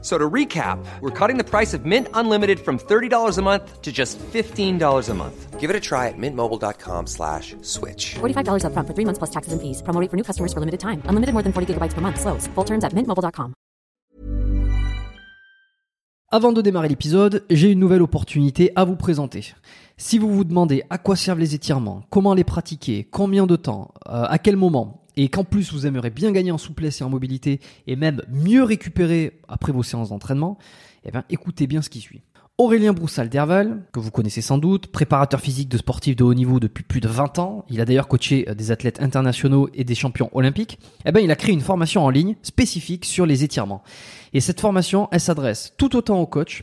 So to recap, we're cutting the price of Mint Unlimited from $30 a month to just $15 a month. Give it a try at mintmobile.com slash switch. $45 up front for three months plus taxes and fees. Promo rate for new customers for limited time. Unlimited more than 40 gigabytes per month. Slows. Full terms at mintmobile.com. Avant de démarrer l'épisode, j'ai une nouvelle opportunité à vous présenter. Si vous vous demandez à quoi servent les étirements, comment les pratiquer, combien de temps, euh, à quel moment, et qu'en plus vous aimeriez bien gagner en souplesse et en mobilité, et même mieux récupérer après vos séances d'entraînement, eh bien écoutez bien ce qui suit. Aurélien Broussal-Derval, que vous connaissez sans doute, préparateur physique de sportifs de haut niveau depuis plus de 20 ans, il a d'ailleurs coaché euh, des athlètes internationaux et des champions olympiques, eh ben, il a créé une formation en ligne spécifique sur les étirements. Et cette formation, elle s'adresse tout autant aux coachs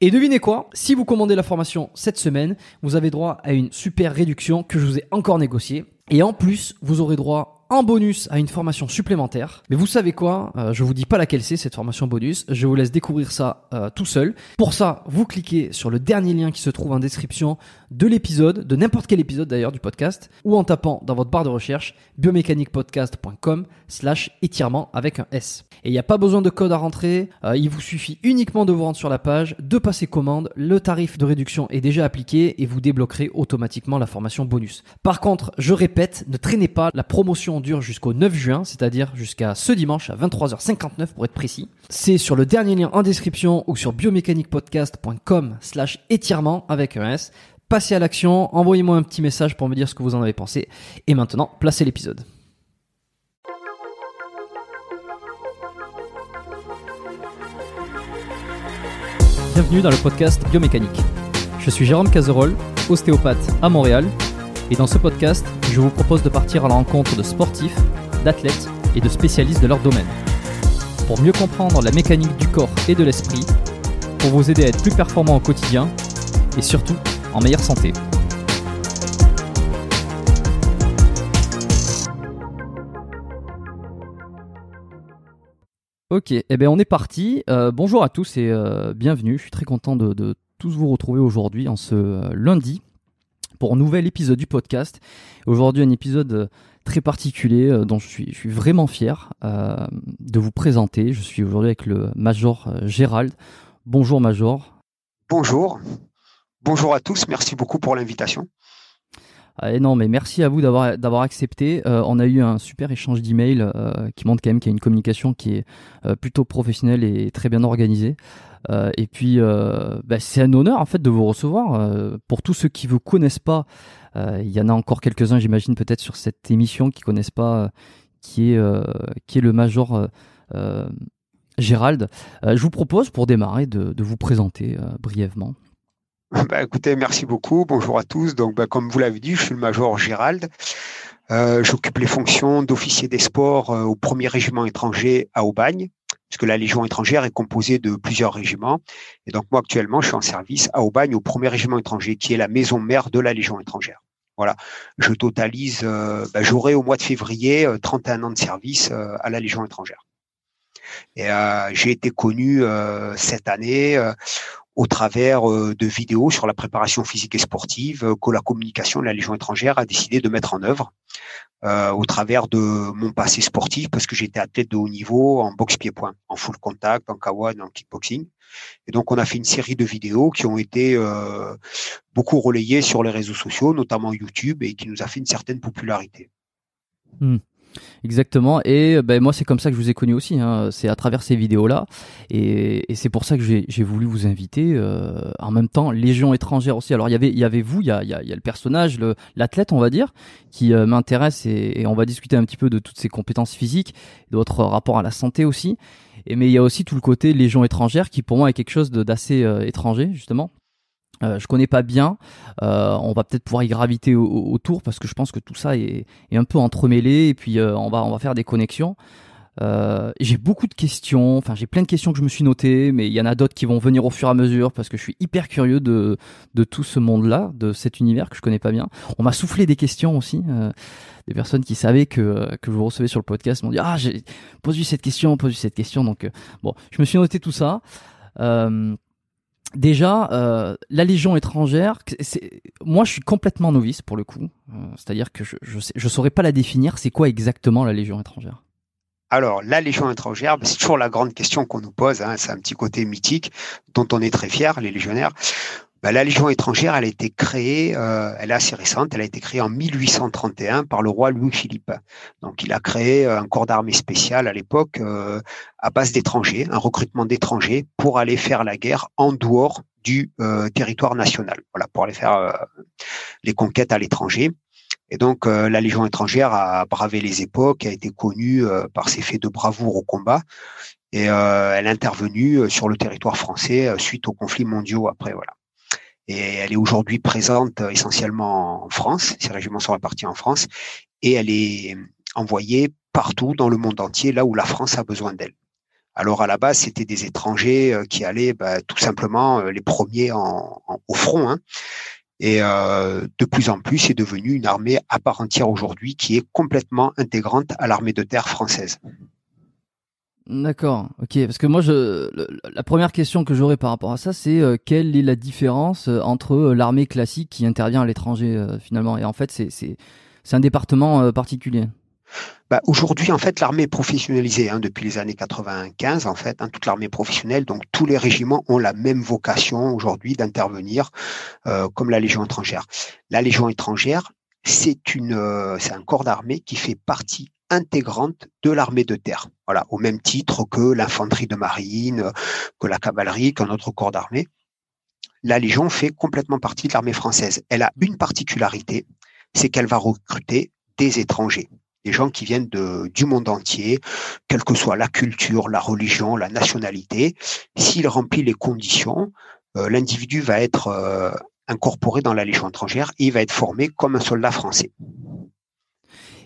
et devinez quoi Si vous commandez la formation cette semaine, vous avez droit à une super réduction que je vous ai encore négociée. Et en plus, vous aurez droit en bonus à une formation supplémentaire. Mais vous savez quoi euh, Je vous dis pas laquelle c'est cette formation bonus. Je vous laisse découvrir ça euh, tout seul. Pour ça, vous cliquez sur le dernier lien qui se trouve en description de l'épisode, de n'importe quel épisode d'ailleurs du podcast, ou en tapant dans votre barre de recherche biomécaniquepodcast.com slash étirement avec un S. Et il n'y a pas besoin de code à rentrer, euh, il vous suffit uniquement de vous rendre sur la page, de passer commande, le tarif de réduction est déjà appliqué et vous débloquerez automatiquement la formation bonus. Par contre, je répète, ne traînez pas, la promotion dure jusqu'au 9 juin, c'est-à-dire jusqu'à ce dimanche à 23h59 pour être précis. C'est sur le dernier lien en description ou sur biomécaniquepodcast.com slash étirement avec un S passez à l'action, envoyez-moi un petit message pour me dire ce que vous en avez pensé. Et maintenant, placez l'épisode. Bienvenue dans le podcast Biomécanique. Je suis Jérôme Cazerolle, ostéopathe à Montréal, et dans ce podcast, je vous propose de partir à la rencontre de sportifs, d'athlètes et de spécialistes de leur domaine. Pour mieux comprendre la mécanique du corps et de l'esprit, pour vous aider à être plus performant au quotidien, et surtout en meilleure santé. Ok, eh bien on est parti. Euh, bonjour à tous et euh, bienvenue. Je suis très content de, tous vous retrouver aujourd'hui en ce euh, lundi pour un nouvel épisode du podcast. Aujourd'hui un épisode très particulier dont je suis, je suis vraiment fier de vous présenter. Je suis aujourd'hui avec le Major Gérald. Bonjour Major. Bonjour. Bonjour à tous, merci beaucoup pour l'invitation. Ah, non, mais merci à vous d'avoir accepté. Euh, on a eu un super échange d'emails euh, qui montre quand même qu'il y a une communication qui est euh, plutôt professionnelle et très bien organisée. et puis, bah, c'est un honneur en fait de vous recevoir. pour tous ceux qui vous connaissent pas, il y en a encore quelques-uns, j'imagine peut-être sur cette émission qui connaissent pas, qui est le major. Gérald, je vous propose pour démarrer de vous présenter brièvement. Bah, écoutez, merci beaucoup. Bonjour à tous. Donc, bah, comme vous l'avez dit, je suis le major Gérald. Euh, J'occupe les fonctions d'officier des sports euh, au premier régiment étranger à Aubagne, puisque la Légion étrangère est composée de plusieurs régiments. Et donc, moi, actuellement, je suis en service à Aubagne au premier régiment étranger, qui est la maison mère de la Légion étrangère. Voilà, je totalise, euh, bah, j'aurai au mois de février 31 euh, ans de service à la Légion étrangère. Et j'ai été connu cette année au travers euh, de vidéos sur la préparation physique et sportive euh, que la communication de la Légion étrangère a décidé de mettre en œuvre euh, au travers de mon passé sportif parce que j'étais athlète de haut niveau en boxe pied-point, en full contact, en kawan, en kickboxing. Et donc on a fait une série de vidéos qui ont été beaucoup relayées sur les réseaux sociaux, notamment YouTube, et qui nous a fait une certaine popularité. Hmm. Exactement. Et ben, moi, c'est comme ça que je vous ai connu aussi. Hein. C'est à travers ces vidéos-là. Et, et c'est pour ça que j'ai voulu vous inviter. Euh, en même temps, Légion étrangère aussi. Alors, il y avait, il y avait vous, il y a, il y a, le personnage, l'athlète, on va dire, qui euh, m'intéresse. Et, et, on va discuter un petit peu de toutes ses compétences physiques, de votre rapport à la santé aussi. Et, mais il y a aussi tout le côté Légion étrangère qui, pour moi, est quelque chose d'assez euh, étranger, justement. Euh, je connais pas bien. Euh, on va peut-être pouvoir y graviter autour parce que je pense que tout ça est, est un peu entremêlé et puis euh, on va on va faire des connexions. Euh, j'ai beaucoup de questions, enfin j'ai plein de questions que je me suis notées, mais il y en a d'autres qui vont venir au fur et à mesure parce que je suis hyper curieux de, de tout ce monde-là, de cet univers que je connais pas bien. On m'a soufflé des questions aussi, euh, des personnes qui savaient que, que je vous recevais sur le podcast m'ont dit ah j'ai posé cette question, posé cette question, donc euh, bon je me suis noté tout ça. Euh, déjà, euh, la Légion étrangère, moi je suis complètement novice pour le coup. Euh, c'est-à-dire que je je, je saurais pas la définir. C'est quoi exactement la Légion étrangère? Alors, la Légion étrangère, c'est toujours la grande question qu'on nous pose. Hein, c'est un petit côté mythique dont on est très fier, les légionnaires. Ben, la Légion étrangère, elle a été créée, euh, elle est assez récente, elle a été créée en 1831 par le roi Louis-Philippe. Donc il a créé un corps d'armée spécial à l'époque euh, à base d'étrangers, un recrutement d'étrangers pour aller faire la guerre en dehors du euh, territoire national, voilà, pour aller faire les conquêtes à l'étranger. Et donc la Légion étrangère a bravé les époques, a été connue par ses faits de bravoure au combat, et elle est intervenue sur le territoire français suite aux conflits mondiaux après, voilà et elle est aujourd'hui présente euh, essentiellement en France. Ces régiments sont répartis en France et elle est envoyée partout dans le monde entier, là où la France a besoin d'elle. Alors à la base, c'était des étrangers euh, qui allaient bah, tout simplement euh, les premiers en, au front. Hein. Et euh, de plus en plus, c'est devenu une armée à part entière aujourd'hui qui est complètement intégrante à l'armée de terre française. D'accord, ok. Parce que moi, je, la première question que j'aurais par rapport à ça, c'est euh, quelle est la différence euh, entre euh, l'armée classique qui intervient à l'étranger finalement? Et en fait, c'est un département particulier. Bah, Aujourd'hui, en fait, l'armée est professionnalisée hein, depuis les années 95, en fait, hein, toute l'armée professionnelle. Donc, tous les régiments ont la même vocation aujourd'hui d'intervenir comme la Légion étrangère. La Légion étrangère, c'est une, c'est un corps d'armée qui fait partie intégrante de l'armée de terre. Voilà, au même titre que l'infanterie de marine, que la cavalerie, qu'un autre corps d'armée. La Légion fait complètement partie de l'armée française. Elle a une particularité, c'est qu'elle va recruter des étrangers, des gens qui viennent du monde entier, quelle que soit la culture, la religion, la nationalité. S'il remplit les conditions, euh, l'individu va être euh, incorporé dans la Légion étrangère et il va être formé comme un soldat français.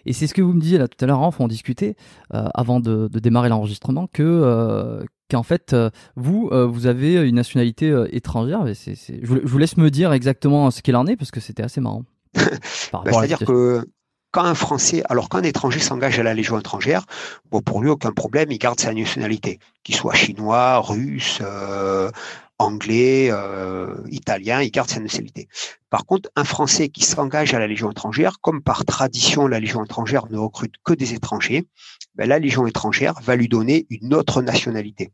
Et c'est ce que vous me disiez là tout à l'heure, on discutait euh, avant de, de démarrer l'enregistrement que euh, qu'en fait euh, vous euh, vous avez une nationalité étrangère. Et c'est, c'est... Je, vous, je, vous, laisse me dire exactement ce qu'il en est parce que c'était assez marrant. bah, c'est-à-dire que quand un Français, alors quand un étranger s'engage à la Légion étrangère, bon pour lui aucun problème, il garde sa nationalité, qu'il soit chinois, russe, euh, anglais, euh, italien, il garde sa nationalité. Par contre, un Français qui s'engage à la Légion étrangère, comme par tradition la Légion étrangère ne recrute que des étrangers, ben, la Légion étrangère va lui donner une autre nationalité.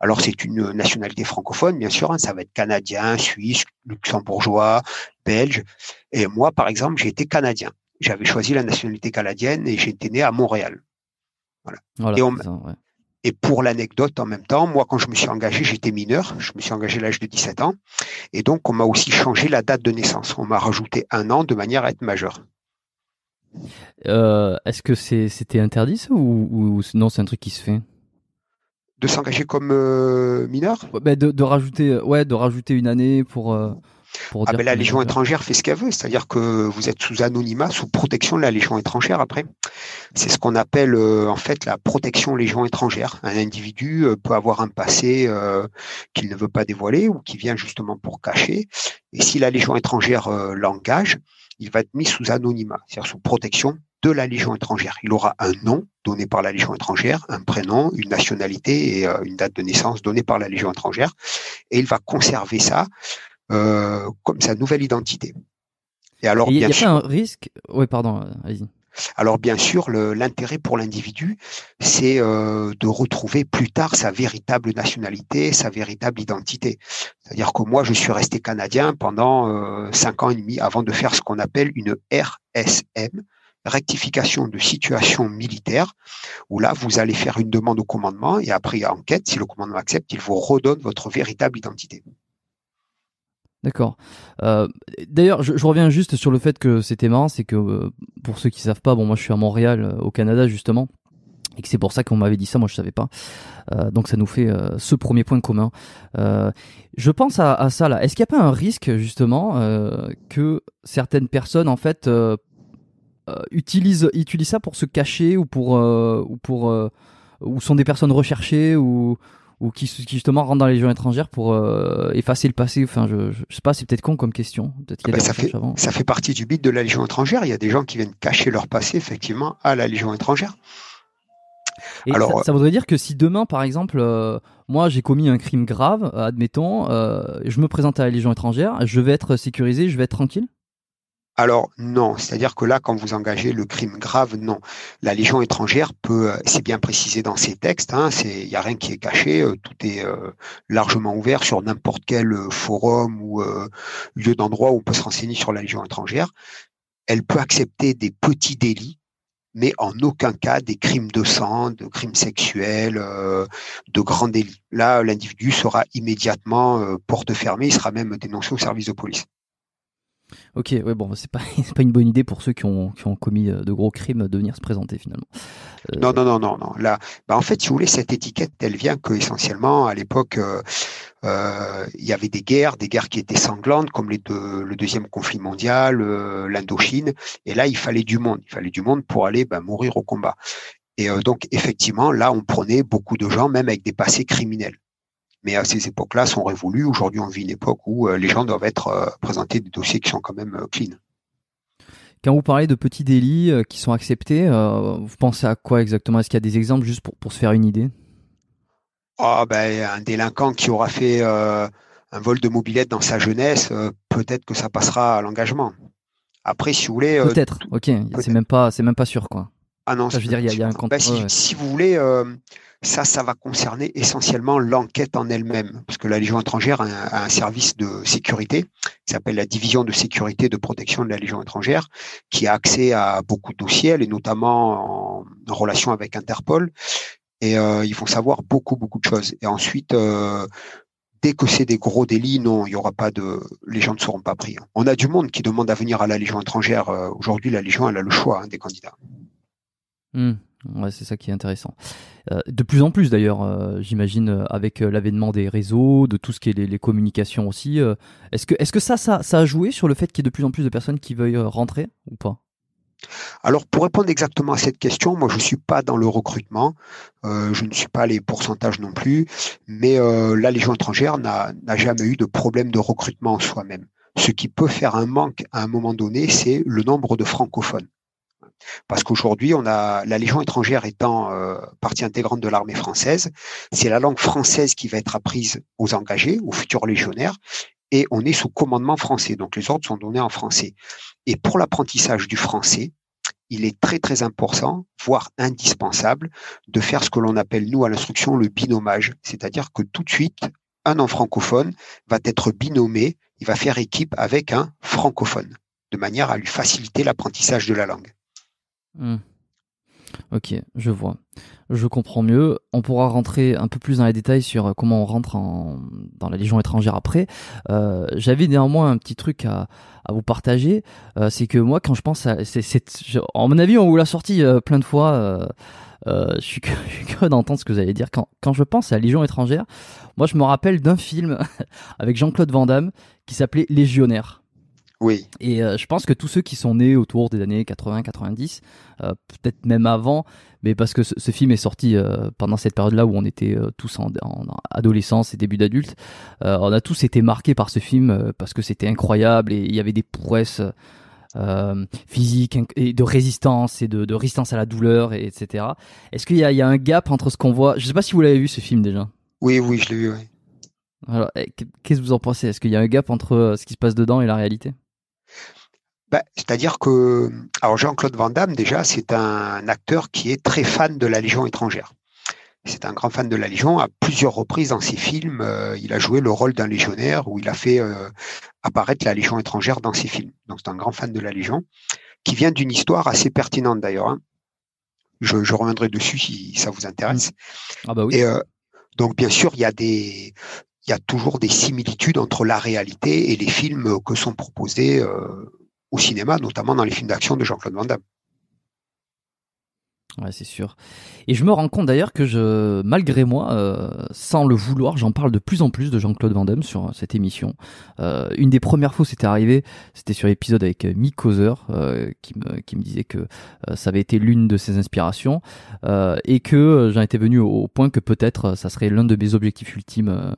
Alors c'est une nationalité francophone, bien sûr, hein, ça va être canadien, suisse, luxembourgeois, belge. Et moi, par exemple, j'ai été canadien. J'avais choisi la nationalité canadienne et j'étais né à Montréal. Voilà. voilà et on. Et pour l'anecdote en même temps, moi quand je me suis engagé, j'étais mineur, je me suis engagé à l'âge de 17 ans, et donc on m'a aussi changé la date de naissance. On m'a rajouté un an de manière à être majeur. Euh, Est-ce que c'était interdit ça ou, ou non c'est un truc qui se fait? De s'engager comme euh, mineur? Bah de, de, rajouter, ouais, de rajouter une année pour. Euh ah ben la Légion étrangère fait ce qu'elle veut, c'est-à-dire que vous êtes sous anonymat, sous protection de la Légion étrangère après. C'est ce qu'on appelle euh, en fait la protection Légion étrangère. Un individu euh, peut avoir un passé euh, qu'il ne veut pas dévoiler ou qui vient justement pour cacher. Et si la Légion étrangère euh, l'engage, il va être mis sous anonymat, c'est-à-dire sous protection de la Légion étrangère. Il aura un nom donné par la Légion étrangère, un prénom, une nationalité et une date de naissance donnée par la Légion étrangère. Et il va conserver ça comme sa nouvelle identité. Et alors, il y a sûr, un risque. Oui, pardon, allez-y. Alors bien sûr, l'intérêt pour l'individu, c'est euh, de retrouver plus tard sa véritable nationalité, sa véritable identité. C'est-à-dire que moi, je suis resté canadien pendant euh, cinq ans et demi avant de faire ce qu'on appelle une RSM, rectification de situation militaire, où là, vous allez faire une demande au commandement et après enquête, si le commandement accepte, il vous redonne votre véritable identité. D'accord. Euh, d'ailleurs, je, reviens juste sur le fait que c'était marrant, c'est que euh, pour ceux qui savent pas, bon, moi je suis à Montréal, euh, au Canada justement, et que c'est pour ça qu'on m'avait dit ça, moi je savais pas. donc ça nous fait ce premier point commun. je pense à, ça là. Est-ce qu'il n'y a pas un risque justement que certaines personnes en fait utilisent utilisent ça pour se cacher ou pour ou pour ou sont des personnes recherchées ou ou qui, justement rentrent dans les légions étrangères pour euh, effacer le passé. Enfin, je, je sais pas, c'est peut-être con comme question. Peut-être ah bah, ça, fait, ça fait partie du but de la légion étrangère. Il y a des gens qui viennent cacher leur passé effectivement à la légion étrangère. Et Alors, ça, voudrait dire que si demain, par exemple, euh, moi j'ai commis un crime grave, admettons, euh, je me présente à la Légion étrangère, je vais être sécurisé, je vais être tranquille? Alors non, c'est-à-dire que là, quand vous engagez le crime grave, non. La Légion étrangère peut, euh, c'est bien précisé dans ces textes, hein, il n'y a rien qui est caché, euh, tout est euh, largement ouvert sur n'importe quel forum ou lieu d'endroit où on peut se renseigner sur la Légion étrangère. Elle peut accepter des petits délits, mais en aucun cas des crimes de sang, de crimes sexuels, de grands délits. Là, l'individu sera immédiatement porte fermée, il sera même dénoncé au service de police. Ok, ouais, bon, c'est pas, pas une bonne idée pour ceux qui ont, qui ont commis euh, de gros crimes de venir se présenter finalement. Euh, non, non, non, non, non. Là, bah, en fait, si vous voulez, cette étiquette, elle vient que essentiellement à l'époque, euh, il y avait des guerres, des guerres qui étaient sanglantes, comme le deuxième conflit mondial, l'Indochine, et là, il fallait du monde, il fallait du monde pour aller bah, mourir au combat. Et donc, effectivement, là, on prenait beaucoup de gens, même avec des passés criminels mais à ces époques-là sont révolues. Aujourd'hui, on vit une époque où euh, les gens doivent être euh, présentés des dossiers qui sont quand même euh, clean. Quand vous parlez de petits délits qui sont acceptés, vous pensez à quoi exactement? Est-ce qu'il y a des exemples juste pour, pour se faire une idée? Oh, ben, Un délinquant qui aura fait un vol de mobilette dans sa jeunesse, peut-être que ça passera à l'engagement. Après, si vous voulez. Peut-être, ok. C'est même, pas, même pas sûr, quoi. Ah non, je veux dire, il y, a un compte. Ben, si, vous voulez, ça, ça va concerner essentiellement l'enquête en elle-même, parce que la Légion étrangère a un, service de sécurité qui s'appelle la division de sécurité de protection de la Légion étrangère, qui a accès à beaucoup de dossiers, et notamment en, relation avec Interpol. Et euh, ils vont savoir beaucoup, beaucoup de choses. Et ensuite, euh, dès que c'est des gros délits, non, il y aura pas de, les gens ne seront pas pris. On a du monde qui demande à venir à la Légion étrangère. Euh, aujourd'hui, la Légion, elle a le choix hein, des candidats. Hmm. C'est ça qui est intéressant. Euh, de plus en plus d'ailleurs, euh, j'imagine, euh, avec l'avènement des réseaux, de tout ce qui est les, communications aussi. est-ce que, est-ce que ça, ça, ça a joué sur le fait qu'il y ait de plus en plus de personnes qui veuillent rentrer ou pas? Alors pour répondre exactement à cette question, moi je ne suis pas dans le recrutement, je ne suis pas les pourcentages non plus, mais la Légion étrangère n'a jamais eu de problème de recrutement en soi-même. Ce qui peut faire un manque à un moment donné, c'est le nombre de francophones. Parce qu'aujourd'hui, on a la Légion étrangère étant euh, partie intégrante de l'armée française, c'est la langue française qui va être apprise aux engagés, aux futurs légionnaires, et on est sous commandement français. Donc les ordres sont donnés en français. Et pour l'apprentissage du français, il est très très important, voire indispensable, de faire ce que l'on appelle nous à l'instruction le binomage, c'est-à-dire que tout de suite, un non francophone va être binomé, il va faire équipe avec un francophone, de manière à lui faciliter l'apprentissage de la langue. Hmm. Ok, je vois. Je comprends mieux. On pourra rentrer un peu plus dans les détails sur comment on rentre dans la Légion étrangère après. Euh, j'avais néanmoins un petit truc à, vous partager. Euh, c'est que moi, quand je pense à... C'est, en mon avis, on vous l'a sorti euh, plein de fois. je suis curieux d'entendre ce que vous allez dire. Quand, je pense à Légion étrangère, moi, je me rappelle d'un film avec Jean-Claude Van Damme qui s'appelait Légionnaire. Oui. Et euh, je pense que tous ceux qui sont nés autour des années 80-90, euh, peut-être même avant, mais parce que ce, film est sorti euh, pendant cette période-là où on était tous en, adolescence et début d'adulte, on a tous été marqués par ce film parce que c'était incroyable et il y avait des prouesses physiques et de résistance et de, résistance à la douleur, et, etc. Est-ce qu'il y, y, a un gap entre ce qu'on voit? Je sais pas si vous l'avez vu ce film déjà. Oui, oui, je l'ai vu. Oui. Qu'est-ce que vous en pensez? Est-ce qu'il y a un gap entre ce qui se passe dedans et la réalité? Bah, c'est-à-dire que, alors Jean-Claude Van Damme, déjà, c'est un acteur qui est très fan de la Légion étrangère. C'est un grand fan de la Légion. À plusieurs reprises dans ses films, euh, il a joué le rôle d'un légionnaire où il a fait euh, apparaître la Légion étrangère dans ses films. Donc c'est un grand fan de la Légion. qui vient d'une histoire assez pertinente d'ailleurs. Hein. Je, je, reviendrai dessus si ça vous intéresse. Ah bah oui. Et euh, donc bien sûr, il y a des, il y a toujours des similitudes entre la réalité et les films que sont proposés au cinéma, notamment dans les films d'action de Jean-Claude Van Damme. Ouais, c'est sûr. Et je me rends compte d'ailleurs que je, malgré moi, euh, sans le vouloir, j'en parle de plus en plus de Jean-Claude Van Damme sur cette émission. Euh, une des premières fois c'était arrivé, c'était sur l'épisode avec euh, Mick Causer, euh, qui, me, disait que euh, ça avait été l'une de ses inspirations, euh, et que j'en étais venu au, au point que peut-être ça serait l'un de mes objectifs ultimes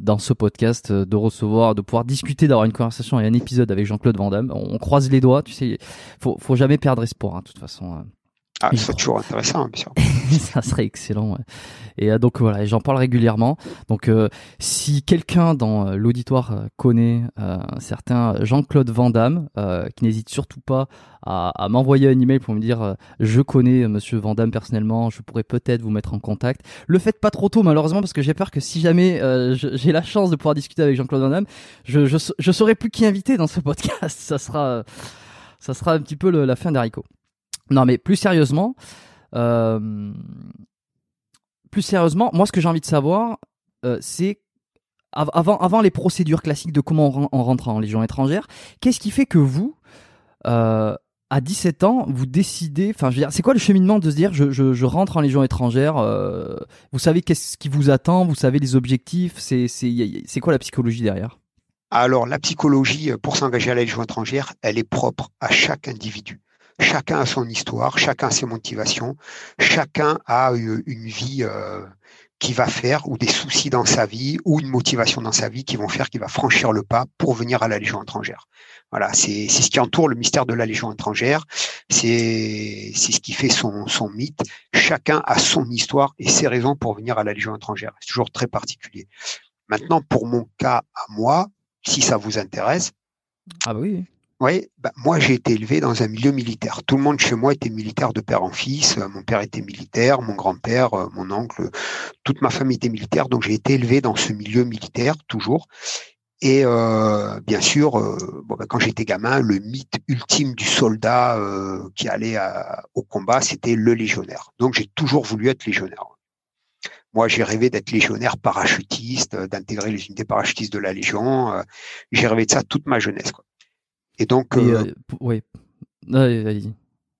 dans ce podcast de recevoir, de pouvoir discuter, d'avoir une conversation et un épisode avec Jean-Claude Van Damme. On, croise les doigts, tu sais, faut, faut jamais perdre espoir, hein, de toute façon. Ah, c'est toujours intéressant, bien sûr. ça serait excellent. Ouais. Et euh, donc voilà, j'en parle régulièrement. Donc euh, si quelqu'un dans euh, l'auditoire euh, connaît euh, un certain Jean-Claude Van Damme, qui n'hésite surtout pas à, à m'envoyer un email pour me dire je connais Monsieur Van Damme personnellement, je pourrais peut-être vous mettre en contact. Le faites pas trop tôt malheureusement parce que j'ai peur que si jamais j'ai la chance de pouvoir discuter avec Jean-Claude Van Damme, je, je, je saurai plus qui inviter dans ce podcast. ça sera ça sera un petit peu le, la fin d'Haricot. Non, mais plus sérieusement, euh, plus sérieusement, moi, ce que j'ai envie de savoir, euh, c'est avant, avant les procédures classiques de comment on, rentre en Légion étrangère, qu'est-ce qui fait que vous, euh, à 17 ans, vous décidez, enfin, je veux dire, c'est quoi le cheminement de se dire, je, je, je rentre en Légion étrangère, vous savez qu'est-ce qui vous attend, vous savez les objectifs, c'est quoi la psychologie derrière? Alors, la psychologie pour s'engager à la Légion étrangère, elle est propre à chaque individu. Chacun a son histoire, chacun a ses motivations, chacun a une vie euh, qui va faire ou des soucis dans sa vie ou une motivation dans sa vie qui vont faire qu'il va franchir le pas pour venir à la Légion étrangère. Voilà, c'est ce qui entoure le mystère de la Légion étrangère. C'est ce qui fait son, son mythe. Chacun a son histoire et ses raisons pour venir à la Légion étrangère. C'est toujours très particulier. Maintenant, pour mon cas à moi, si ça vous intéresse. Ah bah oui. Oui, bah, moi j'ai été élevé dans un milieu militaire. Tout le monde chez moi était militaire de père en fils. Mon père était militaire, mon grand-père, euh, mon oncle, toute ma famille était militaire. Donc j'ai été élevé dans ce milieu militaire toujours. Et euh, bien sûr, euh, bon, bah, quand j'étais gamin, le mythe ultime du soldat euh, qui allait à, au combat, c'était le légionnaire. Donc j'ai toujours voulu être légionnaire. Moi, j'ai rêvé d'être légionnaire parachutiste, d'intégrer les unités parachutistes de la Légion. j'ai rêvé de ça toute ma jeunesse. Quoi. Et donc, euh, euh, oui.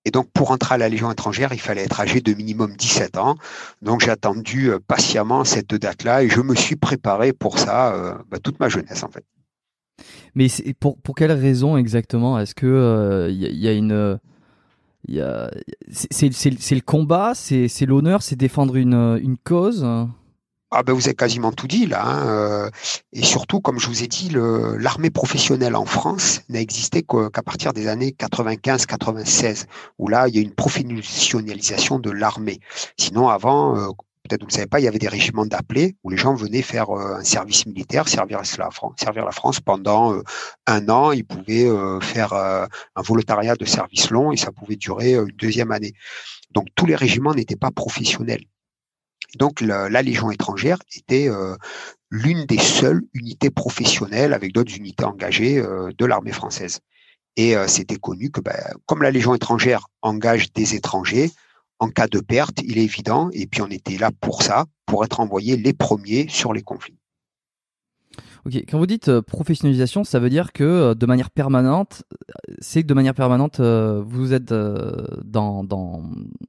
Et donc, pour entrer à la Légion étrangère, il fallait être âgé de minimum 17 ans. Donc, j'ai attendu euh, patiemment cette date-là et je me suis préparé pour ça bah, toute ma jeunesse, en fait. Mais pour, pour quelle raison exactement? Est-ce que il y, a une c'est le combat, c'est l'honneur, c'est défendre une, une cause? Ah ben vous avez quasiment tout dit là. Hein. Euh, et surtout, comme je vous ai dit, l'armée professionnelle en France n'a existé qu'à partir des années 95-96, où là, il y a une professionnalisation de l'armée. Sinon, avant, euh, peut-être vous ne savez pas, il y avait des régiments d'appelés où les gens venaient faire euh, un service militaire, servir la France, servir la France pendant un an. Ils pouvaient faire un volontariat de service long et ça pouvait durer une deuxième année. Donc tous les régiments n'étaient pas professionnels. Donc la, Légion étrangère était euh, l'une des seules unités professionnelles avec d'autres unités engagées euh, de l'armée française. Et euh, c'était connu que ben, comme la Légion étrangère engage des étrangers, en cas de perte, il est évident, et puis on était là pour ça, pour être envoyés les premiers sur les conflits. Ok, quand vous dites euh, professionnalisation, ça veut dire que euh, de manière permanente, c'est que de manière permanente, euh, vous êtes dans, dans,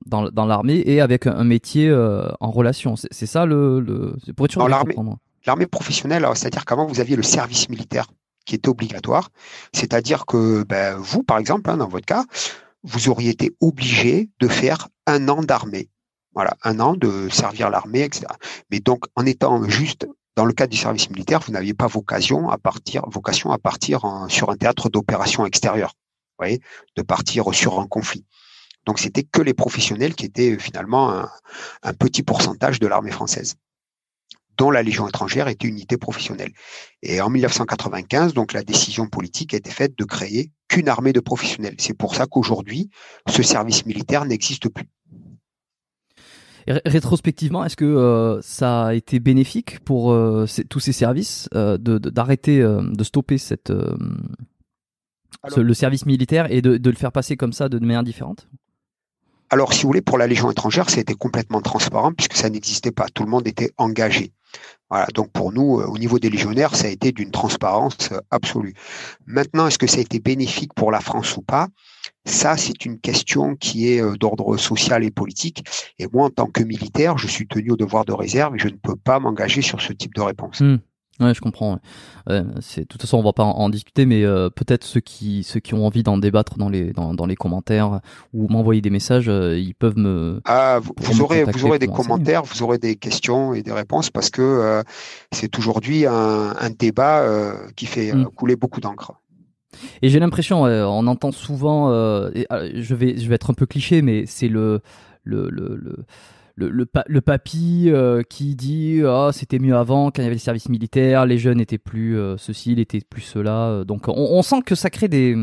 dans, dans l'armée et avec un métier en relation. C'est ça le. le pour être sûr L'armée professionnelle, c'est-à-dire qu'avant, vous aviez le service militaire qui était obligatoire. C'est-à-dire que ben, vous, par exemple, hein, dans votre cas, vous auriez été obligé de faire un an d'armée. Voilà, un an de servir l'armée, etc. Mais donc, en étant juste dans le cadre du service militaire, vous n'aviez pas vocation à partir, vocation à partir sur un théâtre d'opération extérieur, voyez, de partir sur un conflit. Donc c'était que les professionnels qui étaient finalement un, petit pourcentage de l'armée française, dont la Légion étrangère était une unité professionnelle. Et en 1995, donc la décision politique a été faite de créer qu'une armée de professionnels. C'est pour ça qu'aujourd'hui, ce service militaire n'existe plus rétrospectivement, est-ce que euh, ça a été bénéfique pour euh, tous ces services euh, d'arrêter, de, de, stopper cette le service militaire et de, de, le faire passer comme ça de manière différente? Alors, si vous voulez, pour la Légion étrangère, ça a été complètement transparent puisque ça n'existait pas. Tout le monde était engagé. Voilà. Donc, pour nous, au niveau des légionnaires, ça a été d'une transparence absolue. Maintenant, est-ce que ça a été bénéfique pour la France ou pas? Ça, c'est une question qui est euh, d'ordre social et politique. Et moi, en tant que militaire, je suis tenu au devoir de réserve et je ne peux pas m'engager sur ce type de réponse. Hmm. Ouais, je comprends. Ouais. c'est de toute façon, on va pas en, discuter, mais euh, peut-être ceux qui ceux qui ont envie d'en débattre dans les dans, dans les commentaires ou m'envoyer des messages, euh, ils peuvent me. Ah, vous, aurez vous aurez des commentaires, vous aurez des questions et des réponses parce que euh, c'est aujourd'hui un, un, débat qui fait mm. couler beaucoup d'encre. Et j'ai l'impression, on entend souvent, et, je vais je vais être un peu cliché, mais c'est le le, le, le le, papy euh, qui dit ah c'était mieux avant quand il y avait le service militaire, les jeunes étaient plus euh, ceci, ils étaient plus cela. Donc on, on, sent que ça crée des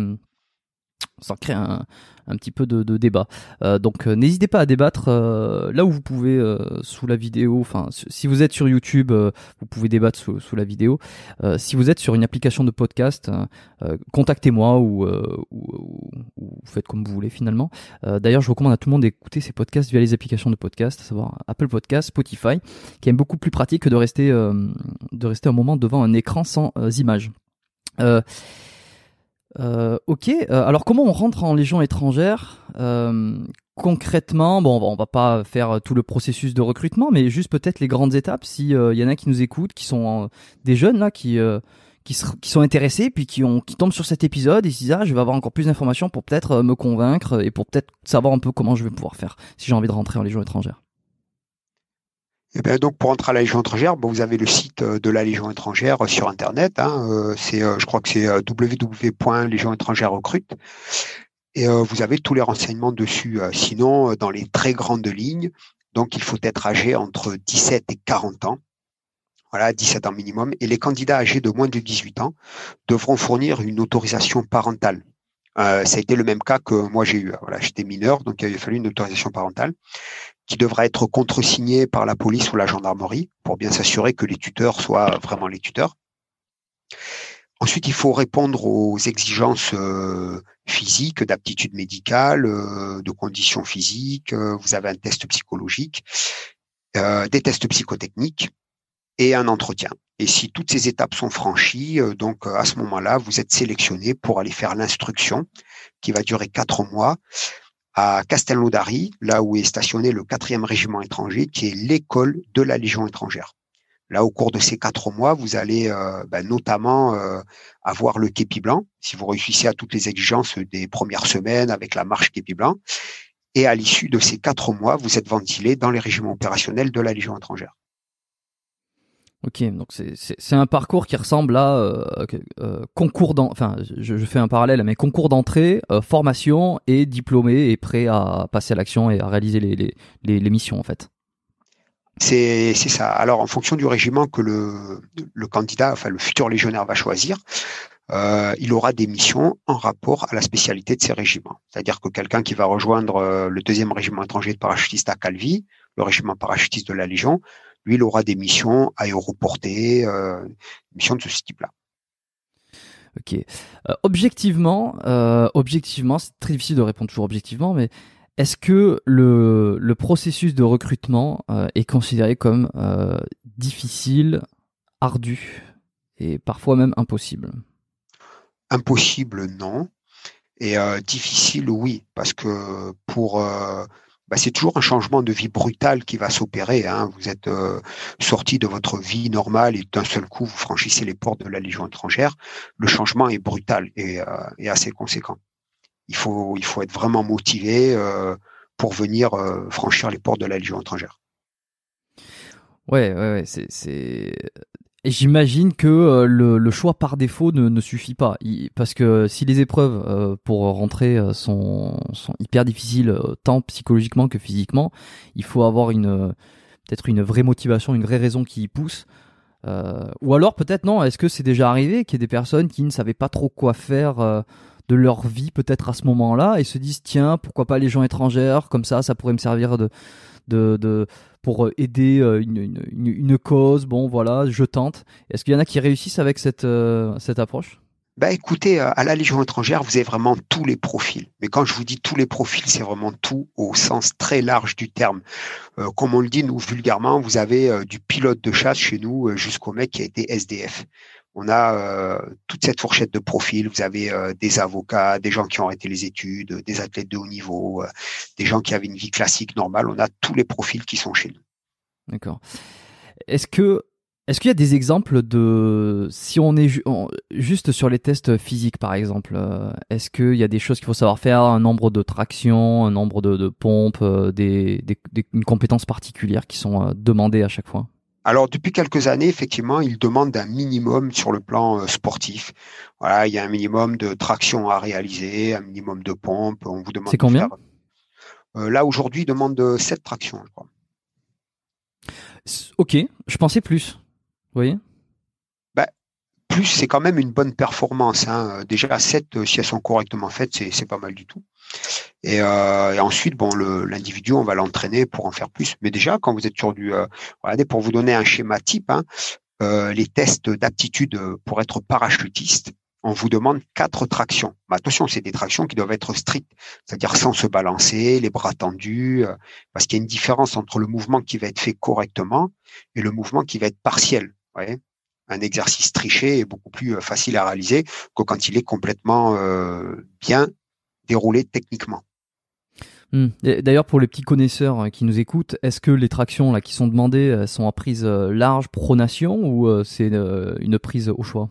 ça crée un, un petit peu de, de débat. Euh, donc euh, n'hésitez pas à débattre euh, là où vous pouvez sous la vidéo. Enfin, si vous êtes sur YouTube, vous pouvez débattre sous, sous la vidéo. si vous êtes sur une application de podcast, contactez-moi ou, ou, ou, faites comme vous voulez finalement. D'ailleurs, je recommande à tout le monde d'écouter ces podcasts via les applications de podcast, à savoir Apple Podcast, Spotify, qui est beaucoup plus pratique que de rester de rester un moment devant un écran sans images. Euh, euh, ok, euh, alors comment on rentre en Légion étrangère euh, Concrètement, bon, on va pas faire tout le processus de recrutement, mais juste peut-être les grandes étapes. S'il y en a qui nous écoutent, qui sont des jeunes là, qui qui, sont intéressés, puis qui qui tombent sur cet épisode et se disent ah, je vais avoir encore plus d'informations pour peut-être me convaincre et pour peut-être savoir un peu comment je vais pouvoir faire si j'ai envie de rentrer en Légion étrangère. Et eh bien, donc pour entrer à la Légion étrangère, vous avez le site euh, de la Légion étrangère euh, sur Internet. Hein, euh, c'est, je crois que c'est www.légion étrangère recrute. Et vous avez tous les renseignements dessus. sinon, dans les très grandes lignes, donc il faut être âgé entre 17 et 40 ans. Voilà, 17 ans minimum. Et les candidats âgés de moins de 18 ans devront fournir une autorisation parentale. Euh, ça a été le même cas que moi j'ai eu. Voilà, j'étais mineur, donc il a fallu une autorisation parentale qui devra être contresignée par la police ou la gendarmerie pour bien s'assurer que les tuteurs soient vraiment les tuteurs. Ensuite, il faut répondre aux exigences euh, physiques, d'aptitude médicale, euh, de conditions physiques. vous avez un test psychologique, des tests psychotechniques et un entretien. Et si toutes ces étapes sont franchies, euh, donc euh, à ce moment-là, vous êtes sélectionné pour aller faire l'instruction qui va durer quatre mois à Castelnaudary, là où est stationné le quatrième régiment étranger, qui est l'école de la Légion étrangère. Là, au cours de ces quatre mois, vous allez euh, ben, notamment avoir le képi blanc, si vous réussissez à toutes les exigences des premières semaines avec la marche képi blanc. Et à l'issue de ces quatre mois, vous êtes ventilé dans les régiments opérationnels de la Légion étrangère. Ok, donc c'est un parcours qui ressemble à euh, euh, concours d'entrée, je, fais un parallèle, mais concours d'entrée, euh, formation et diplômé et prêt à passer à l'action et à réaliser les, missions en fait. C'est ça. Alors en fonction du régiment que le, le candidat, enfin le futur légionnaire va choisir, il aura des missions en rapport à la spécialité de ces régiments. C'est-à-dire que quelqu'un qui va rejoindre le deuxième régiment étranger de parachutistes à Calvi, le régiment parachutiste de la Légion, lui, il aura des missions aéroportées, euh, missions de ce type-là. Ok. Euh, objectivement, euh, objectivement, c'est très difficile de répondre toujours objectivement, mais est-ce que le, le, processus de recrutement euh, est considéré comme difficile, ardu et parfois même impossible? Impossible, non. Et difficile, oui, parce que pour bah, c'est toujours un changement de vie brutal qui va s'opérer. Hein. Vous êtes euh, sorti de votre vie normale et d'un seul coup, vous franchissez les portes de la Légion étrangère. Le changement est brutal et, euh, et assez conséquent. Il faut, il faut être vraiment motivé euh, pour venir euh, franchir les portes de la Légion étrangère. Ouais, ouais, ouais c'est j'imagine que euh, le, choix par défaut ne, suffit pas. parce que si les épreuves euh, pour rentrer euh, sont, hyper difficiles, tant psychologiquement que physiquement, il faut avoir peut-être une vraie motivation, une vraie raison qui y pousse. ou alors peut-être non, est-ce que c'est déjà arrivé qu'il y ait des personnes qui ne savaient pas trop quoi faire de leur vie peut-être à ce moment-là et se disent tiens pourquoi pas les gens étrangères comme ça ça pourrait me servir de de, de pour euh, aider euh, une, une, cause. Bon, voilà, je tente. Est-ce qu'il y en a qui réussissent avec cette, euh, cette approche? Bah écoutez, à la Légion étrangère, vous avez vraiment tous les profils. Mais quand je vous dis tous les profils, c'est vraiment tout au sens très large du terme. Comme on le dit, nous, vulgairement, vous avez du pilote de chasse chez nous jusqu'au mec qui a été SDF. On a toute cette fourchette de profils. Vous avez des avocats, des gens qui ont arrêté les études, des athlètes de haut niveau, des gens qui avaient une vie classique normale. On a tous les profils qui sont chez nous. D'accord. Est-ce qu'il y a des exemples de si on est juste sur les tests physiques par exemple, euh, est-ce qu'il y a des choses qu'il faut savoir faire, un nombre de tractions, un nombre de, pompes, euh, des, une compétence particulière qui sont euh, demandées à chaque fois? Alors depuis quelques années, effectivement, ils demandent un minimum sur le plan sportif. Voilà, il y a un minimum de traction à réaliser, un minimum de pompes. On vous demande. C'est combien? Là aujourd'hui, ils demandent 7 tractions, je crois. Ok, je pensais plus. Oui. Bah, plus, c'est quand même une bonne performance. Hein. Déjà, 7, euh, si elles sont correctement faites, c'est pas mal du tout. Et, euh, ensuite, bon, l'individu, on va l'entraîner pour en faire plus. Mais déjà, quand vous êtes sur du, euh, pour vous donner un schéma type, hein, les tests d'aptitude pour être parachutiste, on vous demande quatre tractions. Attention, c'est des tractions qui doivent être strictes, c'est-à-dire sans se balancer, les bras tendus, parce qu'il y a une différence entre le mouvement qui va être fait correctement et le mouvement qui va être partiel un exercice triché est beaucoup plus euh, facile à réaliser que quand il est complètement euh, bien déroulé techniquement. Hmm. D'ailleurs, pour les petits connaisseurs euh, qui nous écoutent, est-ce que les tractions là, qui sont demandées sont en prise large pronation ou c'est une prise au choix?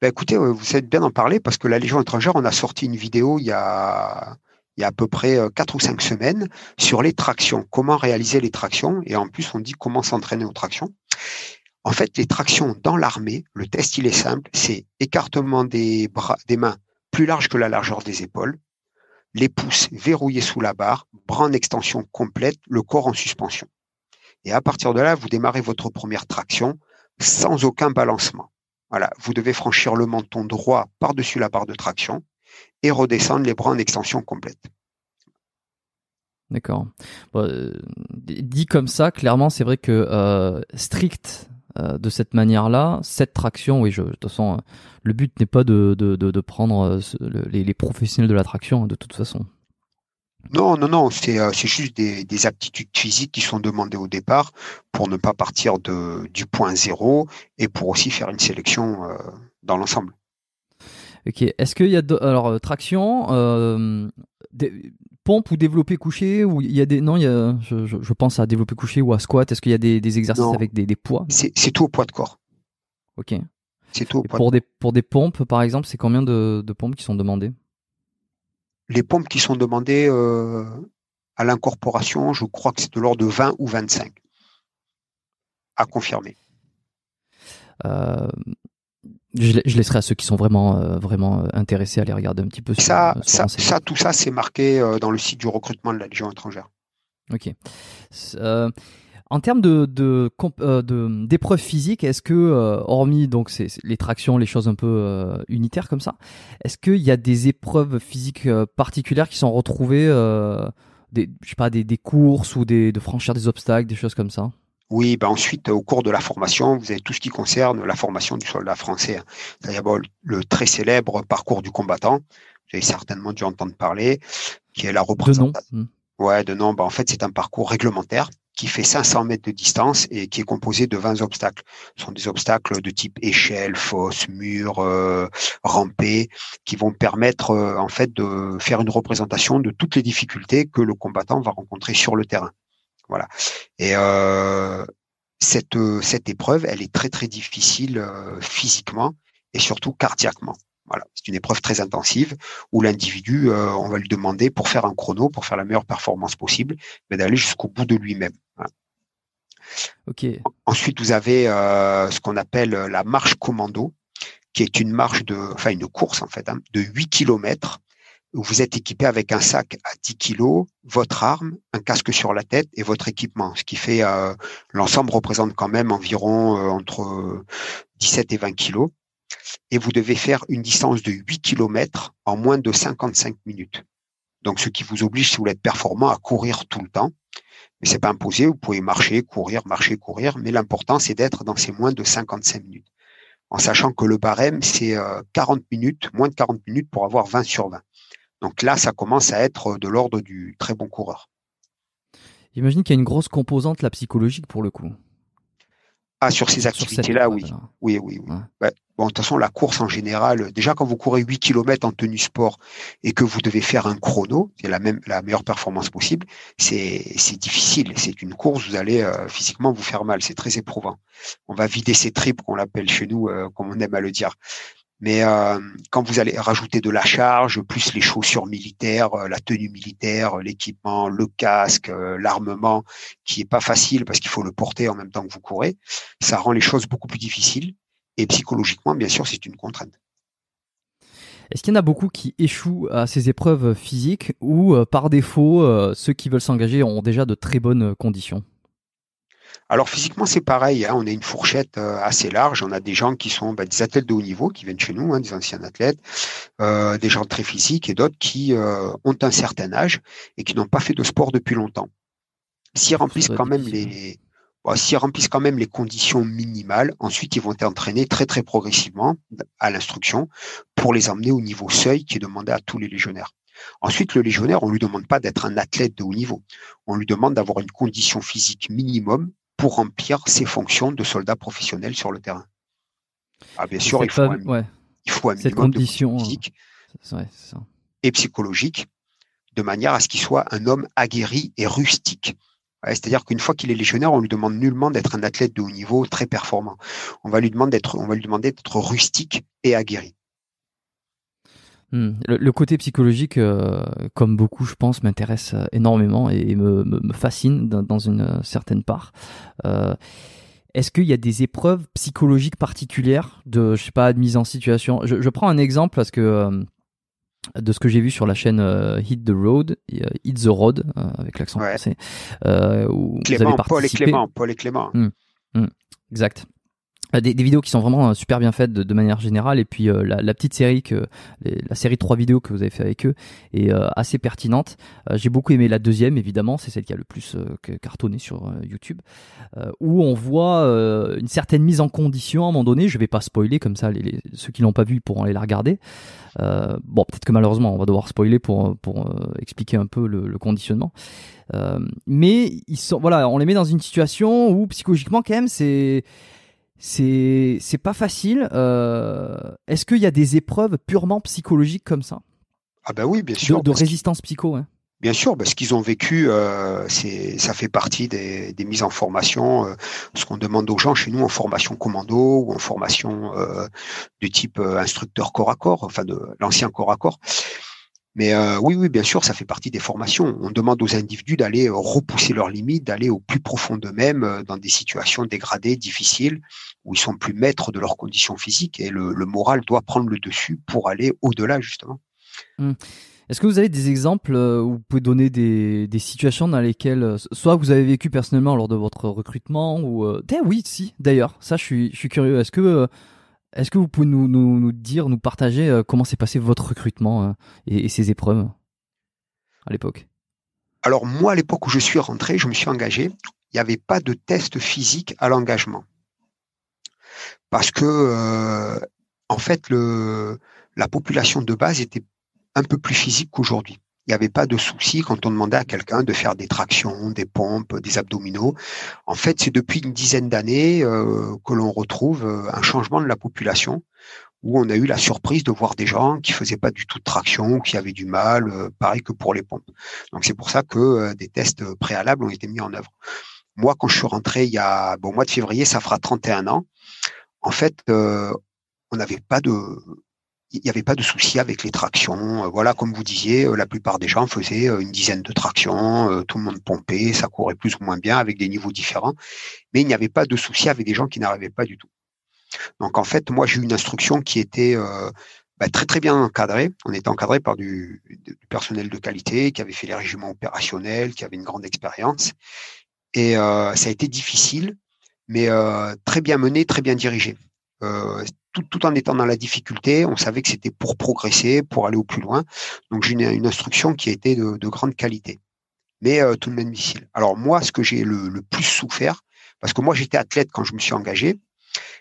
Ben Écoutez, vous êtes bien en parler parce que la Légion étrangère, on a sorti une vidéo il y a, il y a à peu près 4 ou 5 semaines sur les tractions, comment réaliser les tractions et en plus on dit comment s'entraîner aux tractions. En fait, les tractions dans l'armée, le test il est simple, c'est écartement des bras, des mains plus large que la largeur des épaules, les pouces verrouillés sous la barre, bras en extension complète, le corps en suspension. Et à partir de là, vous démarrez votre première traction sans aucun balancement. Voilà, vous devez franchir le menton droit par-dessus la barre de traction et redescendre les bras en extension complète. D'accord. Euh, dit comme ça, clairement, c'est vrai que euh, strict euh, de cette manière-là, cette traction, oui, je, de toute façon, le but n'est pas de, de, prendre euh, les, professionnels de la traction, hein, de toute façon. Non, non, non, c'est euh, juste des, aptitudes physiques qui sont demandées au départ pour ne pas partir de, du point zéro et pour aussi faire une sélection dans l'ensemble. Ok, est-ce qu'il y a alors traction, pompe ou développé couché ou il y a des non il y a, je, pense à développé couché ou à squat. Est-ce qu'il y a des, exercices avec des, poids? C'est tout au poids de corps. Ok. C'est tout au poids pour des pour des pompes par exemple c'est combien de, pompes qui sont demandées? Les pompes qui sont demandées euh, à l'incorporation je crois que c'est de l'ordre de 20 ou 25 à confirmer. Euh, je, laisserai à ceux qui sont vraiment, euh, vraiment euh, intéressés à les regarder un petit peu. ça, ça, ça, tout ça, c'est marqué euh, dans le site du recrutement de la Légion étrangère. Ok. en termes de, de, d'épreuves physiques, est-ce que, hormis donc c'est, les tractions, les choses un peu unitaires comme ça, est-ce qu'il y a des épreuves physiques particulières qui sont retrouvées, des, je sais pas, des, des courses ou des, de franchir des obstacles, des choses comme ça? Oui, ben ensuite, au cours de la formation, vous avez tout ce qui concerne la formation du soldat français. C'est-à-dire le très célèbre parcours du combattant. Vous avez certainement dû entendre parler, qui est la représentation. De nom. Hmm. Ouais, de nom. Ben, en fait, c'est un parcours réglementaire qui fait 500 mètres de distance et qui est composé de 20 obstacles. Ce sont des obstacles de type échelle, fosse, mur, euh, rampé, qui vont permettre euh, en fait de faire une représentation de toutes les difficultés que le combattant va rencontrer sur le terrain. Voilà. Et euh, cette, cette épreuve, elle est très très difficile euh, physiquement et surtout cardiaquement. Voilà, c'est une épreuve très intensive où l'individu, euh, on va lui demander pour faire un chrono, pour faire la meilleure performance possible, mais d'aller jusqu'au bout de lui-même. Ok. Ensuite, vous avez euh, ce qu'on appelle la marche commando, qui est une marche de, enfin une course en fait, hein, de 8 kilomètres vous êtes équipé avec un sac à 10 kilos, votre arme, un casque sur la tête et votre équipement, ce qui fait euh, l'ensemble représente quand même environ euh, entre 17 et 20 kilos. Et vous devez faire une distance de 8 kilomètres en moins de 55 minutes. Donc, ce qui vous oblige, si vous voulez être performant, à courir tout le temps. Mais c'est pas imposé, vous pouvez marcher, courir, marcher, courir, mais l'important, c'est d'être dans ces moins de 55 minutes. en sachant que le barème, c'est 40 minutes, moins de 40 minutes pour avoir 20 sur 20. Donc là, ça commence à être de l'ordre du très bon coureur. J'imagine qu'il y a une grosse composante la psychologique pour le coup. Ah, sur ces activités-là, oui. oui. Oui, oui, bon, de toute façon, la course en général, déjà quand vous courez 8 km en tenue sport et que vous devez faire un chrono, c'est la même, la meilleure performance possible, c'est, c'est difficile. C'est une course, vous allez euh, physiquement vous faire mal. C'est très éprouvant. On va vider ses tripes, qu'on l'appelle chez nous, euh, comme on aime à le dire. Mais euh, quand vous allez rajouter de la charge, plus les chaussures militaires, euh, la tenue militaire, l'équipement, le casque, euh, l'armement, qui est pas facile parce qu'il faut le porter en même temps que vous courez, ça rend les choses beaucoup plus difficiles. Et psychologiquement, bien sûr, c'est une contrainte. Est-ce qu'il y en a beaucoup qui échouent à ces épreuves physiques ou par défaut, ceux qui veulent s'engager ont déjà de très bonnes conditions? Alors physiquement, c'est pareil. Hein. on a une fourchette euh, assez large. On a des gens qui sont bah, des athlètes de haut niveau qui viennent chez nous, hein, des anciens athlètes, euh, des gens très physiques et d'autres qui euh, ont un certain âge et qui n'ont pas fait de sport depuis longtemps. S'ils remplissent quand même les bah, s'ils remplissent quand même les conditions minimales, ensuite ils vont être entraînés très très progressivement à l'instruction pour les emmener au niveau seuil qui est demandé à tous les légionnaires. Ensuite, le légionnaire, on lui demande pas d'être un athlète de haut niveau. On lui demande d'avoir une condition physique minimum pour remplir ses fonctions de soldat professionnel sur le terrain. Ah, bien sûr, il faut, un, il faut, un, minimum de physique et psychologique de manière à ce qu'il soit un homme aguerri et rustique. C'est-à-dire qu'une fois qu'il est légionnaire, on lui demande nullement d'être un athlète de haut niveau très performant. On va lui demander d'être, on va lui demander d'être rustique et aguerri. Hmm. Le, côté psychologique, euh, comme beaucoup, je pense, m'intéresse euh, énormément et me, fascine dans, une euh, certaine part. Est-ce qu'il y a des épreuves psychologiques particulières de, je sais pas, de mise en situation? Je, prends un exemple parce que de ce que j'ai vu sur la chaîne Hit the Road, Hit the Road avec l'accent français, où Clément, vous Paul et Clément, Paul et Clément. Hmm. Hmm. Exact. Euh, des, des, vidéos qui sont vraiment euh, super bien faites de, manière générale. Et puis euh, la, la, petite série que la série de trois vidéos que vous avez fait avec eux est assez pertinente. J'ai beaucoup aimé la deuxième évidemment. C'est celle qui a le plus cartonné sur YouTube. Où on voit une certaine mise en condition à un moment donné. Je vais pas spoiler comme ça les, ceux qui l'ont pas vu pourront aller la regarder. Bon peut-être que malheureusement on va devoir spoiler pour pour expliquer un peu le, le conditionnement. Mais ils sont voilà on les met dans une situation où psychologiquement quand même c'est c'est c'est pas facile. Euh, est-ce qu'il y a des épreuves purement psychologiques comme ça? Ah ben oui, bien sûr. De, résistance psycho. Hein. Bien sûr, parce qu'ils ont vécu, euh, c'est, ça fait partie des, des mises en formation. Euh, ce qu'on demande aux gens chez nous en formation commando ou en formation euh, du type instructeur corps à corps, enfin de l'ancien corps à corps. Mais euh, oui, oui, bien sûr, ça fait partie des formations. On demande aux individus d'aller euh, repousser leurs limites, d'aller au plus profond d'eux-mêmes euh, dans des situations dégradées, difficiles, où ils sont plus maîtres de leurs conditions physiques et le, moral doit prendre le dessus pour aller au-delà, justement. Mmh. Est-ce que vous avez des exemples où vous pouvez donner des, situations dans lesquelles, soit vous avez vécu personnellement lors de votre recrutement, ou... Eh oui, si, d'ailleurs, ça je suis, je suis curieux. Est-ce que est-ce que vous pouvez nous, dire, nous partager euh, comment s'est passé votre recrutement euh, et, ces épreuves à l'époque? Alors moi, à l'époque où je suis rentré, je me suis engagé, il n'y avait pas de test physique à l'engagement. Parce que, euh, en fait, la population de base était un peu plus physique qu'aujourd'hui il n'y avait pas de souci quand on demandait à quelqu'un de faire des tractions, des pompes, des abdominaux. En fait, c'est depuis une dizaine d'années euh, que l'on retrouve euh, un changement de la population où on a eu la surprise de voir des gens qui faisaient pas du tout de traction, qui avaient du mal, euh, pareil que pour les pompes. Donc c'est pour ça que des tests préalables ont été mis en œuvre. Moi, quand je suis rentré il y a, bon, au mois de février, ça fera 31 ans. En fait, on n'avait pas de, il n'y avait pas de souci avec les tractions. Euh, voilà, comme vous disiez, euh, la plupart des gens faisaient euh, une dizaine de tractions, tout le monde pompait, ça courait plus ou moins bien avec des niveaux différents, mais il n'y avait pas de souci avec des gens qui n'arrivaient pas du tout. Donc en fait, moi j'ai eu une instruction qui était bah, très très bien encadrée. On était encadré par du, du, personnel de qualité qui avait fait les régiments opérationnels, qui avait une grande expérience, et ça a été difficile, mais très bien mené, très bien dirigé. Tout, tout, en étant dans la difficulté, on savait que c'était pour progresser, pour aller au plus loin. Donc j'ai une, une, instruction qui a été de, de grande qualité, mais euh, tout de même difficile. Alors moi, ce que j'ai le, le, plus souffert, parce que moi j'étais athlète quand je me suis engagé,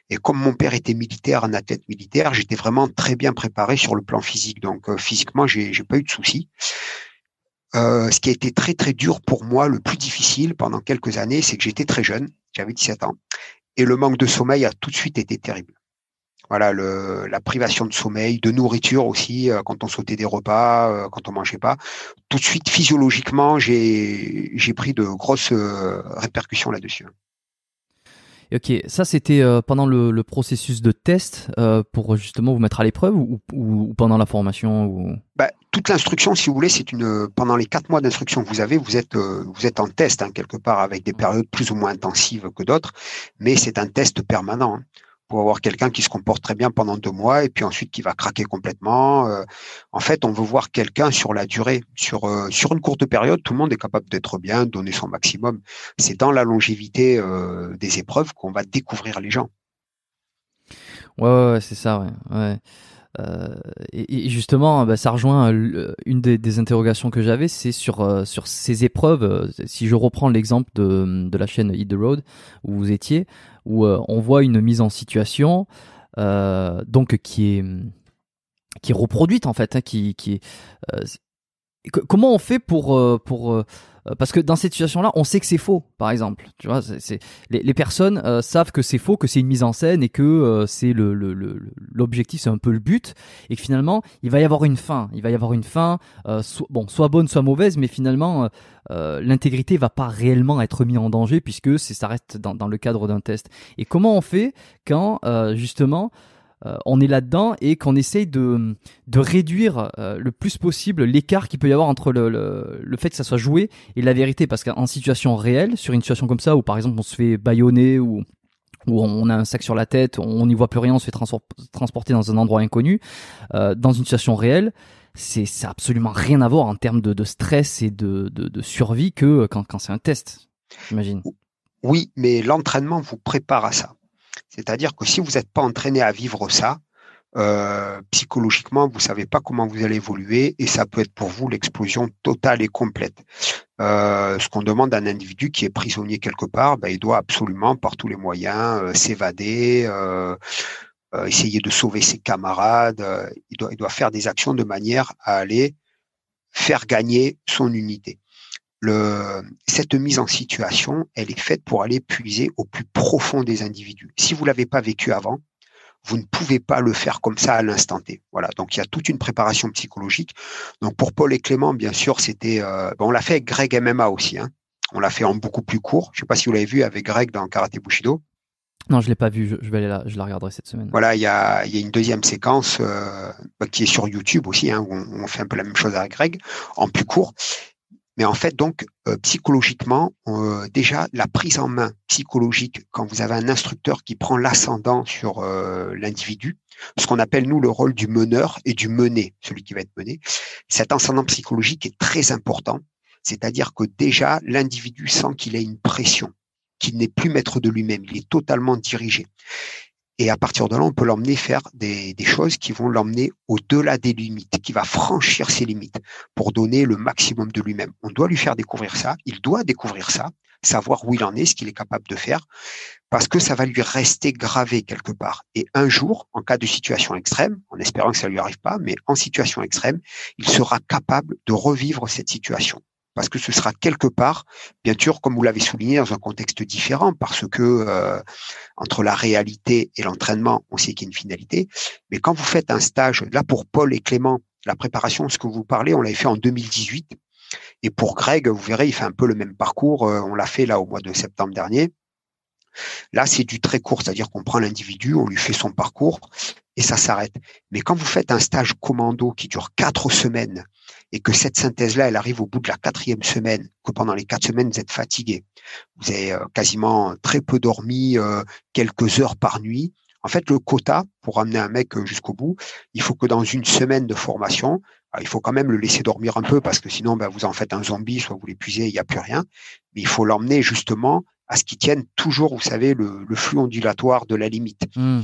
Et comme mon père était militaire, un athlète militaire, j'étais vraiment très bien préparé sur le plan physique. Donc euh, physiquement, j'ai pas eu de soucis. Euh, ce qui a été très très dur pour moi, le plus difficile pendant quelques années, c'est que j'étais très jeune, j'avais 17 ans, et le manque de sommeil a tout de suite été terrible. Voilà, le, la privation de sommeil, de nourriture aussi, euh, quand on sautait des repas, euh, quand on mangeait pas. Tout de suite, physiologiquement, j'ai j'ai pris de grosses euh, répercussions là-dessus. Ok, ça c'était euh, pendant le, le processus de test euh, pour justement vous mettre à l'épreuve ou, ou, ou pendant la formation ou... Bah, toute l'instruction, si vous voulez, c'est une pendant les quatre mois d'instruction que vous avez, vous êtes euh, vous êtes en test hein, quelque part avec des périodes plus ou moins intensives que d'autres, mais c'est un test permanent. hein. Pour avoir quelqu'un qui se comporte très bien pendant deux mois et puis ensuite qui va craquer complètement. euh, en fait, on veut voir quelqu'un sur la durée, sur euh, sur une courte période. Tout le monde est capable d'être bien, donner son maximum. C'est dans la longévité euh, des épreuves qu'on va découvrir les gens. Ouais, ouais, ouais, c'est ça, ouais. ouais. Euh, et, justement, bah, ça rejoint euh, une des, interrogations que j'avais, c'est sur euh, sur ces épreuves. Si je reprends l'exemple de, de la chaîne Hit the Road où vous étiez, où on voit une mise en situation, donc qui est qui est reproduite en fait, hein, qui qui comment on fait pour pour parce que dans cette situation-là, on sait que c'est faux, par exemple. Tu vois, c'est, les, les personnes euh, savent que c'est faux, que c'est une mise en scène et que euh, c'est le, l'objectif, c'est un peu le but, et que finalement, il va y avoir une fin. Il va y avoir une fin, euh, bon, soit bonne, soit mauvaise, mais finalement, euh, euh, l'intégrité va pas réellement être mise en danger puisque c'est, ça reste dans, dans le cadre d'un test. Et comment on fait quand euh, justement euh, on est là-dedans et qu'on essaye de, de réduire euh, le plus possible l'écart qu'il peut y avoir entre le, le, fait que ça soit joué et la vérité parce qu'en situation réelle, sur une situation comme ça où par exemple on se fait baïonner ou où on a un sac sur la tête, on n'y voit plus rien, on se fait transporter dans un endroit inconnu, euh, dans une situation réelle, c'est absolument rien à voir en termes de, stress et de, de, de survie que quand, quand c'est un test, j'imagine. Oui, mais l'entraînement vous prépare à ça. C'est-à-dire que si vous n'êtes pas entraîné à vivre ça, euh, psychologiquement, vous savez pas comment vous allez évoluer et ça peut être pour vous l'explosion totale et complète. Euh, ce qu'on demande à un individu qui est prisonnier quelque part, ben, il doit absolument, par tous les moyens, euh, s'évader, essayer de sauver ses camarades. il doit faire des actions de manière à aller faire gagner son unité. Le, cette mise en situation, elle est faite pour aller puiser au plus profond des individus. Si vous l'avez pas vécu avant, vous ne pouvez pas le faire comme ça à l'instant T. Voilà. Donc il y a toute une préparation psychologique. Donc pour Paul et Clément, bien sûr, c'était, euh, on l'a fait avec Greg MMA aussi. Hein. On l'a fait en beaucoup plus court. Je sais pas si vous l'avez vu avec Greg dans Karate Bushido. Non, je l'ai pas vu, je, je vais aller là, je la regarderai cette semaine. Voilà, il y a, il y a une deuxième séquence euh, bah, qui est sur YouTube aussi, hein, où on, on fait un peu la même chose avec Greg, en plus court. Mais en fait, donc, euh, psychologiquement, euh, déjà, la prise en main psychologique, quand vous avez un instructeur qui prend l'ascendant sur euh, l'individu, ce qu'on appelle, nous, le rôle du meneur et du mené, celui qui va être mené, cet ascendant psychologique est très important. C'est-à-dire que déjà, l'individu sent qu'il a une pression, qu'il n'est plus maître de lui-même, il est totalement dirigé. Et à partir de là, on peut l'emmener faire des, choses qui vont l'emmener au-delà des limites, qui va franchir ses limites pour donner le maximum de lui-même. On doit lui faire découvrir ça, il doit découvrir ça, savoir où il en est, ce qu'il est capable de faire, parce que ça va lui rester gravé quelque part. Et un jour, en cas de situation extrême, en espérant que ça lui arrive pas, mais en situation extrême, il sera capable de revivre cette situation parce que ce sera quelque part, bien sûr, comme vous l'avez souligné, dans un contexte différent, parce que euh, entre la réalité et l'entraînement, on sait qu'il y a une finalité. Mais quand vous faites un stage, là pour Paul et Clément, la préparation, ce que vous parlez, on l'avait fait en 2018. Et pour Greg, vous verrez, il fait un peu le même parcours. Euh, on l'a fait là au mois de septembre dernier. Là, c'est du très court, c'est-à-dire qu'on prend l'individu, on lui fait son parcours et ça s'arrête. Mais quand vous faites un stage commando qui dure quatre semaines et que cette synthèse-là, elle arrive au bout de la quatrième semaine, que pendant les quatre semaines, vous êtes fatigué, vous avez euh, quasiment très peu dormi, euh, quelques heures par nuit. En fait, le quota pour amener un mec euh, jusqu'au bout, il faut que dans une semaine de formation, alors, il faut quand même le laisser dormir un peu parce que sinon, ben, vous en faites un zombie, soit vous l'épuisez, il n'y a plus rien. Mais il faut l'emmener justement à ce qu'il tienne toujours, vous savez, le, le flux ondulatoire de la limite. Hmm.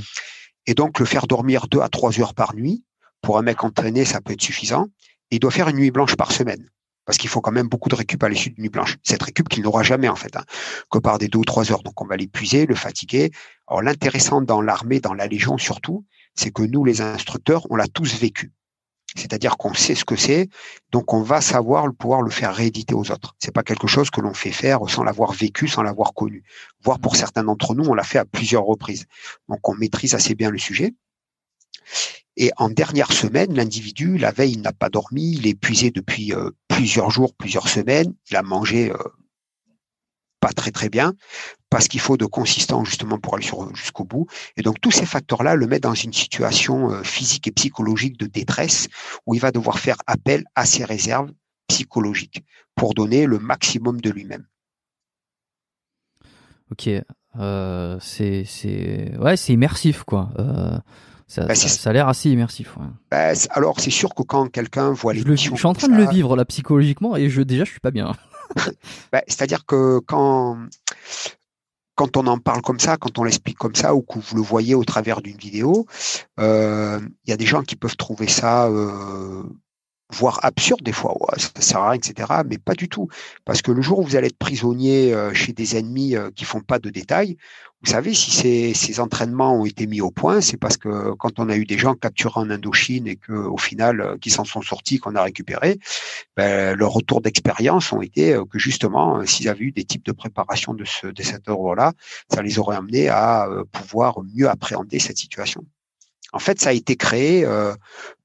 Et donc, le faire dormir deux à trois heures par nuit, pour un mec entraîné, ça peut être suffisant. Il doit faire une nuit blanche par semaine. parce qu'il faut quand même beaucoup de récup à l'issue d'une nuit blanche. Cette récup qu'il n'aura jamais en fait, hein, que par des deux ou trois heures. Donc on va l'épuiser, le fatiguer. Alors l'intéressant dans l'armée, dans la Légion surtout, c'est que nous les instructeurs, on l'a tous vécu. C'est-à-dire qu'on sait ce que c'est, donc on va savoir le pouvoir le faire rééditer aux autres. C'est pas quelque chose que l'on fait faire sans l'avoir vécu, sans l'avoir connu. Voire pour certains d'entre nous, on l'a fait à plusieurs reprises. Donc on maîtrise assez bien le sujet. Et en dernière semaine, l'individu, la veille, il n'a pas dormi, il est épuisé depuis euh, plusieurs jours, plusieurs semaines, il a mangé euh, pas très très bien, parce qu'il faut de consistance justement pour aller jusqu'au bout. Et donc tous ces facteurs-là le mettent dans une situation euh, physique et psychologique de détresse, où il va devoir faire appel à ses réserves psychologiques pour donner le maximum de lui-même. Ok, c'est ouais, c'est immersif quoi. Bah, ça, a l'air assez immersif. Bah, alors, c'est sûr que quand quelqu'un voit les. Je, je, suis en train de le vivre là psychologiquement et je déjà je suis pas bien. Bah, c'est-à-dire que quand quand on en parle comme ça, quand on l'explique comme ça, ou que vous le voyez au travers d'une vidéo, euh, il y a des gens qui peuvent trouver ça euh, voire absurde des fois, ouais, ça sert à rien, etc. Mais pas du tout, parce que le jour où vous allez être prisonnier euh, chez des ennemis qui font pas de détails, vous savez, si ces, ces entraînements ont été mis au point, c'est parce que quand on a eu des gens capturés en Indochine et que, au final, euh, qui s'en sont sortis, qu'on a récupéré, ben, leur retour d'expérience ont été euh, que justement, euh, s'ils avaient eu des types de préparation de, ce, de cet ordre-là, ça les aurait amenés à pouvoir mieux appréhender cette situation. En fait, ça a été créé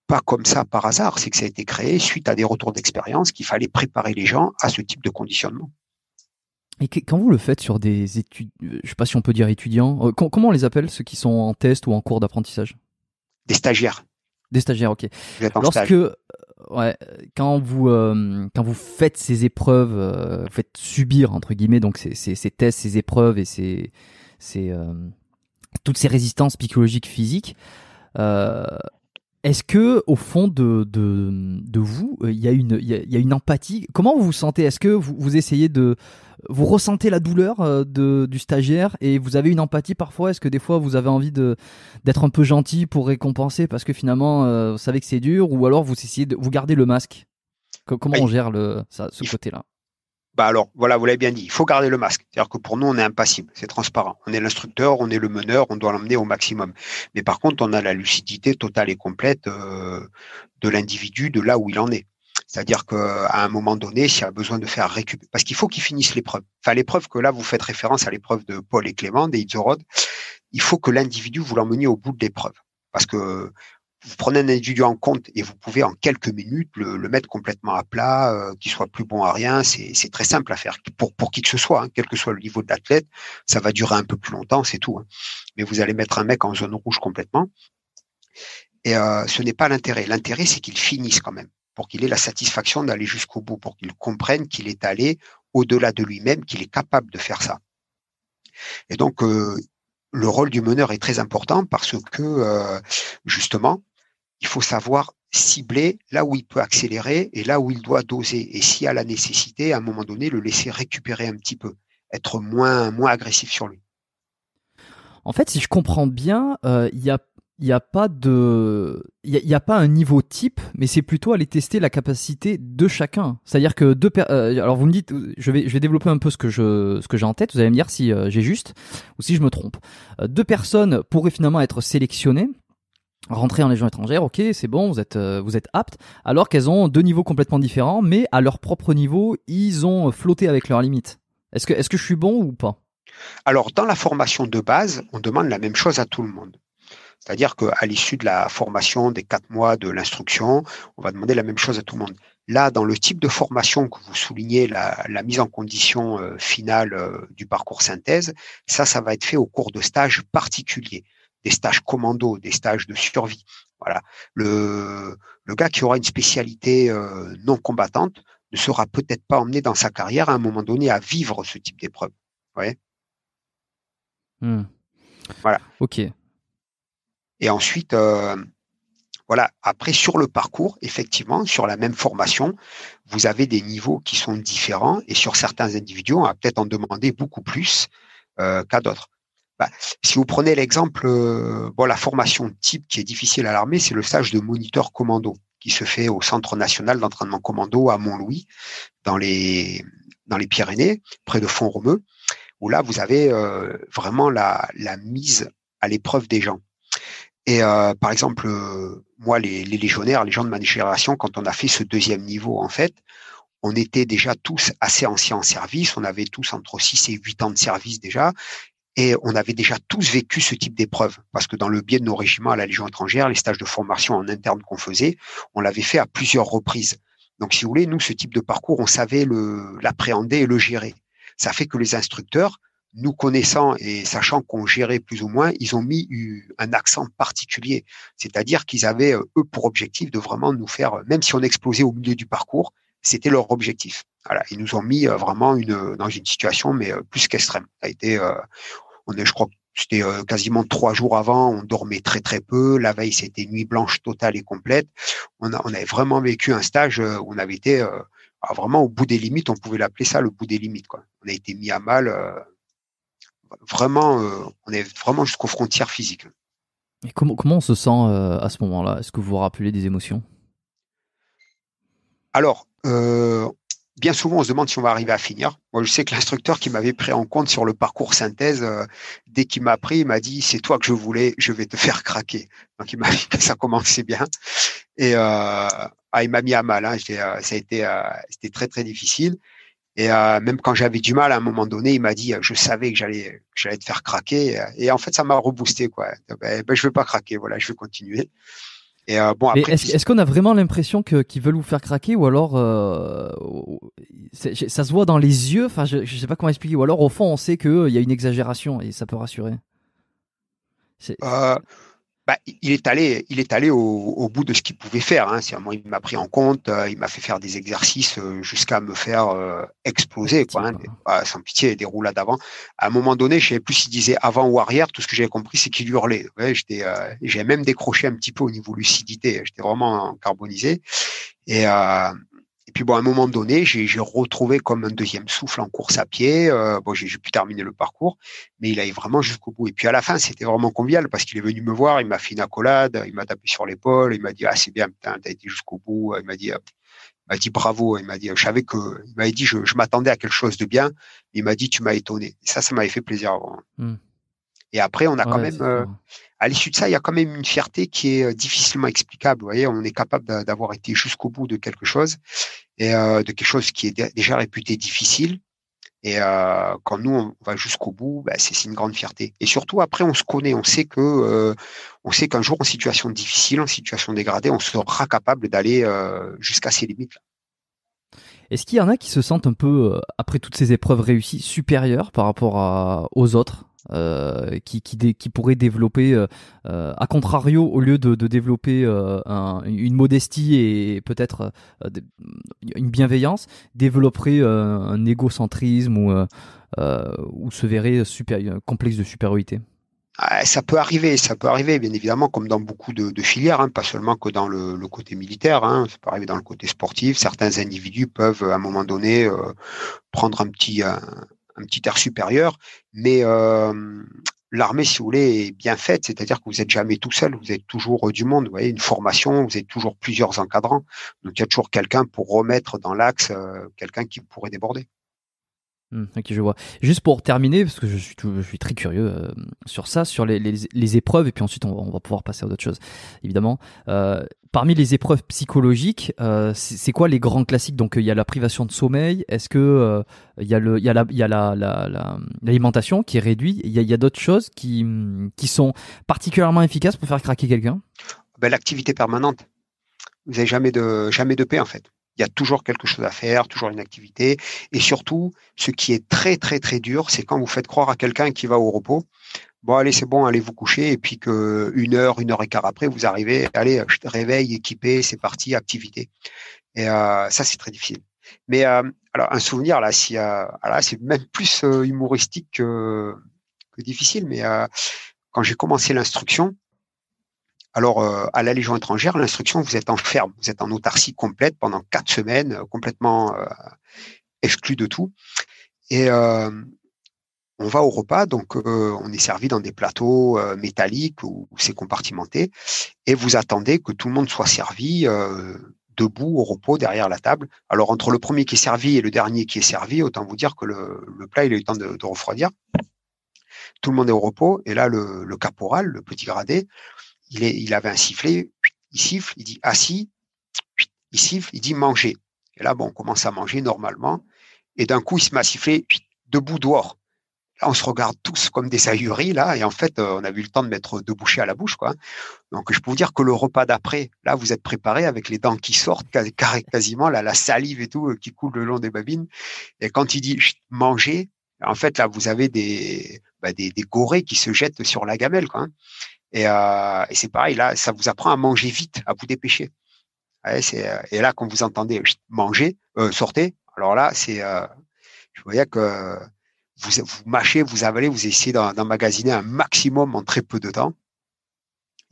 pas comme ça par hasard, c'est que ça a été créé suite à des retours d'expérience qu'il fallait préparer les gens à ce type de conditionnement. Et quand vous le faites sur des études, euh, je sais pas si on peut dire étudiants, euh, comment on les appelle ceux qui sont en test ou en cours d'apprentissage? Des stagiaires. Des stagiaires, ok. Lorsque, euh, ouais, quand vous quand vous faites ces épreuves, vous faites subir entre guillemets donc ces, ces, ces tests, ces épreuves et ces, ces toutes ces résistances psychologiques, physiques. Est-ce que au fond de, de, de vous, il y, a une, il, y a, une empathie? Comment vous vous sentez? Est-ce que vous, vous essayez de, vous ressentez la douleur euh, de, du stagiaire et vous avez une empathie parfois? Est-ce que des fois vous avez envie de d'être un peu gentil pour récompenser parce que finalement euh, vous savez que c'est dur ou alors vous essayez de vous garder le masque? Comment on gère le ça, ce côté-là? Bah alors, voilà, vous l'avez bien dit, il faut garder le masque. C'est-à-dire que pour nous, on est impassible, c'est transparent. On est l'instructeur, on est le meneur, on doit l'emmener au maximum. Mais par contre, on a la lucidité totale et complète euh, de l'individu, de là où il en est. C'est-à-dire qu'à un moment donné, s'il y a besoin de faire récupérer, parce qu'il faut qu'ils finissent l'épreuve. Enfin, l'épreuve que là, vous faites référence à l'épreuve de Paul et Clément, des Itzorod, il faut que l'individu, vous l'emmeniez au bout de l'épreuve. Parce que vous prenez un individu en compte et vous pouvez en quelques minutes le, mettre complètement à plat, euh, qu'il soit plus bon à rien. C'est très simple à faire pour pour qui que ce soit, hein, quel que soit le niveau de l'athlète. Ça va durer un peu plus longtemps, c'est tout. Hein. Mais vous allez mettre un mec en zone rouge complètement. Et euh, ce n'est pas l'intérêt. L'intérêt, c'est qu'il finisse quand même pour qu'il ait la satisfaction d'aller jusqu'au bout, pour qu'il comprenne qu'il est allé au-delà de lui-même, qu'il est capable de faire ça. Et donc, euh, le rôle du meneur est très important parce que, euh, justement, il faut savoir cibler là où il peut accélérer et là où il doit doser. Et s'il y a la nécessité, à un moment donné, le laisser récupérer un petit peu, être moins, moins agressif sur lui. En fait, si je comprends bien, euh, il y a n'y a pas de, il y, a pas un niveau type, mais c'est plutôt aller tester la capacité de chacun. C'est-à-dire que deux, euh, alors vous me dites, je vais, je vais développer un peu ce que je, ce que j'ai en tête. Vous allez me dire si euh, j'ai juste ou si je me trompe. Euh, deux personnes pourraient finalement être sélectionnées, rentrer en légion étrangère. Ok, c'est bon, vous êtes, vous êtes aptes. Alors qu'elles ont deux niveaux complètement différents, mais à leur propre niveau, ils ont flotté avec leurs limites. Est-ce que, est-ce que je suis bon ou pas? Alors dans la formation de base, on demande la même chose à tout le monde. C'est-à-dire qu'à l'issue de la formation des quatre mois de l'instruction, on va demander la même chose à tout le monde. Là, dans le type de formation que vous soulignez, la, mise en condition euh, finale euh, du parcours synthèse, ça, ça va être fait au cours de stages particuliers, des stages commando, des stages de survie. Voilà. Le, le gars qui aura une spécialité euh, non combattante ne sera peut-être pas emmené dans sa carrière à un moment donné à vivre ce type d'épreuve. Ouais. Hmm. Voilà. Ok. Et ensuite, euh, voilà, après sur le parcours, effectivement, sur la même formation, vous avez des niveaux qui sont différents et sur certains individus, on va peut-être en demander beaucoup plus euh, qu'à d'autres. Bah, si vous prenez l'exemple, euh, bon, la formation type qui est difficile à l'armée, c'est le stage de moniteur commando. qui se fait au Centre national d'entraînement commando à Montlouis, dans les, dans les Pyrénées, près de Font-Romeu, où là, vous avez euh, vraiment la, la mise à l'épreuve des gens. Et euh, par exemple, euh, moi, les, les, légionnaires, les gens de ma génération, quand on a fait ce deuxième niveau, en fait, on était déjà tous assez anciens en service, on avait tous entre 6 et 8 ans de service déjà, et on avait déjà tous vécu ce type d'épreuve, parce que dans le biais de nos régiments à la Légion étrangère, les stages de formation en interne qu'on faisait, on l'avait fait à plusieurs reprises. Donc, si vous voulez, nous, ce type de parcours, on savait l'appréhender et le gérer. Ça fait que les instructeurs, nous connaissant et sachant qu'on gérait plus ou moins, ils ont mis un accent particulier. C'est-à-dire qu'ils avaient, eux, pour objectif de vraiment nous faire, même si on explosait au milieu du parcours, c'était leur objectif. Voilà, ils nous ont mis euh, vraiment une, dans une situation, mais euh, plus qu'extrême. Ça a été, euh, on est, je crois, c'était euh, quasiment trois jours avant, on dormait très très peu. La veille, c'était nuit blanche totale et complète. On, a, on avait vraiment vécu un stage euh, où on avait été euh, vraiment au bout des limites. On pouvait l'appeler ça le bout des limites. Quoi. On a été mis à mal. vraiment, on est vraiment jusqu'aux frontières physiques. Et comment, comment on se sent à ce moment-là? Est-ce que vous vous rappelez des émotions? Alors, euh, bien souvent, on se demande si on va arriver à finir. Moi, je sais que l'instructeur qui m'avait pris en compte sur le parcours synthèse, euh, dès qu'il m'a pris, il m'a dit c'est toi que je voulais, je vais te faire craquer. Donc, il m'a dit que ça commençait bien. Et euh, ah, il m'a mis à mal. Hein. Euh, ça a été, euh, c'était très très difficile. Et même quand j'avais du mal, à un moment donné, il m'a dit je savais que j'allais, te faire craquer. Et en fait, ça m'a reboosté quoi. Ben, ben, je vais pas craquer. Voilà, je vais continuer. Et euh, bon, après, est-ce, qu'on a vraiment l'impression que qu'ils veulent vous faire craquer ou alors euh, ça se voit dans les yeux? Enfin, je, je sais pas comment expliquer. Ou alors au fond, on sait qu'il y a une exagération et ça peut rassurer. Euh, bah, il est allé, il est allé au, bout de ce qu'il pouvait faire. Hein. Moi, il m'a pris en compte, euh, il m'a fait faire des exercices euh, jusqu'à me faire euh, exploser, quoi, hein. bah, sans pitié, des roulades avant. À un moment donné, je savais plus s'il disait avant ou arrière. Tout ce que j'avais compris, c'est qu'il hurlait. Ouais, j'étais, j'ai même décroché un petit peu au niveau lucidité. J'étais vraiment carbonisé. Et, et puis bon, à un moment donné, j'ai retrouvé comme un deuxième souffle en course à pied. Euh, bon, j'ai pu terminer le parcours, mais il allait vraiment jusqu'au bout. Et puis à la fin, c'était vraiment convivial parce qu'il est venu me voir, il m'a fait une accolade, il m'a tapé sur l'épaule, il m'a dit ah c'est bien, putain, t'as été jusqu'au bout. Il m'a dit, il m'a dit bravo. Il m'a dit, je savais que, il m'avait dit, je, je m'attendais à quelque chose de bien. Il m'a dit, tu m'as étonné. Et ça, ça m'avait fait plaisir. Mmh. Et après, on a quand même, euh, à l'issue de ça, il y a quand même une fierté qui est euh, difficilement explicable. Vous voyez, on est capable d'avoir été jusqu'au bout de quelque chose et euh, de quelque chose qui est déjà réputé difficile. Et quand nous on va jusqu'au bout, bah, c'est une grande fierté. Et surtout après, on se connaît, on sait que on sait qu'un jour en situation difficile, en situation dégradée, on sera capable d'aller jusqu'à ces limites. -là. Est-ce qu'il y en a qui se sentent un peu, après toutes ces épreuves réussies, supérieurs par rapport à, aux autres? Euh, qui, qui, pourrait développer, euh, euh, à contrario, au lieu de, développer un, une modestie et peut-être une bienveillance, développerait un égocentrisme ou, se verrait un complexe de supériorité ah, ça peut arriver, ça peut arriver, bien évidemment, comme dans beaucoup de, filières, hein, pas seulement que dans le, côté militaire, hein, ça peut arriver dans le côté sportif. Certains individus peuvent, à un moment donné, prendre un petit, petit air supérieur, mais euh, l'armée, si vous voulez, est bien faite, c'est-à-dire que vous n'êtes jamais tout seul, vous êtes toujours du monde, vous voyez, une formation, vous êtes toujours plusieurs encadrants, donc il y a toujours quelqu'un pour remettre dans l'axe euh, quelqu'un qui pourrait déborder. Mmh, ok, je vois. Juste pour terminer, parce que je suis, très curieux euh, sur ça, sur les, épreuves, et puis ensuite on va, pouvoir passer à d'autres choses, évidemment. Euh, parmi les épreuves psychologiques, euh, c'est quoi les grands classiques? Donc il y a la privation de sommeil. Est-ce que euh, il y a le, il y a la, il l'alimentation la, qui est réduite? Il y a, il y a d'autres choses qui, qui sont particulièrement efficaces pour faire craquer quelqu'un? Ben, l'activité permanente. Vous n'avez jamais de, jamais de paix en fait il y a toujours quelque chose à faire, toujours une activité. Et surtout, ce qui est très, très, très dur, c'est quand vous faites croire à quelqu'un qui va au repos, bon, allez, c'est bon, allez vous coucher, et puis que une heure, une heure et quart après, vous arrivez, allez, réveille, équipé, c'est parti, activité. Et euh, ça, c'est très difficile. Mais euh, alors, un souvenir, là, si, euh, là c'est même plus euh, humoristique que, que difficile, mais euh, quand j'ai commencé l'instruction, alors, euh, à la Légion étrangère, l'instruction, vous êtes en ferme, vous êtes en autarcie complète pendant quatre semaines, euh, complètement euh, exclu de tout. Et on va au repas, donc on est servi dans des plateaux métalliques où, c'est compartimenté, et vous attendez que tout le monde soit servi debout au repos derrière la table. Alors entre le premier qui est servi et le dernier qui est servi, autant vous dire que le, plat il a eu le temps de, refroidir. Tout le monde est au repos et là le, caporal, le petit gradé, il, est, avait un sifflet, il siffle, il dit assis, il siffle, il dit manger. Et là bon, on commence à manger normalement et d'un coup il se met à siffler debout dehors. On se regarde tous comme des ahuris, là, et en fait, euh, on a eu le temps de mettre deux bouchées à la bouche, quoi. Donc, je peux vous dire que le repas d'après, là, vous êtes préparé avec les dents qui sortent, quasiment, la salive et tout euh, qui coule le long des babines. Et quand il dit manger, en fait, là, vous avez des, bah, des, gorées qui se jettent sur la gamelle, quoi. Hein. Et, euh, et c'est pareil, là, ça vous apprend à manger vite, à vous dépêcher. Et là, quand vous entendez manger, euh, sortez, alors là, c'est, je voyais que vous, mâchez, vous avalez, vous essayez d'emmagasiner un maximum en très peu de temps.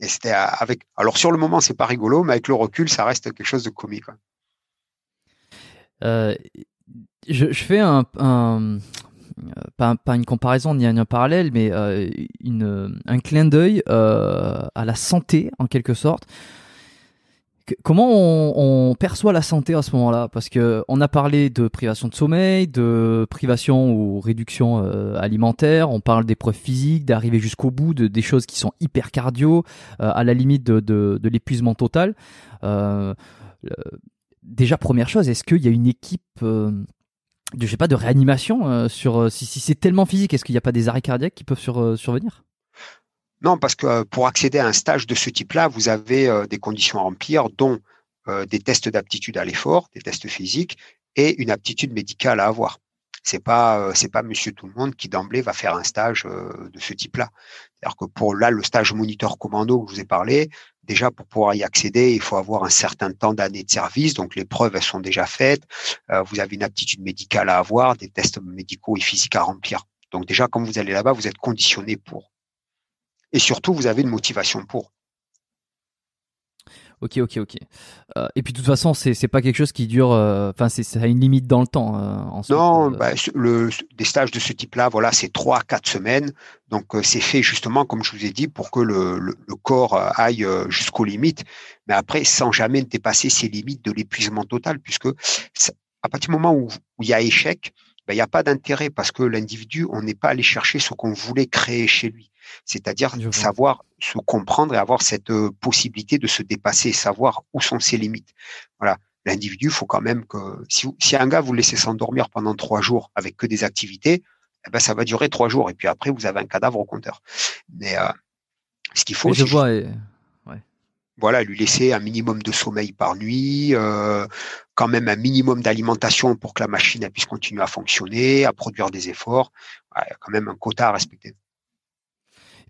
Et c'était avec. Alors sur le moment, c'est pas rigolo, mais avec le recul, ça reste quelque chose de comique. Euh, je, fais un, un pas, une comparaison ni un, parallèle, mais euh, une, un clin d'œil euh, à la santé en quelque sorte comment on, perçoit la santé à ce moment-là? Parce que on a parlé de privation de sommeil, de privation ou réduction euh, alimentaire. On parle d'épreuves physiques, d'arriver jusqu'au bout, de des choses qui sont hyper cardio, euh, à la limite de, l'épuisement total. Euh, déjà première chose, est-ce qu'il y a une équipe de je sais pas de réanimation sur si, c'est tellement physique, est-ce qu'il n'y a pas des arrêts cardiaques qui peuvent survenir? Non, parce que euh, pour accéder à un stage de ce type-là, vous avez euh, des conditions à remplir, dont euh, des tests d'aptitude à l'effort, des tests physiques et une aptitude médicale à avoir. C'est pas c'est pas Monsieur tout le monde qui d'emblée va faire un stage de ce type-là. C'est-à-dire que pour là le stage moniteur commando que je vous ai parlé, déjà pour pouvoir y accéder, il faut avoir un certain temps d'année de service. Donc les preuves elles sont déjà faites. vous avez une aptitude médicale à avoir, des tests médicaux et physiques à remplir. Donc déjà quand vous allez là-bas, vous êtes conditionné pour et surtout vous avez une motivation pour. Ok, ok, ok. Euh, et puis de toute façon, c'est pas quelque chose qui dure. Euh, enfin, c'est ça a une limite dans le temps. Euh, non, bah, le, des stages de ce type-là, voilà, c'est trois, quatre semaines. Donc c'est fait justement, comme je vous ai dit, pour que le, le, corps aille jusqu'aux limites, mais après sans jamais dépasser ces limites de l'épuisement total, puisque à partir du moment où, où il y a échec, ben, il n'y a pas d'intérêt parce que l'individu, on n'est pas allé chercher ce qu'on voulait créer chez lui. C'est-à-dire savoir se comprendre et avoir cette euh, possibilité de se dépasser, savoir où sont ses limites. Voilà. L'individu, il faut quand même que si, si un gars vous laissez s'endormir pendant trois jours avec que des activités, eh ben ça va durer trois jours et puis après vous avez un cadavre au compteur. Mais euh, ce qu'il faut, je vois, voilà, lui laisser un minimum de sommeil par nuit, euh, quand même un minimum d'alimentation pour que la machine puisse continuer à fonctionner, à produire des efforts. il y a quand même un quota à respecter.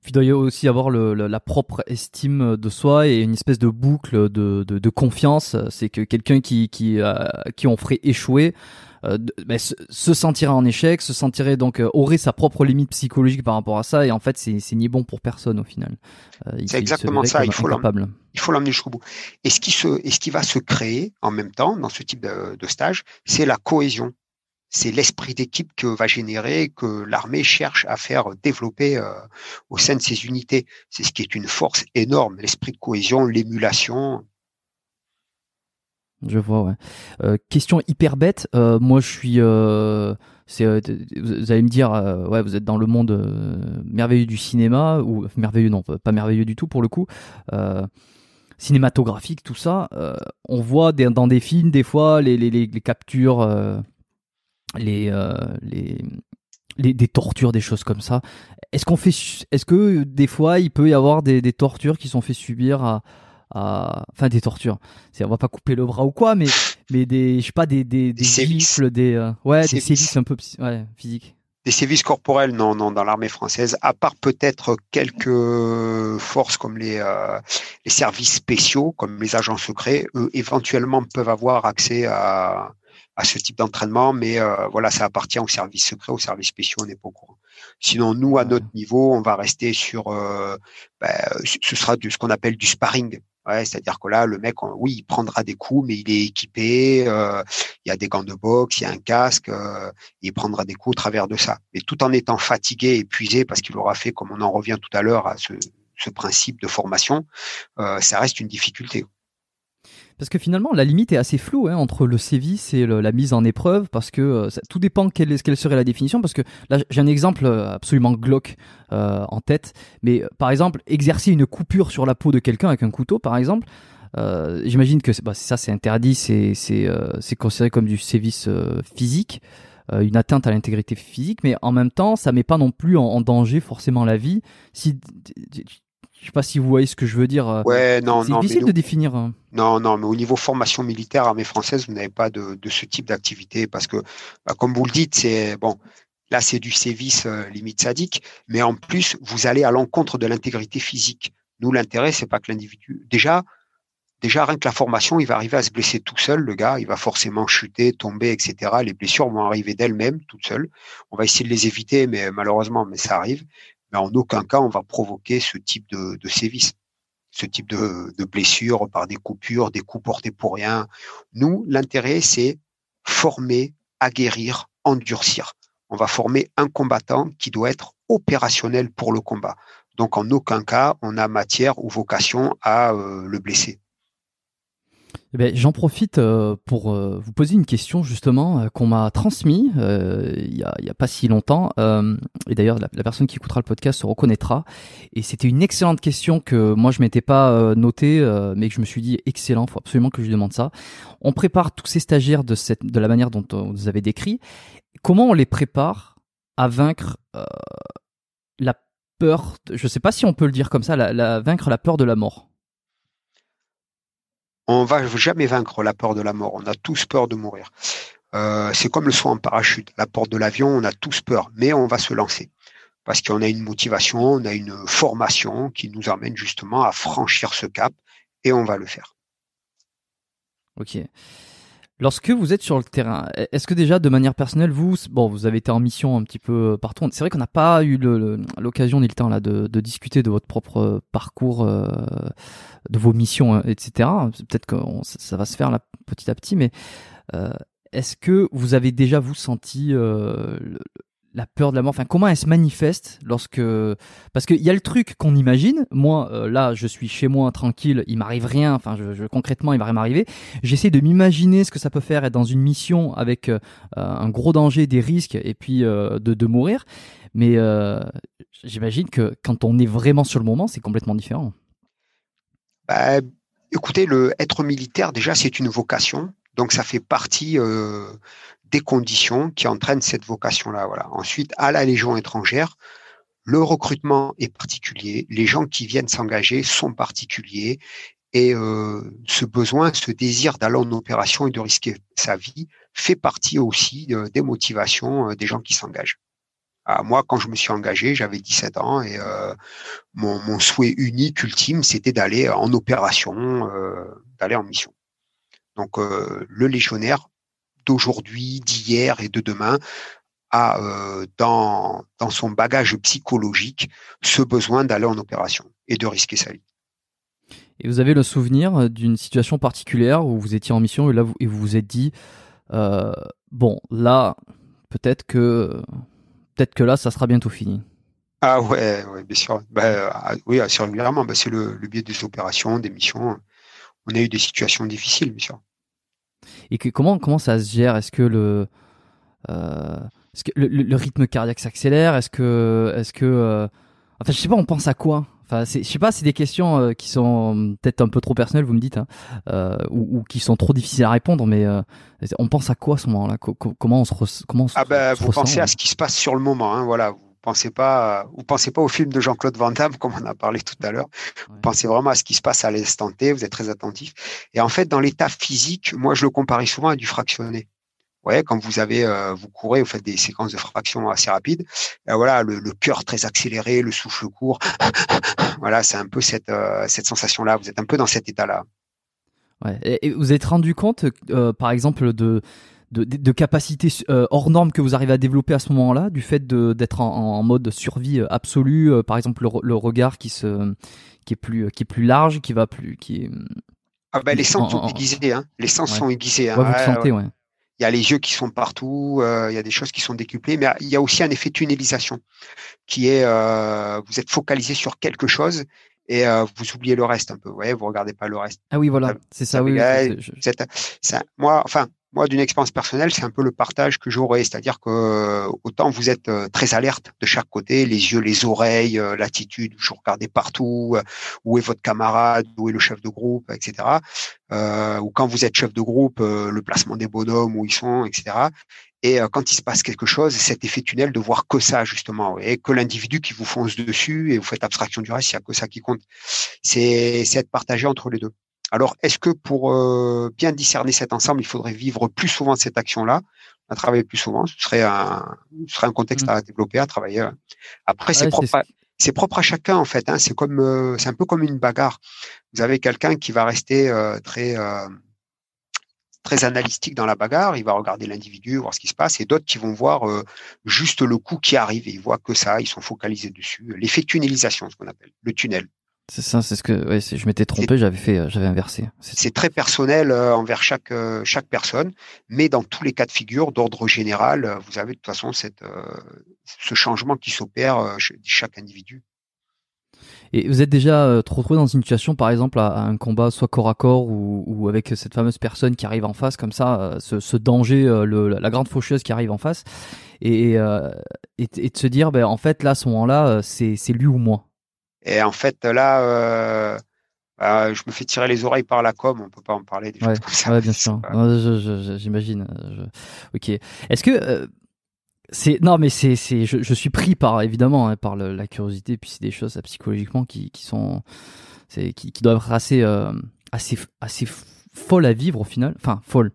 Puis il doit y aussi avoir le, la propre estime de soi et une espèce de boucle de, de, de confiance. C'est que quelqu'un qui, qui, euh, qui on ferait échouer euh, ben, se, sentirait en échec, se sentirait donc euh, aurait sa propre limite psychologique par rapport à ça et en fait c'est ni bon pour personne au final. c'est exactement ça. Il faut l'emmener. Il faut l'emmener jusqu'au bout. Et ce qui se, et ce qui va se créer en même temps dans ce type de, de stage, c'est la cohésion c'est l'esprit d'équipe que va générer, que l'armée cherche à faire développer euh, au sein de ses unités. C'est ce qui est une force énorme, l'esprit de cohésion, l'émulation. Je vois, ouais. Euh, question hyper bête. Euh, moi, je suis. vous allez me dire, ouais, vous êtes dans le monde merveilleux du cinéma ou merveilleux, non, pas merveilleux du tout pour le coup cinématographique, tout ça. on voit dans des films, des fois, les, captures les, euh, les, les, des tortures, des choses comme ça. Est-ce qu'on fait, est-ce que des fois il peut y avoir des, des tortures qui sont fait subir à, à, enfin des tortures. C'est, on va pas couper le bras ou quoi, mais, mais des, je sais pas, des, des, des, gifles, des, euh, ouais, des sévices un peu, ouais, physiques. Des sévices corporels, non, non, dans l'armée française, à part peut-être quelques forces comme les, euh, les services spéciaux, comme les agents secrets, eux, éventuellement peuvent avoir accès à, à ce type d'entraînement, mais euh, voilà, ça appartient au service secret, au service spéciaux, on n'est pas au courant. Sinon, nous, à notre niveau, on va rester sur, euh, ben, ce sera du, ce qu'on appelle du sparring. Ouais, c'est-à-dire que là, le mec, oui, il prendra des coups, mais il est équipé, euh, il y a des gants de boxe, il y a un casque, euh, il prendra des coups au travers de ça. Mais tout en étant fatigué, épuisé, parce qu'il aura fait, comme on en revient tout à l'heure, à ce, ce, principe de formation, euh, ça reste une difficulté. Parce que finalement, la limite est assez floue hein, entre le sévice et la mise en épreuve, parce que euh, tout dépend quelle, quelle, serait la définition. Parce que là, j'ai un exemple euh, absolument glauque euh, en tête. Mais par exemple, exercer une coupure sur la peau de quelqu'un avec un couteau, par exemple, j'imagine que bah, ça, c'est interdit, c'est considéré comme du sévice physique une atteinte à l'intégrité physique, mais en même temps, ça met pas non plus en, en danger forcément la vie. Si je sais pas si vous voyez ce que je veux dire. Euh, ouais, non, c'est difficile de définir. Hein. Non, non, mais au niveau formation militaire, armée française, vous n'avez pas de, ce type d'activité parce que, bah, comme vous le dites, c'est bon. Là, c'est du sévice euh, limite sadique, mais en plus, vous allez à l'encontre de l'intégrité physique. Nous, l'intérêt, c'est pas que l'individu. Déjà, déjà rien que la formation, il va arriver à se blesser tout seul, le gars, il va forcément chuter, tomber, etc. Les blessures vont arriver d'elles-mêmes, toutes seules. On va essayer de les éviter, mais malheureusement, mais ça arrive mais en aucun cas on va provoquer ce type de, de sévice, ce type de, de blessure par des coupures, des coups portés pour rien. Nous, l'intérêt, c'est former, aguerrir, endurcir. On va former un combattant qui doit être opérationnel pour le combat. Donc en aucun cas on a matière ou vocation à euh, le blesser. Eh ben, j'en profite euh, pour euh, vous poser une question justement euh, qu'on m'a transmise il n'y a, a, pas si longtemps. et d'ailleurs, la, personne qui écoutera le podcast se reconnaîtra. Et c'était une excellente question que moi je m'étais pas notée, mais que je me suis dit excellent, faut absolument que je lui demande ça. On prépare tous ces stagiaires de, cette, de la manière dont vous avez décrit. Comment on les prépare à vaincre la peur Je ne sais pas si on peut le dire comme ça, la, la, vaincre la peur de la mort? On va jamais vaincre la peur de la mort. On a tous peur de mourir. Euh, c'est comme le saut en parachute. La porte de l'avion, on a tous peur, mais on va se lancer parce qu'on a une motivation, on a une formation qui nous amène justement à franchir ce cap et on va le faire. Ok. Lorsque vous êtes sur le terrain, est-ce que déjà de manière personnelle, vous, bon, vous avez été en mission un petit peu partout. C'est vrai qu'on n'a pas eu l'occasion ni le temps là de, discuter de votre propre parcours, euh, de vos missions, etc. Peut-être que ça va se faire petit à petit, mais euh, est-ce que vous avez déjà vous senti euh, la peur de la mort Enfin, comment elle se manifeste lorsque parce qu'il y a le truc qu'on imagine. Moi, euh, là, je suis chez moi tranquille, il m'arrive rien. Enfin, je, concrètement, il va rien m'arriver. J'essaie de m'imaginer ce que ça peut faire être dans une mission avec euh, un gros danger, des risques et puis euh, de, de, mourir. Mais j'imagine que quand on est vraiment sur le moment, c'est complètement différent. Bah, écoutez, le être militaire déjà, c'est une vocation. Donc ça fait partie des conditions qui entraînent cette vocation-là. Voilà. Ensuite, à la Légion étrangère, le recrutement est particulier, les gens qui viennent s'engager sont particuliers et euh, ce besoin, ce désir d'aller en opération et de risquer sa vie fait partie aussi euh, des motivations euh, des gens qui s'engagent. Moi, quand je me suis engagé, j'avais 17 ans et mon, mon, souhait unique, ultime, c'était d'aller en opération, d'aller en mission. Donc, le légionnaire d'aujourd'hui, d'hier et de demain a euh, dans, dans son bagage psychologique ce besoin d'aller en opération et de risquer sa vie. Et vous avez le souvenir euh, d'une situation particulière où vous étiez en mission et là vous, et vous vous êtes dit euh, bon là peut-être que peut-être que là ça sera bientôt fini. Ah ouais, ouais bien sûr. Bah, ah, oui, assez régulièrement. Bah, c'est le, le biais des opérations, des missions. On a eu des situations difficiles, bien sûr. Et que, comment, comment ça se gère? Est-ce que le, euh, est-ce que le, rythme cardiaque s'accélère? Est-ce que, est-ce que, euh, enfin, je sais pas, on pense à quoi? Enfin, je sais pas, c'est des questions euh, qui sont peut-être un peu trop personnelles, vous me dites, hein, euh, ou, ou, qui sont trop difficiles à répondre, mais euh, on pense à quoi à ce moment-là? Comment on se, comment on se, ah ben, vous pensez à ce qui se passe sur le moment, hein, voilà pensez pas, vous pensez pas au film de Jean-Claude Van Damme, comme on a parlé tout à l'heure. Vous pensez vraiment à ce qui se passe à l'instant T. Vous êtes très attentif. Et en fait, dans l'état physique, moi, je le comparais souvent à du fractionné. Ouais, quand vous avez, euh, vous courez, vous faites des séquences de fraction assez rapides. Ben voilà, le, cœur très accéléré, le souffle court. voilà, c'est un peu cette euh, cette sensation-là. Vous êtes un peu dans cet état-là. Ouais. Et, vous êtes rendu compte, euh, par exemple, de de, de, capacités euh, hors normes que vous arrivez à développer à ce moment-là, du fait d'être en, en, mode survie euh, absolue, euh, par exemple le, le, regard qui se qui est plus qui est plus large, qui va plus qui est ah ben, les sens sont aiguisés, hein. Les sens sont aiguisés. Hein. Ouais, vous sentez, ouais. Il y a les yeux qui sont partout, il y a des choses qui sont décuplées, mais il y a aussi un effet tunnelisation qui est vous êtes focalisé sur quelque chose et euh, vous oubliez le reste un peu. Vous voyez, vous regardez pas le reste. Ah oui, voilà, c'est ça. oui, ça, moi, enfin, moi, d'une expérience personnelle, c'est un peu le partage que j'aurais. C'est-à-dire que autant vous êtes euh, très alerte de chaque côté, les yeux, les oreilles, euh, l'attitude, vous regardez partout, euh, où est votre camarade, où est le chef de groupe, etc. Euh, ou quand vous êtes chef de groupe, le placement des bonhommes, où ils sont, etc. Et quand il se passe quelque chose, cet effet tunnel de voir que ça, justement, et que l'individu qui vous fonce dessus et vous faites abstraction du reste, il n'y a que ça qui compte. C'est être partagé entre les deux. Alors, est-ce que pour euh, bien discerner cet ensemble, il faudrait vivre plus souvent cette action-là, à travailler plus souvent? Ce serait un, ce serait un contexte mmh. à développer, à travailler. Après, c'est propre, à, c'est propre à chacun en fait. Hein. C'est comme, euh, c'est un peu comme une bagarre. Vous avez quelqu'un qui va rester euh, très très analytique dans la bagarre, il va regarder l'individu, voir ce qui se passe, et d'autres qui vont voir juste le coup qui arrive et ils voient que ça, ils sont focalisés dessus. L'effet tunnelisation, ce qu'on appelle, le tunnel. C'est ça, c'est ce que ouais, je m'étais trompé, j'avais fait, euh, j'avais inversé. C'est très personnel euh, envers chaque euh, chaque personne, mais dans tous les cas de figure, d'ordre général, vous avez de toute façon cette ce changement qui s'opère chez chaque individu. Et vous êtes déjà trop retrouvé dans une situation, par exemple, à, un combat soit corps à corps ou, ou, avec cette fameuse personne qui arrive en face, comme ça, ce, ce danger, le, la grande faucheuse qui arrive en face, et, et, et de se dire, ben, en fait, là, à ce moment-là, c'est lui ou moi. Et en fait, là, euh, bah, je me fais tirer les oreilles par la com, on peut pas en parler des choses comme ça. Ouais, bien sûr. J'imagine. Ok. Est-ce que euh, c'est non, mais c'est c'est je, je, suis pris par évidemment hein, par le, la curiosité, puis c'est des choses psychologiquement qui qui sont c'est qui, qui doivent être assez euh, assez assez folles à vivre au final. Enfin, folles.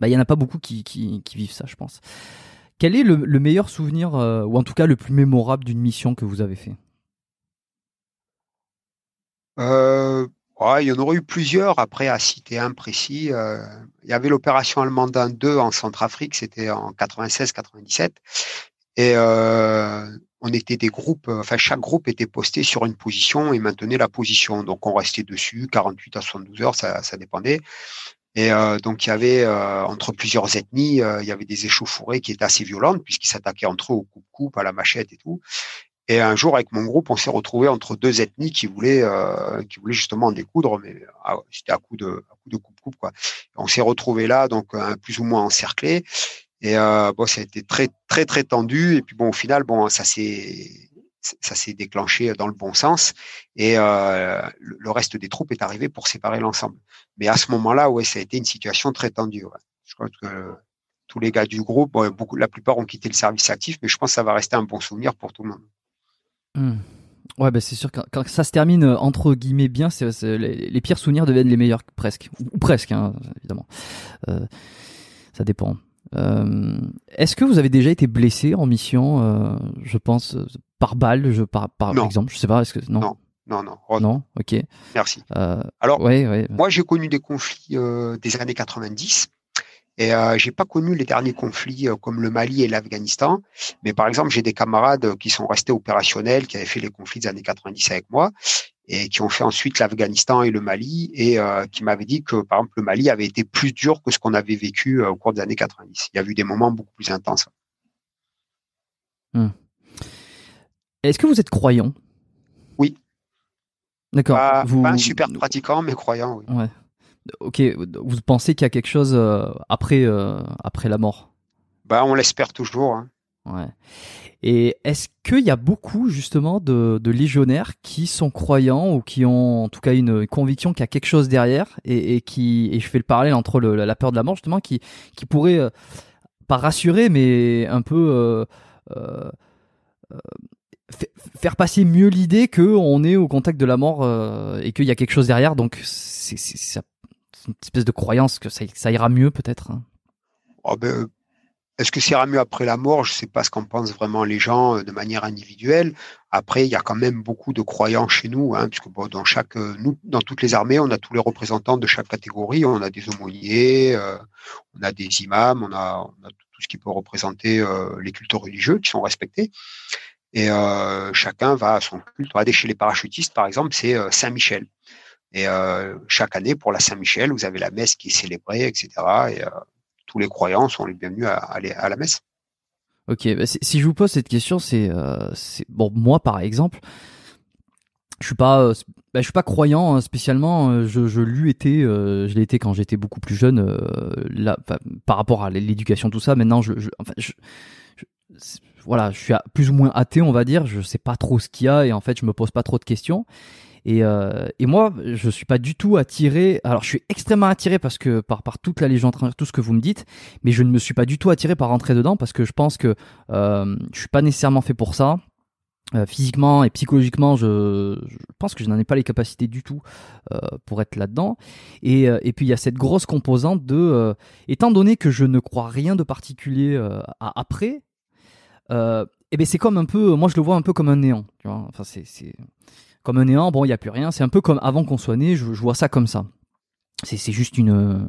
Bah, il y en a pas beaucoup qui, qui, qui vivent ça, je pense. Quel est le, le meilleur souvenir, ou en tout cas le plus mémorable d'une mission que vous avez fait? Euh, il y en aurait eu plusieurs. Après, à citer un précis, euh, il y avait l'opération allemande 2 en Centrafrique, c'était en 96-97. Et euh, on était des groupes, enfin chaque groupe était posté sur une position et maintenait la position. Donc on restait dessus 48 à 72 heures, ça, dépendait. Et euh, donc il y avait euh, entre plusieurs ethnies, euh, il y avait des échauffourées qui étaient assez violentes puisqu'ils s'attaquaient entre eux au coupe-coupe, à la machette et tout. Et un jour, avec mon groupe, on s'est retrouvé entre deux ethnies qui voulaient, euh, qui voulaient justement en découdre, mais ah, c'était à coup de, à coup de coupe-coupe quoi. on s'est retrouvé là, donc euh, plus ou moins encerclé. Et euh, bon, ça a été très, très, très tendu. Et puis bon, au final, bon, ça s'est, ça s'est déclenché dans le bon sens. Et euh, le reste des troupes est arrivé pour séparer l'ensemble. Mais à ce moment-là, ouais, ça a été une situation très tendue. Je crois que tous les gars du groupe, bon, beaucoup, la plupart ont quitté le service actif, mais je pense que ça va rester un bon souvenir pour tout le monde. Hmm. Ouais, bah c'est sûr que quand ça se termine euh, entre guillemets bien, c'est, les, pires souvenirs deviennent les meilleurs presque, ou, presque, hein, évidemment. Euh, ça dépend. Euh, est-ce que vous avez déjà été blessé en mission, euh, je pense, euh, par balle, je, par, par exemple Je sais pas, est-ce que non? Non, non, non. Oh, non, ok. Merci. Alors, ouais, ouais. moi j'ai connu des conflits des années 90 et euh, j'ai pas connu les derniers conflits euh, comme le Mali et l'Afghanistan, mais par exemple j'ai des camarades qui sont restés opérationnels, qui avaient fait les conflits des années 90 avec moi et qui ont fait ensuite l'Afghanistan et le Mali et euh, qui m'avaient dit que par exemple le Mali avait été plus dur que ce qu'on avait vécu euh, au cours des années 90. Il y a eu des moments beaucoup plus intenses. Hmm. Est-ce que vous êtes croyant? Oui. D'accord. Pas, vous... pas super pratiquant, mais croyant, oui. Ouais ok, vous pensez qu'il y a quelque chose euh, après, euh, après la mort? Bah, on l'espère toujours. Hein. Ouais. Et est-ce qu'il y a beaucoup justement de, de, légionnaires qui sont croyants ou qui ont en tout cas une conviction qu'il y a quelque chose derrière et, et, qui et je fais le parallèle entre le, la peur de la mort justement qui qui pourrait euh, pas rassurer mais un peu euh, euh, faire passer mieux l'idée que on est au contact de la mort et qu'il y a quelque chose derrière donc ça une espèce de croyance que ça, ira mieux peut-être oh ben, est-ce que c'est mieux après la mort? Je ne sais pas ce qu'en pensent vraiment les gens de manière individuelle. Après, il y a quand même beaucoup de croyants chez nous, hein, puisque dans chaque, nous, dans toutes les armées, on a tous les représentants de chaque catégorie. On a des aumôniers, on a des imams, on a, on a, tout ce qui peut représenter les cultes religieux qui sont respectés. Et chacun va à son culte. Regardez, chez les parachutistes, par exemple, c'est Saint-Michel. Et chaque année, pour la Saint-Michel, vous avez la messe qui est célébrée, etc. Et tous les croyants sont les bienvenus à, aller à la messe. Ok, bah, si je vous pose cette question, c'est bon moi par exemple, je suis pas bah, je suis pas croyant hein, spécialement. Je, l'ai été, je l'ai quand j'étais beaucoup plus jeune. là, par rapport à l'éducation tout ça, maintenant je, enfin, voilà, je suis plus ou moins athée, on va dire. Je sais pas trop ce qu'il y a et en fait, je me pose pas trop de questions. Et, euh, et moi, je suis pas du tout attiré. Alors, je suis extrêmement attiré parce que par par toute la légende, tout ce que vous me dites, mais je ne me suis pas du tout attiré par rentrer dedans parce que je pense que euh, je suis pas nécessairement fait pour ça. Euh, physiquement et psychologiquement, je, pense que je n'en ai pas les capacités du tout euh, pour être là-dedans. Et, et puis il y a cette grosse composante de, étant donné que je ne crois rien de particulier à après, et ben c'est comme un peu, moi je le vois un peu comme un néant, tu vois. Enfin c'est comme un néant. Bon, il y a plus rien. C'est un peu comme avant qu'on soit né. Je, vois ça comme ça. C'est juste une,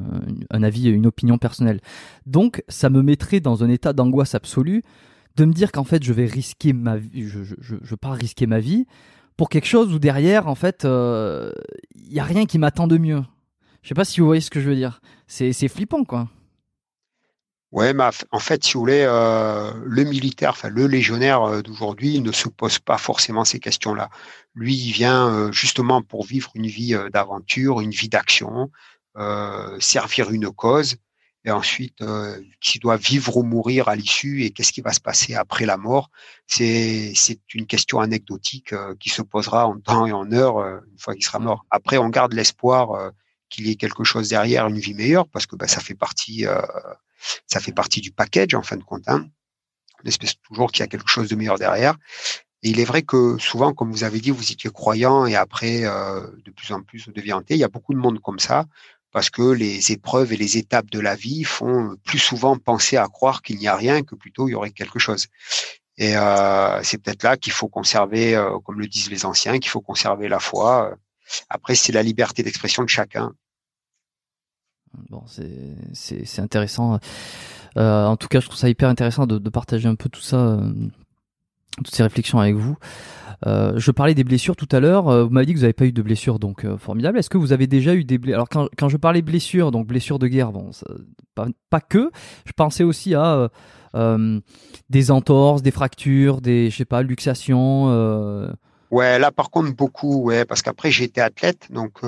un avis, une opinion personnelle. Donc, ça me mettrait dans un état d'angoisse absolue de me dire qu'en fait, je vais risquer ma vie. Je, pas risquer ma vie pour quelque chose où derrière, en fait, il euh, y a rien qui m'attend de mieux. Je sais pas si vous voyez ce que je veux dire. C'est flippant, quoi. Ouais, mais en fait, si vous voulez, euh, le militaire, enfin le légionnaire euh, d'aujourd'hui ne se pose pas forcément ces questions-là. Lui, il vient euh, justement pour vivre une vie euh, d'aventure, une vie d'action, euh, servir une cause, et ensuite, s'il doit vivre ou mourir à l'issue, et qu'est-ce qui va se passer après la mort, c'est c'est une question anecdotique qui se posera en temps et en heure une fois qu'il sera mort. Après, on garde l'espoir qu'il y ait quelque chose derrière, une vie meilleure, parce que bah, ça fait partie ça fait partie du package en fin de compte. Hein. On espère toujours qu'il y a quelque chose de meilleur derrière. Et il est vrai que souvent, comme vous avez dit, vous étiez croyant et après, euh, de plus en plus, vous deviez hanté. Il y a beaucoup de monde comme ça parce que les épreuves et les étapes de la vie font plus souvent penser à croire qu'il n'y a rien que plutôt il y aurait quelque chose. Et euh, c'est peut-être là qu'il faut conserver, euh, comme le disent les anciens, qu'il faut conserver la foi. Après, c'est la liberté d'expression de chacun. Bon, c'est intéressant. Euh, en tout cas, je trouve ça hyper intéressant de, partager un peu tout ça, euh, toutes ces réflexions avec vous. Euh, je parlais des blessures tout à l'heure. Vous m'avez dit que vous n'avez pas eu de blessures, donc formidable. Est-ce que vous avez déjà eu des blessures Alors quand, quand, je parlais blessures, donc blessures de guerre, bon, pas, que. Je pensais aussi à des entorses, des fractures, des, je sais pas, luxations. Ouais, là par contre beaucoup, ouais, parce qu'après été athlète, donc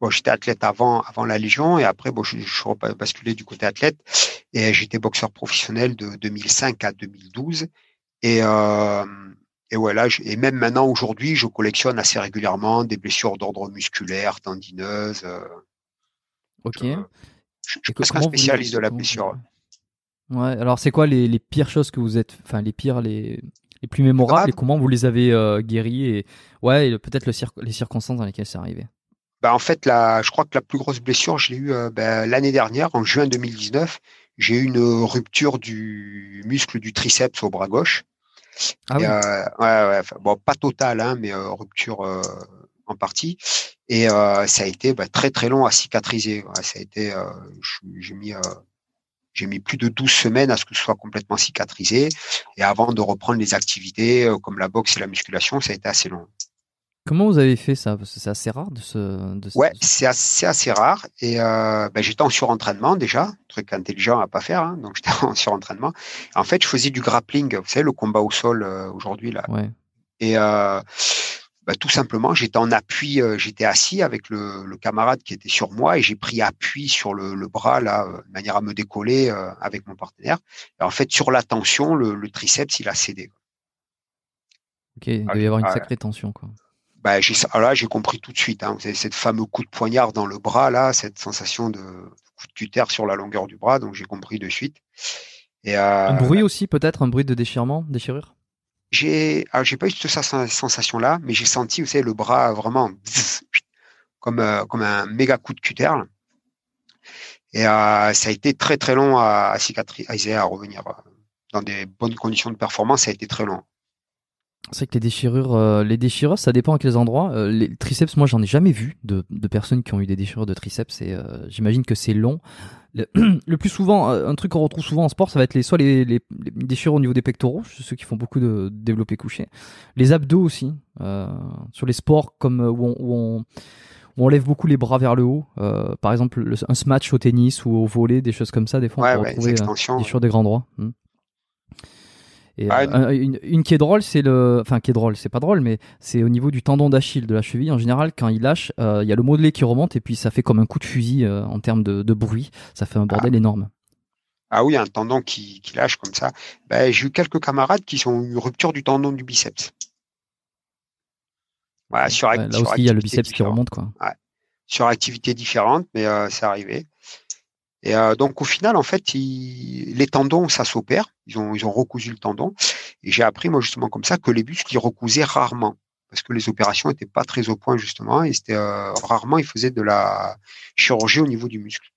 Bon, j'étais athlète avant, avant la Légion et après, bon, je, suis basculé du côté athlète et j'étais boxeur professionnel de 2005 à 2012. Et, euh, et voilà, et même maintenant, aujourd'hui, je collectionne assez régulièrement des blessures d'ordre musculaire, tendineuses. Euh, ok. Je, je suis un spécialiste de la blessure. Ouais, alors c'est quoi les, les, pires choses que vous êtes, enfin les pires, les, les plus mémorables et comment vous les avez euh, guéris et ouais, peut-être le cir les circonstances dans lesquelles c'est arrivé? Bah, en fait, la, je crois que la plus grosse blessure, je l'ai eu euh, bah, l'année dernière, en juin 2019. J'ai eu une rupture du muscle du triceps au bras gauche. Ah oui. euh, ouais, ouais, bon, pas totale, hein, mais euh, rupture euh, en partie. Et euh, ça a été bah, très très long à cicatriser. Ouais, ça a été, euh, j'ai mis j'ai mis plus de 12 semaines à ce que ce soit complètement cicatrisé. Et avant de reprendre les activités comme la boxe et la musculation, ça a été assez long. Comment vous avez fait ça? Parce que c'est assez rare de se. De ouais, c'est assez, assez, rare. Et euh, ben, j'étais en surentraînement déjà, truc intelligent à pas faire. Hein, donc j'étais en surentraînement. En fait, je faisais du grappling, vous savez, le combat au sol euh, aujourd'hui là. Ouais. Et euh, ben, tout simplement, j'étais en appui, j'étais assis avec le, le, camarade qui était sur moi et j'ai pris appui sur le, le, bras là, de manière à me décoller avec mon partenaire. Et en fait, sur la tension, le, le triceps il a cédé. Ok, il doit y avoir une sacrée tension quoi bah, j'ai, là, j'ai compris tout de suite. Hein, vous avez cette fameux coup de poignard dans le bras, là, cette sensation de coup de cutter sur la longueur du bras. Donc, j'ai compris de suite. Et, euh, un bruit aussi, peut-être, un bruit de déchirement, déchirure? J'ai, alors, j'ai pas eu cette sensation-là, mais j'ai senti, vous savez, le bras vraiment comme, euh, comme un méga coup de cutter. Et ça a été très très long à, à cicatriser, à revenir dans des bonnes conditions de performance. Ça a été très long. C'est vrai que les déchirures, euh, les déchirures, ça dépend à quels endroits. Euh, les triceps, moi, j'en ai jamais vu de, de, personnes qui ont eu des déchirures de triceps. Et euh, j'imagine que c'est long. Le, plus souvent, un truc qu'on retrouve souvent en sport, ça va être les, soit les, les, déchirures au niveau des pectoraux, ceux qui font beaucoup de développé couché, les abdos aussi. sur les sports comme où on, où on, on lève beaucoup les bras vers le haut. par exemple, un smash au tennis ou au volet, des choses comme ça. Des fois, on peut retrouver des déchirures des grands droits. Hmm. Et ah, euh, une, qui est drôle, c'est le, enfin qui est drôle, c'est pas drôle, mais c'est au niveau du tendon d'Achille de la cheville. En général, quand il lâche, euh, il y a le modelé qui remonte et puis ça fait comme un coup de fusil euh, en termes de, bruit. Ça fait un bordel ah. énorme. Ah oui, un tendon qui, lâche comme ça. Ben, j'ai eu quelques camarades qui ont eu une rupture du tendon du biceps. Voilà, sur, là aussi, il y a le biceps qui remonte, quoi. Sur activité différente, mais c'est arrivé. Et euh, donc au final, en fait, les tendons, ça s'opère. Ils ont, recousu le tendon. Et j'ai appris moi justement comme ça que les muscles ils recousaient rarement parce que les opérations n'étaient pas très au point justement et c'était euh, rarement ils faisaient de la chirurgie au niveau du muscle.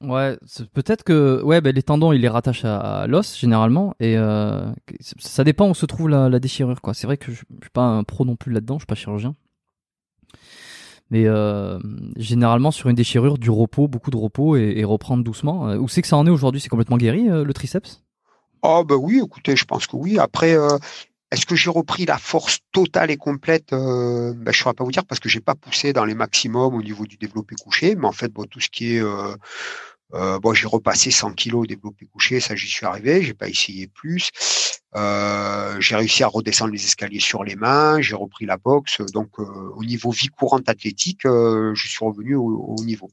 Ouais, peut-être que ouais, ben, les tendons, ils les rattachent à, l'os généralement, et euh, ça dépend où se trouve la, déchirure. quoi. C'est vrai que je, je suis pas un pro non plus là-dedans, je suis pas chirurgien. Mais euh, généralement, sur une déchirure, du repos, beaucoup de repos et, reprendre doucement. Euh, où c'est que ça en est aujourd'hui? C'est complètement guéri, euh, le triceps? Oh, bah oui, écoutez, je pense que oui. Après, est-ce que j'ai repris la force totale et complète? Bah, Je ne saurais pas vous dire parce que j'ai pas poussé dans les maximums au niveau du développé couché. Mais en fait, bon, tout ce qui est bon, j'ai repassé 100 kilos développé couché, ça j'y suis arrivé, j'ai pas essayé plus. Euh, j'ai réussi à redescendre les escaliers sur les mains, j'ai repris la boxe. Donc euh, au niveau vie courante athlétique, je suis revenu au, niveau.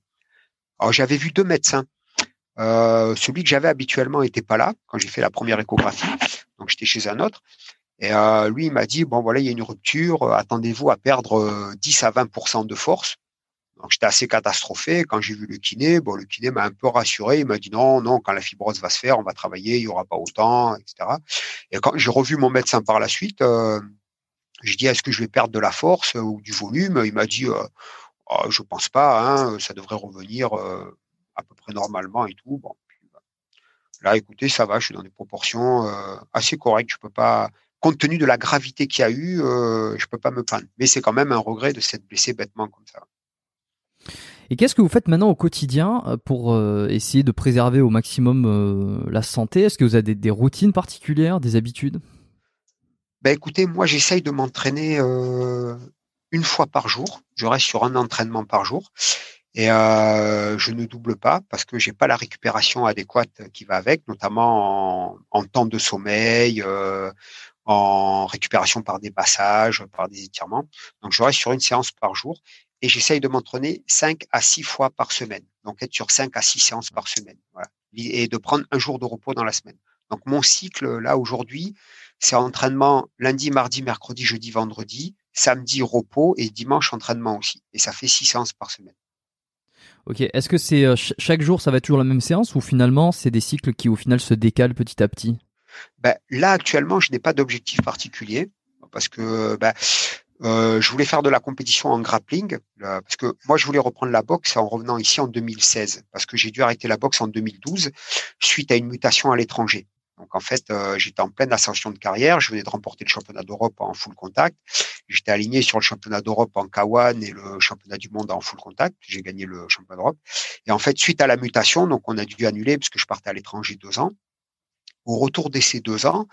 Alors j'avais vu deux médecins. celui que j'avais habituellement n'était pas là quand j'ai fait la première échographie, donc j'étais chez un autre. Et lui, il m'a dit bon voilà, il y a une rupture, attendez-vous à perdre 10 à 20% de force. Donc j'étais assez catastrophé. Quand j'ai vu le kiné, bon, le kiné m'a un peu rassuré. Il m'a dit non, non, quand la fibrose va se faire, on va travailler, il y aura pas autant, etc. Et quand j'ai revu mon médecin par la suite, euh, j'ai dit est-ce que je vais perdre de la force ou du volume? Il m'a dit euh, oh, je pense pas, hein, ça devrait revenir euh, à peu près normalement et tout. Bon, bah, là, écoutez, ça va, je suis dans des proportions euh, assez correctes. Je peux pas, compte tenu de la gravité qu'il y a eu, je peux pas me plaindre. Mais c'est quand même un regret de s'être blessé bêtement comme ça. Et qu'est-ce que vous faites maintenant au quotidien euh, pour euh, essayer de préserver au maximum euh, la santé? Est-ce que vous avez des, routines particulières, des habitudes? Ben écoutez, moi j'essaye de m'entraîner une fois par jour. Je reste sur un entraînement par jour et je ne double pas parce que j'ai pas la récupération adéquate qui va avec, notamment en, en temps de sommeil, en récupération par des passages, par des étirements. Donc je reste sur une séance par jour et j'essaye de m'entraîner 5 à 6 fois par semaine. Donc être sur 5 à 6 séances par semaine. Voilà. Et de prendre un jour de repos dans la semaine. Donc mon cycle là aujourd'hui, c'est entraînement lundi, mardi, mercredi, jeudi, vendredi, samedi repos et dimanche entraînement aussi. Et ça fait 6 séances par semaine. Ok, est-ce que c'est euh, chaque jour ça va être toujours la même séance ou finalement c'est des cycles qui au final se décalent petit à petit? Ben, Là actuellement je n'ai pas d'objectif particulier parce que ben, euh, je voulais faire de la compétition en grappling parce que moi je voulais reprendre la boxe en revenant ici en 2016 parce que j'ai dû arrêter la boxe en 2012 suite à une mutation à l'étranger. Donc en fait, euh, j'étais en pleine ascension de carrière. Je venais de remporter le championnat d'Europe en full contact. J'étais aligné sur le championnat d'Europe en K1 et le championnat du monde en full contact. J'ai gagné le championnat d'Europe. Et en fait, suite à la mutation, donc on a dû annuler parce que je partais à l'étranger deux ans au retour de ces deux ans,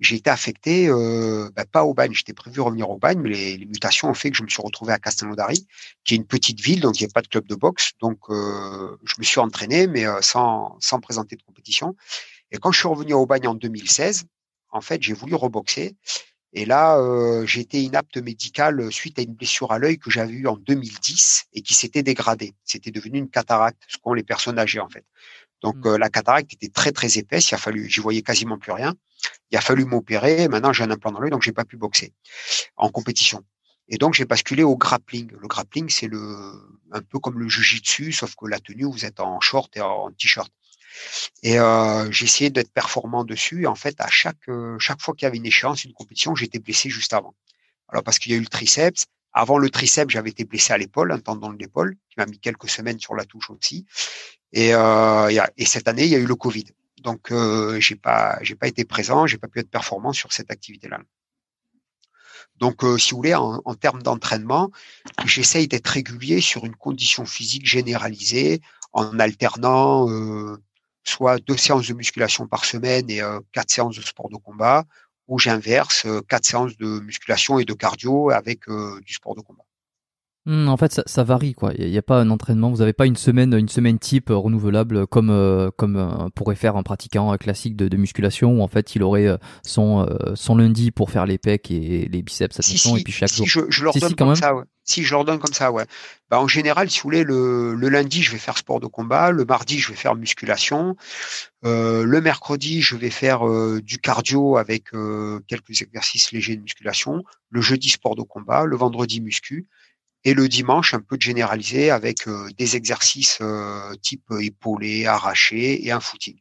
j'ai été affecté, euh, bah, pas au bagne, j'étais prévu revenir au bagne, mais les, mutations ont fait que je me suis retrouvé à Castelnaudary, qui est une petite ville, donc il n'y a pas de club de boxe. Donc euh, je me suis entraîné, mais euh, sans, sans présenter de compétition. Et quand je suis revenu au bagne en 2016, en fait, j'ai voulu reboxer. Et là, euh, été inapte médical suite à une blessure à l'œil que j'avais eue en 2010 et qui s'était dégradée. C'était devenu une cataracte, ce qu'ont les personnes âgées en fait. Donc mmh. euh, la cataracte était très très épaisse, il a fallu, j'y voyais quasiment plus rien. Il a fallu m'opérer. Maintenant j'ai un implant dans l'œil, donc j'ai pas pu boxer en compétition. Et donc j'ai basculé au grappling. Le grappling c'est le un peu comme le jujitsu, sauf que la tenue vous êtes en short et en t-shirt. Et euh, j'ai essayé d'être performant dessus. Et en fait, à chaque euh, chaque fois qu'il y avait une échéance, une compétition, j'étais blessé juste avant. Alors parce qu'il y a eu le triceps. Avant le triceps, j'avais été blessé à l'épaule, un tendon de l'épaule, qui m'a mis quelques semaines sur la touche aussi. Et, euh, et, cette année, il y a eu le Covid. Donc, euh, j'ai pas, j'ai pas été présent, j'ai pas pu être performant sur cette activité-là. Donc, euh, si vous voulez, en, en termes d'entraînement, j'essaye d'être régulier sur une condition physique généralisée en alternant euh, soit deux séances de musculation par semaine et euh, quatre séances de sport de combat, ou j'inverse euh, quatre séances de musculation et de cardio avec du sport de combat. Hmm, en fait, ça, ça varie quoi. Il n'y a, pas un entraînement. Vous n'avez pas une semaine, une semaine type euh, renouvelable comme euh, comme euh, pourrait faire un pratiquant classique de, de, musculation où en fait il aurait son son lundi pour faire les pecs et les biceps si, si, et puis chaque si, jour. Je, je leur si, donne comme ça. Ouais. Si je leur donne comme ça, ouais. Bah, en général, si vous voulez, le, le lundi je vais faire sport de combat, le mardi je vais faire musculation, le mercredi je vais faire du cardio avec quelques exercices légers de musculation, le jeudi sport de combat, le vendredi muscu et le dimanche un peu de généralisé avec euh, des exercices euh, type épaulé, arraché et un footing.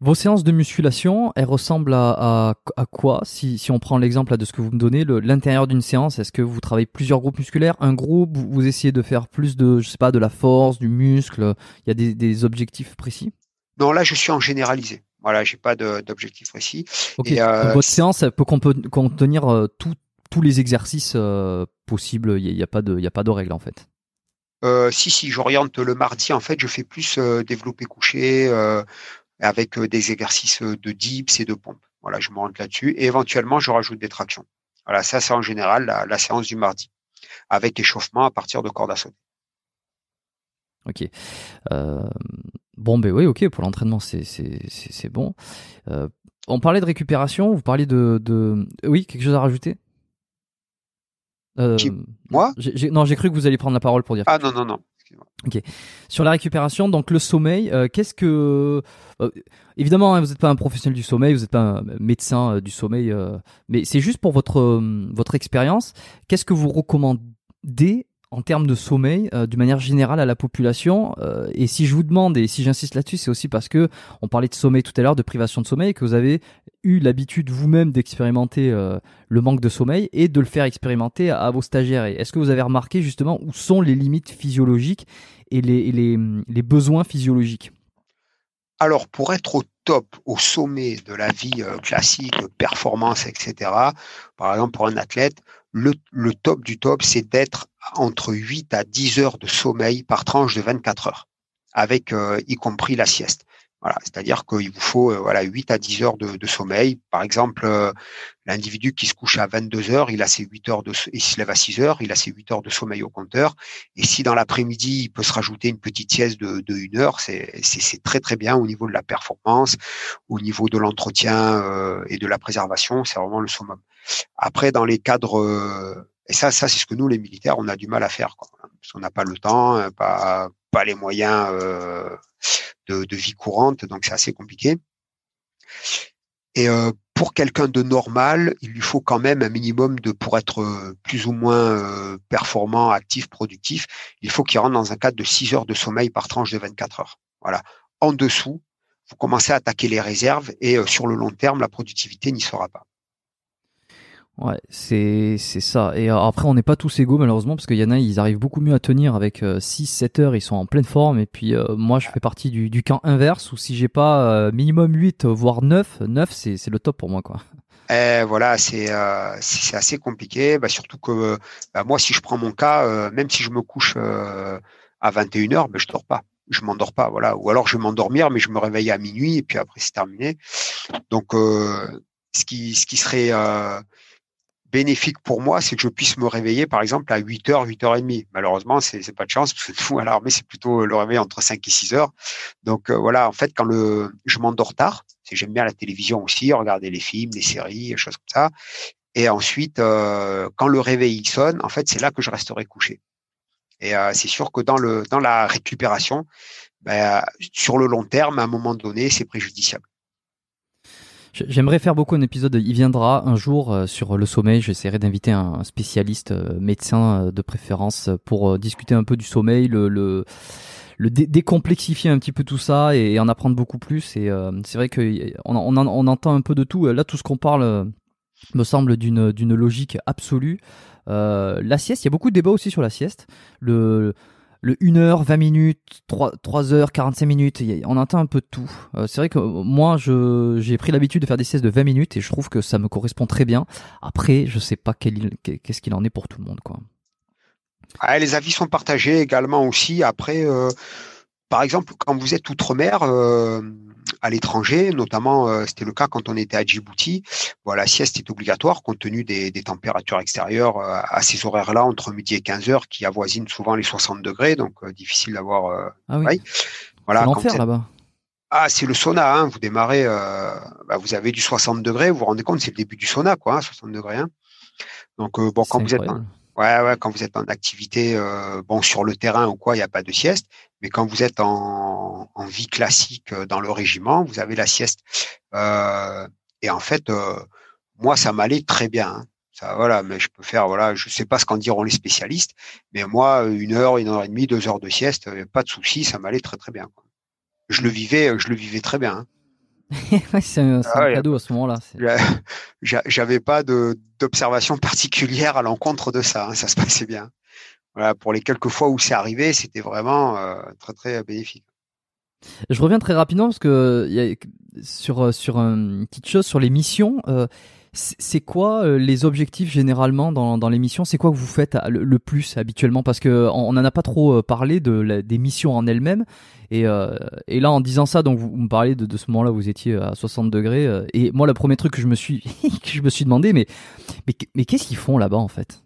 Vos séances de musculation, elles ressemblent à, à, à quoi? Si, si on prend l'exemple de ce que vous me donnez, l'intérieur d'une séance, est-ce que vous travaillez plusieurs groupes musculaires, un groupe, vous, vous, essayez de faire plus de, je sais pas, de la force, du muscle, il y a des, des objectifs précis? Non, là je suis en généralisé. Voilà, j'ai pas d'objectif précis. Okay. Et euh, votre séance elle peut contenir euh, tout, tous les exercices euh, possibles. Il n'y a, a, pas de, il y a pas de règle en fait. Euh, si si, j'oriente le mardi. En fait, je fais plus euh, développer couché avec des exercices de dips et de pompes. Voilà, je me rentre là-dessus. Et éventuellement, je rajoute des tractions. Voilà, ça c'est en général la, la, séance du mardi, avec échauffement à partir de corde à sauter. Ok. bon, ben oui, ok. Pour l'entraînement, c'est c'est bon. on parlait de récupération. Vous parliez de, de... oui, quelque chose à rajouter? Euh, Moi Non, j'ai cru que vous alliez prendre la parole pour dire. Ah non, non, non. Ok. Sur la récupération, donc le sommeil, euh, qu'est-ce que. Euh, évidemment, hein, vous n'êtes pas un professionnel du sommeil, vous n'êtes pas un médecin euh, du sommeil, euh, mais c'est juste pour votre, votre expérience. Qu'est-ce que vous recommandez en termes de sommeil, euh, d'une manière générale à la population. Euh, et si je vous demande, et si j'insiste là-dessus, c'est aussi parce que on parlait de sommeil tout à l'heure, de privation de sommeil, que vous avez eu l'habitude vous-même d'expérimenter euh, le manque de sommeil et de le faire expérimenter à, vos stagiaires. Est-ce que vous avez remarqué justement où sont les limites physiologiques et les, besoins physiologiques? Alors, pour être au top, au sommet de la vie classique, performance, etc., par exemple, pour un athlète, le, le top du top, c'est d'être entre 8 à 10 heures de sommeil par tranche de 24 heures, avec euh, y compris la sieste. Voilà, c'est-à-dire qu'il vous faut euh, voilà 8 à 10 heures de, de sommeil. Par exemple, euh, l'individu qui se couche à 22 heures, il a ses 8 heures de il se lève à 6 heures, il a ses 8 heures de sommeil au compteur. Et si dans l'après-midi, il peut se rajouter une petite sieste de, de 1 heure, c'est très très bien au niveau de la performance, au niveau de l'entretien euh, et de la préservation, c'est vraiment le summum. Après, dans les cadres euh, et ça, ça c'est ce que nous, les militaires, on a du mal à faire, quoi, parce qu'on n'a pas le temps, pas, pas les moyens euh, de, de, vie courante, donc c'est assez compliqué. Et euh, pour quelqu'un de normal, il lui faut quand même un minimum de, pour être euh, plus ou moins euh, performant, actif, productif, il faut qu'il rentre dans un cadre de 6 heures de sommeil par tranche de 24 heures. Voilà. En dessous, vous commencez à attaquer les réserves et euh, sur le long terme, la productivité n'y sera pas. Ouais, c'est c'est ça. Et après, on n'est pas tous égaux malheureusement parce qu'il y en a, ils arrivent beaucoup mieux à tenir avec 6-7 heures, ils sont en pleine forme. Et puis euh, moi, je fais partie du, du camp inverse où si j'ai pas euh, minimum 8 voire 9, 9 c'est c'est le top pour moi quoi. Eh, voilà, c'est euh, c'est assez compliqué. Bah, surtout que bah, moi, si je prends mon cas, même si je me couche à 21 heures, ben je dors pas je m'endors pas, voilà. Ou alors je vais m'endormir, mais je me réveille à minuit et puis après c'est terminé. Donc, euh, ce qui, ce qui serait euh, bénéfique pour moi, c'est que je puisse me réveiller, par exemple, à 8 h 8 h 30 Malheureusement, c'est, c'est pas de chance, parce que nous, à l'armée, c'est plutôt le réveil entre 5 et 6 heures. Donc, euh, voilà, en fait, quand le, je m'endors tard, c'est, j'aime bien la télévision aussi, regarder les films, les séries, des choses comme ça. Et ensuite, euh, quand le réveil sonne, en fait, c'est là que je resterai couché. Et euh, c'est sûr que dans, le, dans la récupération, ben, sur le long terme, à un moment donné, c'est préjudiciable. J'aimerais faire beaucoup un épisode, il viendra un jour euh, sur le sommeil, j'essaierai d'inviter un spécialiste euh, médecin euh, de préférence pour discuter un peu du sommeil, le, le, le dé décomplexifier un petit peu tout ça et, en apprendre beaucoup plus. Et c'est vrai qu'on on, on, entend un peu de tout. Là, tout ce qu'on parle me semble d'une logique absolue. La sieste, il y a beaucoup de débats aussi sur la sieste. Le 1 heure, 20 minutes, 3, 3 heures, 45 minutes, on entend un peu de tout. Euh, c'est vrai que moi, je, j'ai pris l'habitude de faire des siestes de 20 minutes et je trouve que ça me correspond très bien. Après, je sais pas quel, qu'est-ce qu'il en est pour tout le monde, quoi. Ah, les avis sont partagés également aussi. Après, euh, par exemple, quand vous êtes outre-mer, euh, à l'étranger, notamment, euh, c'était le cas quand on était à Djibouti, voilà, la sieste est obligatoire compte tenu des, des températures extérieures euh, à ces horaires-là, entre midi et 15 heures, qui avoisinent souvent les 60 degrés, donc euh, difficile d'avoir. Ah oui, voilà, l'enfer là-bas. Ah, c'est le sauna, hein. Vous démarrez, bah, vous avez du 60 degrés, vous vous rendez compte, c'est le début du sauna, quoi, hein, 60 degrés. hein. Donc, bon, quand vous êtes en, ouais, ouais, quand vous êtes en activité, bon, sur le terrain ou quoi, il n'y a pas de sieste. Mais quand vous êtes en, en vie classique euh, dans le régiment, vous avez la sieste. Euh, et en fait, euh, moi, ça m'allait très bien. hein. Ça, voilà, mais je peux faire, voilà, je sais pas ce qu'en diront les spécialistes, mais moi, une heure, une heure et demie, deux heures de sieste, euh, pas de souci, ça m'allait très très bien. quoi. Je le vivais, je le vivais très bien. hein. C'est un, Ah ouais. cadeau à ce moment-là. J'avais pas de d'observation particulière à l'encontre de ça. hein, ça se passait bien. Voilà, pour les quelques fois où c'est arrivé, c'était vraiment euh, très très bénéfique. Je reviens très rapidement parce que il y a, sur euh, sur euh, une petite chose sur les missions. euh, c'est quoi euh, les objectifs généralement dans, dans les missions? C'est quoi que vous faites euh, le, plus habituellement? Parce que on on en a pas trop euh, parlé de des missions en elles-mêmes. Et, euh, et là, en disant ça, donc vous, me parlez de, de ce moment-là vous étiez à 60 degrés. euh, et moi, le premier truc que je me suis que je me suis demandé, mais mais, mais qu'est-ce qu'ils font là-bas en fait?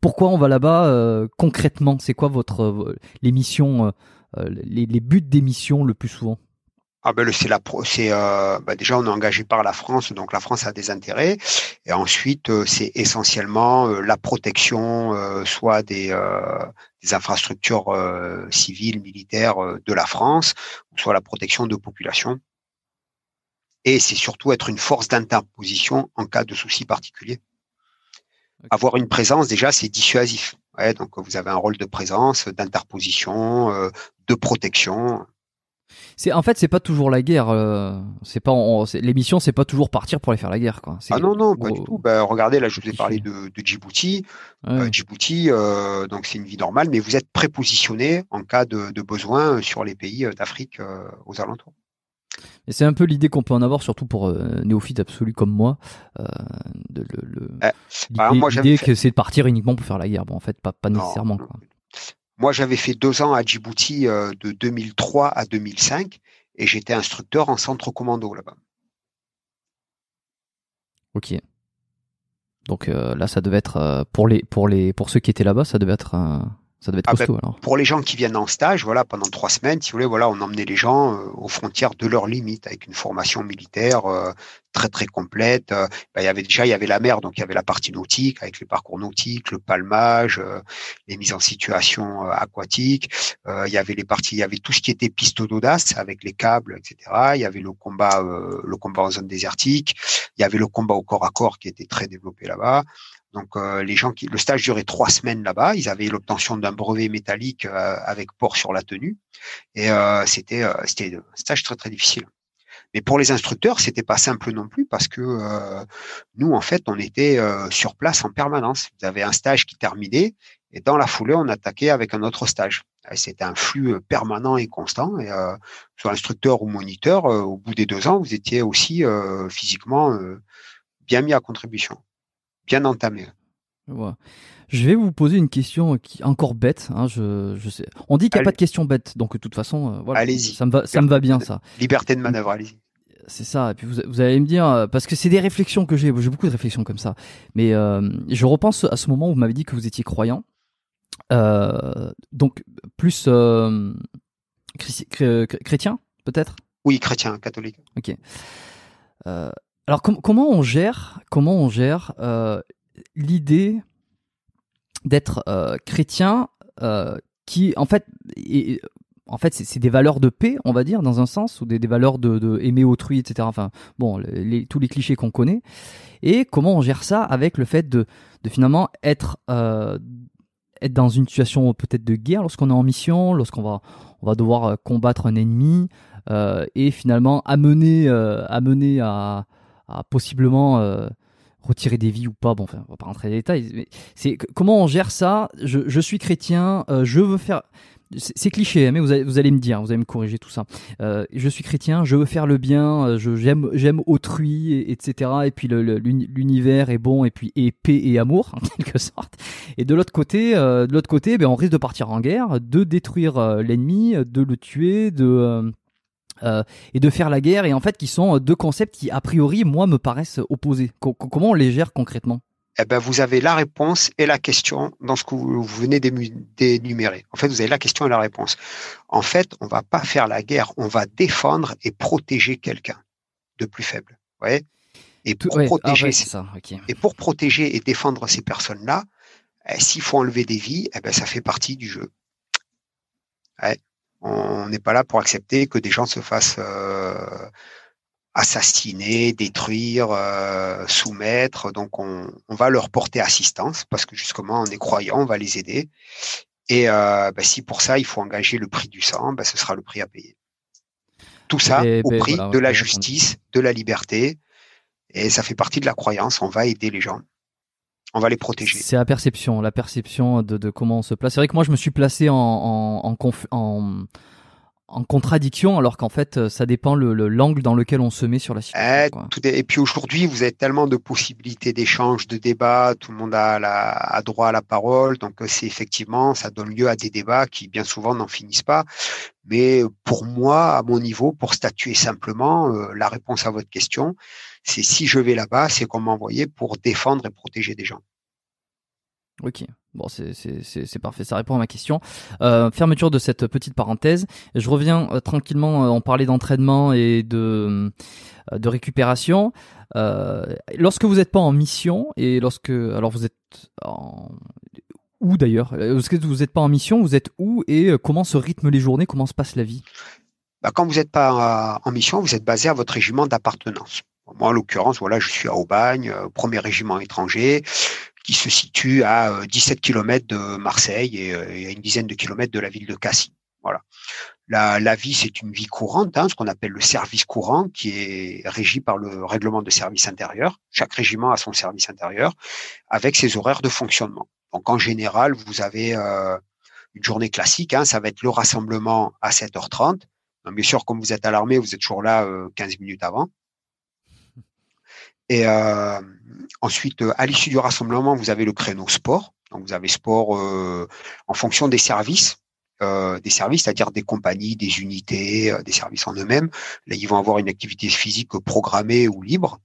Pourquoi on va là-bas euh, concrètement? C'est quoi votre euh, les missions euh, euh, les, buts des missions le plus souvent? Ah ben c'est la c'est euh, bah, déjà on est engagé par la France, donc la France a des intérêts. Et ensuite euh, c'est essentiellement euh, la protection, euh, soit des euh, des infrastructures euh, civiles, militaires euh, de la France, soit la protection de populations. Et c'est surtout être une force d'interposition en cas de souci particulier. Avoir une présence, déjà, c'est dissuasif. Ouais, donc vous avez un rôle de présence, d'interposition, euh, de protection. C'est en fait c'est pas toujours la guerre. euh, c'est pas on- c'est- pas toujours partir pour aller faire la guerre quoi. Ah non, non, pas du tout. Ben, regardez, là, je vous ai parlé de, de Djibouti. Ouais. Euh, Djibouti, euh, donc c'est une vie normale, mais vous êtes prépositionné en cas de, de besoin euh, sur les pays euh, d'Afrique euh, aux alentours. Et c'est un peu l'idée qu'on peut en avoir surtout pour euh, néophytes absolus comme moi. euh, de Euh, l'idée fait- que c'est de partir uniquement pour faire la guerre. Bon en fait pas nécessairement quoi. Moi, j'avais fait deux ans à Djibouti euh, de 2003 à 2005 et j'étais instructeur en centre commando là-bas. Ok. Donc là ça devait être pour les pour les pour ceux qui étaient là-bas ça devait être euh, ça devait être Ah ben, alors. Pour les gens qui viennent en stage, voilà, pendant trois semaines, si vous voulez, voilà, on emmenait les gens euh, aux frontières de leurs limites avec une formation militaire euh, très très complète. Euh, ben, il y avait déjà, il y avait la mer, donc il y avait la partie nautique avec les parcours nautiques, le palmage, euh, les mises en situation euh, aquatiques. Euh, il y avait les parties, il y avait tout ce qui était piste d'audace avec les câbles, etc. Il y avait le combat, euh, le combat en zone désertique. Il y avait le combat au corps à corps qui était très développé là-bas. Donc euh, les gens qui le stage durait trois semaines là-bas, ils avaient l'obtention d'un brevet métallique euh, avec port sur la tenue et euh, c'était euh, c'était un stage très très difficile. Mais pour les instructeurs, c'était pas simple non plus parce que euh, nous en fait on était euh, sur place en permanence. Vous avez un stage qui terminait et dans la foulée on attaquait avec un autre stage. C'était un flux permanent et constant et soit instructeur ou moniteur, au bout des deux ans vous étiez aussi physiquement bien mis à contribution, bien entamé. Ouais. Je vais vous poser une question qui encore bête. Hein, je, je sais. On dit qu'il n'y a Allez. pas de question bête, donc de toute façon, euh, voilà. Allez-y. Ça me va, ça me va bien ça. Liberté de manœuvre, allez-y. C'est ça. Et puis vous, vous allez me dire euh, parce que c'est des réflexions que j'ai. J'ai beaucoup de réflexions comme ça. Mais euh, je repense à ce moment où vous m'avez dit que vous étiez croyant. Euh, donc plus chréti- chré- chré- chrétien peut-être? Oui, chrétien, catholique. Ok. Alors com- comment on gère comment on gère euh, l'idée d'être euh, chrétien euh, qui en fait en fait c'est des valeurs de paix on va dire dans un sens ou des, valeurs de, aimer autrui etc enfin bon tous les clichés qu'on connaît. Et comment on gère ça avec le fait de, finalement être être dans une situation peut-être de guerre lorsqu'on est en mission lorsqu'on va on va devoir combattre un ennemi et finalement amener à, à possiblement euh, retirer des vies ou pas. Bon, enfin, on va pas rentrer dans les détails. Mais c'est comment on gère ça? Je, suis chrétien, euh, je veux faire. C'est cliché, hein, mais vous allez, vous allez me dire, vous allez me corriger tout ça. Euh, je suis chrétien, je veux faire le bien, je j'aime j'aime autrui, et, etc. Et puis l'univers est bon, et puis et paix et amour en quelque sorte. Et de l'autre côté, de l'autre côté, ben on risque de partir en guerre, de détruire l'ennemi, de le tuer, de euh, et de faire la guerre, et en fait, qui sont deux concepts qui, a priori, moi, me paraissent opposés. comment on les gère concrètement? Eh ben, vous avez la réponse et la question dans ce que vous, venez d'énumérer. En fait, vous avez la question et la réponse. En fait, on va pas faire la guerre, on va défendre et protéger quelqu'un de plus faible. Ouais. Et pour ah protéger, et pour protéger et défendre ces personnes-là, eh, s'il faut enlever des vies, eh ben, ça fait partie du jeu. Ouais. On n'est pas là pour accepter que des gens se fassent euh, assassiner, détruire, euh, soumettre. Donc on, va leur porter assistance parce que justement on est croyant, on va les aider. Et euh, bah, si pour ça il faut engager le prix du sang, bah, ce sera le prix à payer. Tout ça au ben, prix de la justice, de la liberté. Et ça fait partie de la croyance. On va aider les gens. On va les protéger. C'est la perception, la perception de, comment on se place. C'est vrai que moi, je me suis placé en, en, en en contradiction alors qu'en fait euh, ça dépend le l'angle dans lequel on se met sur la situation. Eh, et puis aujourd'hui vous avez tellement de possibilités d'échange, de débats, tout le monde a, la, a droit à la parole, donc euh, c'est effectivement ça donne lieu à des débats qui bien souvent n'en finissent pas. Mais pour moi, à mon niveau, pour statuer simplement, euh, la réponse à votre question, c'est si je vais là-bas, c'est qu'on m'a envoyé pour défendre et protéger des gens. Ok, bon, c'est parfait, ça répond à ma question. Euh, fermeture de cette petite parenthèse. Je reviens euh, tranquillement, euh, on parlait d'entraînement et de, de récupération. lorsque vous n'êtes pas en mission, et lorsque... Alors vous êtes en... Où d'ailleurs? Lorsque vous n'êtes pas en mission, vous êtes où et comment se rythment les journées? Comment se passe la vie? Bah, Quand vous n'êtes pas en mission, vous êtes basé à votre régiment d'appartenance. Moi, en l'occurrence, voilà, je suis à Aubagne, premier régiment étranger qui se situe à 17 euh, km de Marseille euh, et, à une dizaine de kilomètres de la ville de Cassis. Voilà. La, la vie, c'est une vie courante, hein, ce qu'on appelle le service courant, qui est régi par le règlement de service intérieur. Chaque régiment a son service intérieur, avec ses horaires de fonctionnement. Donc en général, vous avez euh, une journée classique, hein, ça va être le rassemblement à 7h30. Donc, bien sûr, comme vous êtes à l'armée, vous êtes toujours là euh, 15 minutes avant. Et euh, ensuite, euh, à l'issue du rassemblement, vous avez le créneau sport. Donc, vous avez sport euh, en fonction des services. Euh, des services, c'est-à-dire des compagnies, des unités, des services en eux-mêmes. Là, ils vont avoir une activité physique programmée ou libre.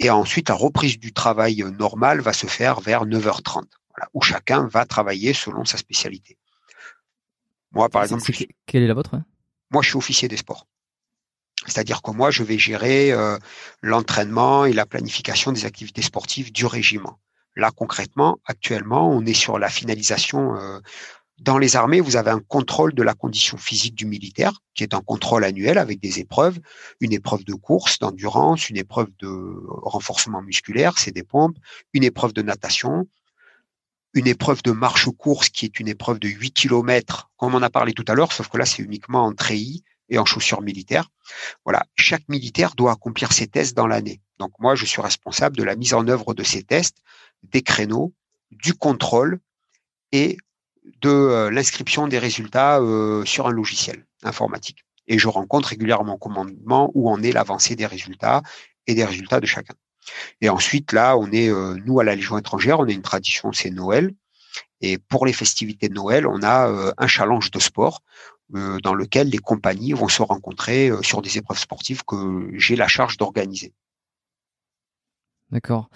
Et ensuite, la reprise du travail normal va se faire vers 9h30, voilà, où chacun va travailler selon sa spécialité. Moi, par exemple, quelle est la vôtre Moi, je suis officier des sports. C'est-à-dire que moi, je vais gérer euh, l'entraînement et la planification des activités sportives du régiment. Là, concrètement, actuellement, on est sur la finalisation. Euh, dans les armées, vous avez un contrôle de la condition physique du militaire, qui est un contrôle annuel avec des épreuves, une épreuve de course, d'endurance, une épreuve de renforcement musculaire, c'est des pompes, une épreuve de natation, une épreuve de marche-course qui est une épreuve de 8 km, comme on a parlé tout à l'heure, sauf que là, c'est uniquement en treillis et en chaussures militaires. Voilà, chaque militaire doit accomplir ses tests dans l'année. Donc moi, je suis responsable de la mise en œuvre de ces tests, des créneaux, du contrôle et de euh, l'inscription des résultats euh, sur un logiciel informatique. Et je rencontre régulièrement au commandement où en est l'avancée des résultats et des résultats de chacun. Et ensuite, là, on est, euh, nous, à la Légion étrangère, on a une tradition, c'est Noël. Et pour les festivités de Noël, on a un challenge de sport dans lequel les compagnies vont se rencontrer euh, sur des épreuves sportives que j'ai la charge d'organiser. D'accord.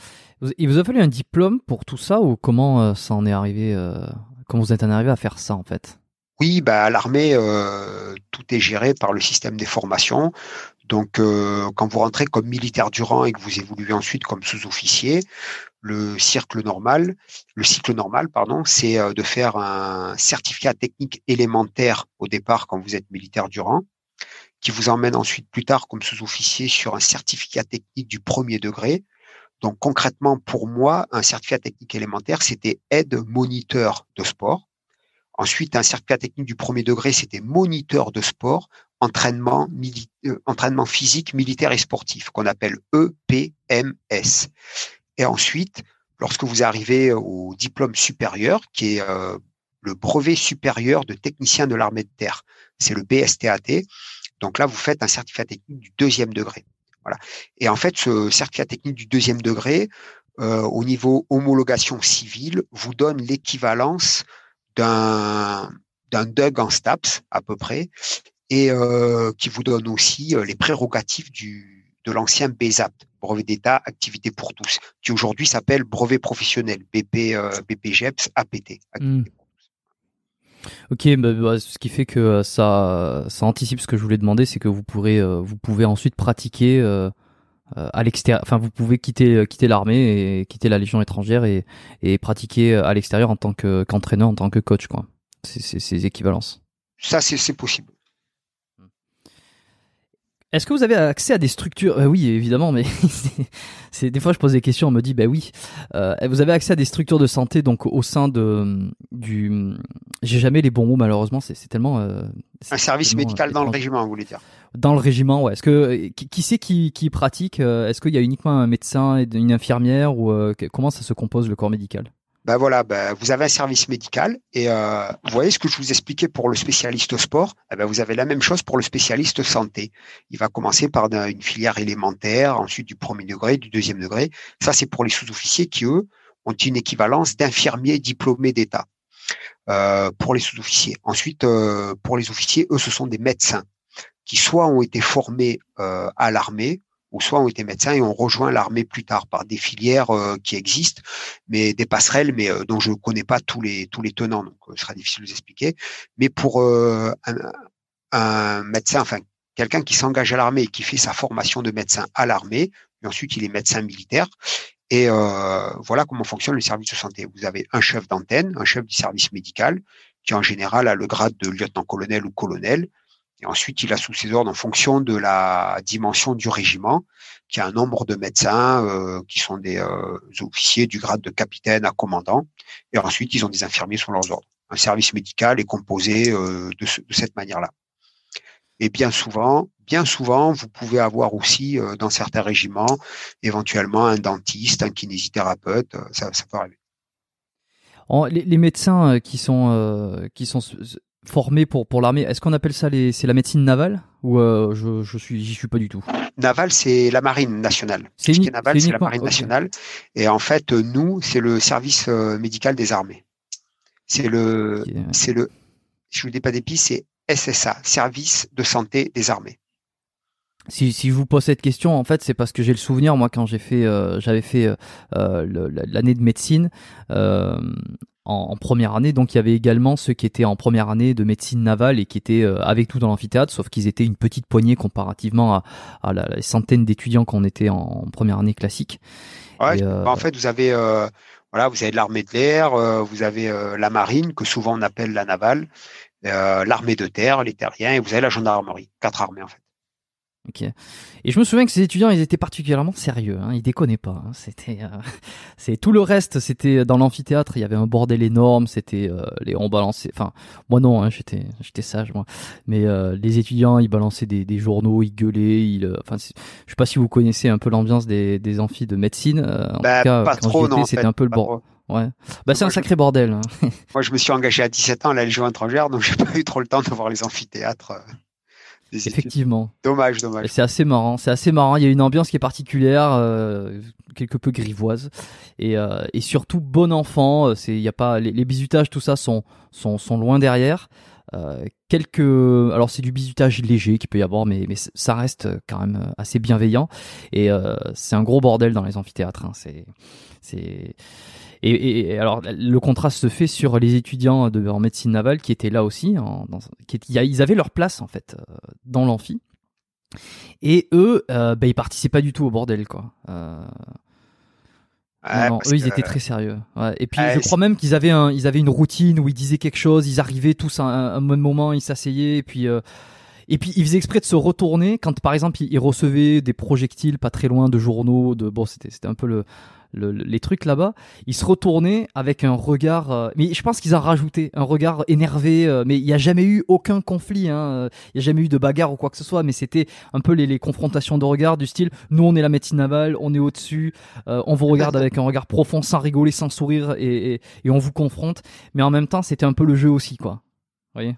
Il vous a fallu un diplôme pour tout ça ou comment euh, ça en est arrivé Comment vous êtes arrivé à faire ça en fait? Oui, bah à l'armée, tout est géré par le système des formations. Donc, quand vous rentrez comme militaire du rang et que vous évoluez ensuite comme sous-officier, le cycle normal, le cycle normal, pardon, c'est euh, de faire un certificat technique élémentaire au départ quand vous êtes militaire du rang, qui vous emmène ensuite plus tard comme sous-officier sur un certificat technique du premier degré. Donc concrètement, pour moi, un certificat technique élémentaire, c'était aide moniteur de sport. Ensuite, un certificat technique du premier degré, c'était moniteur de sport, entraînement, euh, entraînement physique, militaire et sportif, qu'on appelle EPMS. Et ensuite, lorsque vous arrivez au diplôme supérieur, qui est le brevet supérieur de technicien de l'armée de terre, c'est le BSTAT. Donc là, vous faites un certificat technique du deuxième degré. Voilà. Et en fait, ce certificat technique du deuxième degré, euh, au niveau homologation civile, vous donne l'équivalence d'un d'un DUG en STAPS à peu près, et euh, qui vous donne aussi euh, les prérogatives du de l'ancien BESAP, brevet d'État, activité pour tous, qui aujourd'hui s'appelle brevet professionnel, BP, euh, BPGEPS, APT. Ok, bah, bah, ce qui fait que euh, ça, ça anticipe ce que je voulais demander, c'est que vous pourrez, euh, vous pouvez ensuite pratiquer euh, à l'extérieur. Enfin, vous pouvez quitter, quitter l'armée et quitter la Légion étrangère et, et pratiquer à l'extérieur en tant que, qu'entraîneur, en tant que coach, quoi. C'est ces équivalences. Ça, c'est possible. Est-ce que vous avez accès à des structures? Euh, Oui, évidemment, mais c'est des fois je pose des questions, on me dit bah oui. Euh, vous avez accès à des structures de santé donc au sein de du. J'ai jamais les bons mots malheureusement. C'est tellement. Euh, un service médical dans le régiment, vous voulez dire? Dans le régiment, ouais. Est-ce que qui, qui c'est qui, qui pratique Est-ce qu'il y a uniquement un médecin et une infirmière ou comment ça se compose le corps médical? Ben voilà, ben vous avez un service médical et euh, vous voyez ce que je vous expliquais pour le spécialiste sport, eh ben vous avez la même chose pour le spécialiste santé. Il va commencer par une filière élémentaire, ensuite du premier degré, du deuxième degré. Ça, c'est pour les sous-officiers qui, eux, ont une équivalence d'infirmiers diplômés d'État euh, pour les sous-officiers. Ensuite, euh, pour les officiers, eux, ce sont des médecins qui soit ont été formés euh, à l'armée, ou soit ont été médecins et ont rejoint l'armée plus tard par des filières euh, qui existent, mais des passerelles, mais euh, dont je ne connais pas tous les tenants, donc euh, ce sera difficile de vous expliquer. Mais pour un, un, médecin, enfin quelqu'un qui s'engage à l'armée et qui fait sa formation de médecin à l'armée, et ensuite il est médecin militaire. Et voilà comment fonctionne le service de santé. Vous avez un chef d'antenne, un chef du service médical, qui en général a le grade de lieutenant-colonel ou colonel, et ensuite, il a sous ses ordres en fonction de la dimension du régiment, qui a un nombre de médecins euh, qui sont des euh, officiers du grade de capitaine à commandant. Et ensuite, ils ont des infirmiers sous leurs ordres. Un service médical est composé euh, de, de, cette manière-là. Et bien souvent, bien souvent, vous pouvez avoir aussi dans certains régiments éventuellement un dentiste, un kinésithérapeute. Ça, ça peut arriver. les, les, médecins qui sont qui sont formés pour pour l'armée. Est-ce qu'on appelle ça les c'est la médecine navale ou euh, je je suis j'y suis pas du tout. Naval c'est la marine nationale. C'est unique, naval c'est la marine nationale et en fait nous c'est le service euh, médical des armées. C'est le c'est le je vous dis pas d'épices c'est SSA service de santé des armées. Si, si je vous pose cette question, en fait, c'est parce que j'ai le souvenir, moi, quand j'ai fait, euh, j'avais fait l'année de médecine, en, première année. Donc il y avait également ceux qui étaient en première année de médecine navale et qui étaient euh, avec tout dans l'amphithéâtre, sauf qu'ils étaient une petite poignée comparativement à, à la, les centaines d'étudiants qu'on était en, première année classique. Ouais, euh, bah, en fait, vous avez euh, voilà, vous avez l'armée de l'air, vous avez la marine que souvent on appelle la navale, l'armée de terre, les terriens, et vous avez la gendarmerie. Quatre armées en fait. Ok. Et je me souviens que ces étudiants, ils étaient particulièrement sérieux. Hein, ils déconnaient pas. Hein. C'était, euh, c'est tout le reste. C'était dans l'amphithéâtre. Il y avait un bordel énorme. C'était euh, les on balançait. Enfin, moi non. Hein, j'étais, j'étais sage moi. Mais euh, les étudiants, ils balançaient des, des journaux, ils gueulaient. Ils, enfin, je sais pas si vous connaissez un peu l'ambiance des, des amphis de médecine. en bah, tout cas, pas quand trop, non. C'était un peu le bordel. Ouais. Bah c'est un sacré bordel. Moi je me suis engagé à 17 ans à la Légion étrangère, donc j'ai pas eu trop le temps de voir les amphithéâtres. Effectivement. Dommage, dommage. C'est assez marrant. C'est assez marrant. Il y a une ambiance qui est particulière, euh, quelque peu grivoise, et, euh, et surtout bon enfant. C'est, il y a pas les, les, bisutages, tout ça sont sont, sont loin derrière. Euh, quelques, alors c'est du bisutage léger qu'il peut y avoir, mais mais ça reste quand même assez bienveillant. Et euh, c'est un gros bordel dans les amphithéâtres. Hein. C'est c'est et, et, alors, le contraste se fait sur les étudiants de, en médecine navale qui étaient là aussi. En, dans, qui, ils avaient leur place, en fait, euh, dans l'amphi. Et eux, euh, bah, ils participaient pas du tout au bordel, quoi. Euh... non, eux, ils étaient très sérieux. Ouais. Et puis, je crois même qu'ils avaient, un, ils avaient une routine où ils disaient quelque chose, ils arrivaient tous à un, un moment, ils s'asseyaient, et puis... Euh, Et puis il faisait exprès de se retourner quand par exemple il, recevait des projectiles pas très loin de journaux, bon c'était un peu le, les trucs là-bas. Il se retournait avec un regard, euh, mais je pense qu'ils ont rajouté un regard énervé. Euh, mais il n'y a jamais eu aucun conflit, hein, il n'y a jamais eu de bagarre ou quoi que ce soit. Mais c'était un peu les, confrontations de regard du style nous on est la médecine navale, on est au-dessus, euh, on vous regarde avec un regard profond, sans rigoler, sans sourire et, on vous confronte. Mais en même temps c'était un peu le jeu aussi quoi. Vous voyez?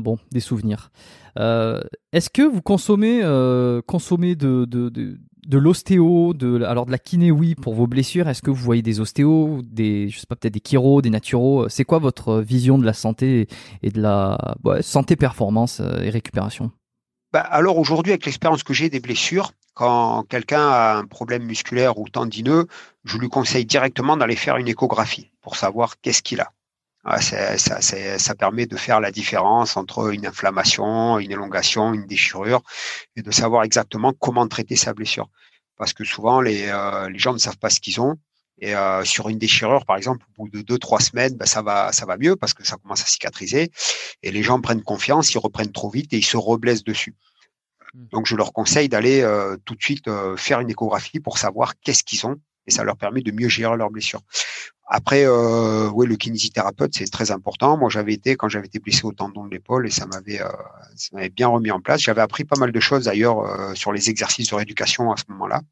Bon, des souvenirs. Euh, Est-ce que vous consommez, euh, consommez de, de, de, l'ostéo, de, alors de la kiné, oui, pour vos blessures? Est-ce que vous voyez des ostéos, des, je sais pas, peut-être des chiro, des naturaux C'est quoi votre vision de la santé et de la santé, performance euh, et récupération? Bah, alors aujourd'hui, avec l'expérience que j'ai des blessures, quand quelqu'un a un problème musculaire ou tendineux, je lui conseille directement d'aller faire une échographie pour savoir qu'est-ce qu'il a. Ça, ça, permet de faire la différence entre une inflammation, une élongation, une déchirure, et de savoir exactement comment traiter sa blessure. Parce que souvent, les, euh, les gens ne savent pas ce qu'ils ont. Et euh, sur une déchirure, par exemple, au bout de deux, trois semaines, ben, ça va, ça va mieux parce que ça commence à cicatriser. Et les gens prennent confiance, ils reprennent trop vite et ils se reblessent dessus. Mmh. Donc, je leur conseille d'aller euh, tout de suite faire une échographie pour savoir qu'est-ce qu'ils ont et ça leur permet de mieux gérer leurs blessures. Après, euh, oui, le kinésithérapeute, c'est très important. Moi, j'avais été, quand j'avais été blessé au tendon de l'épaule, et ça m'avait, euh, ça m'avait bien remis en place. J'avais appris pas mal de choses d'ailleurs euh, sur les exercices de rééducation à ce moment-là.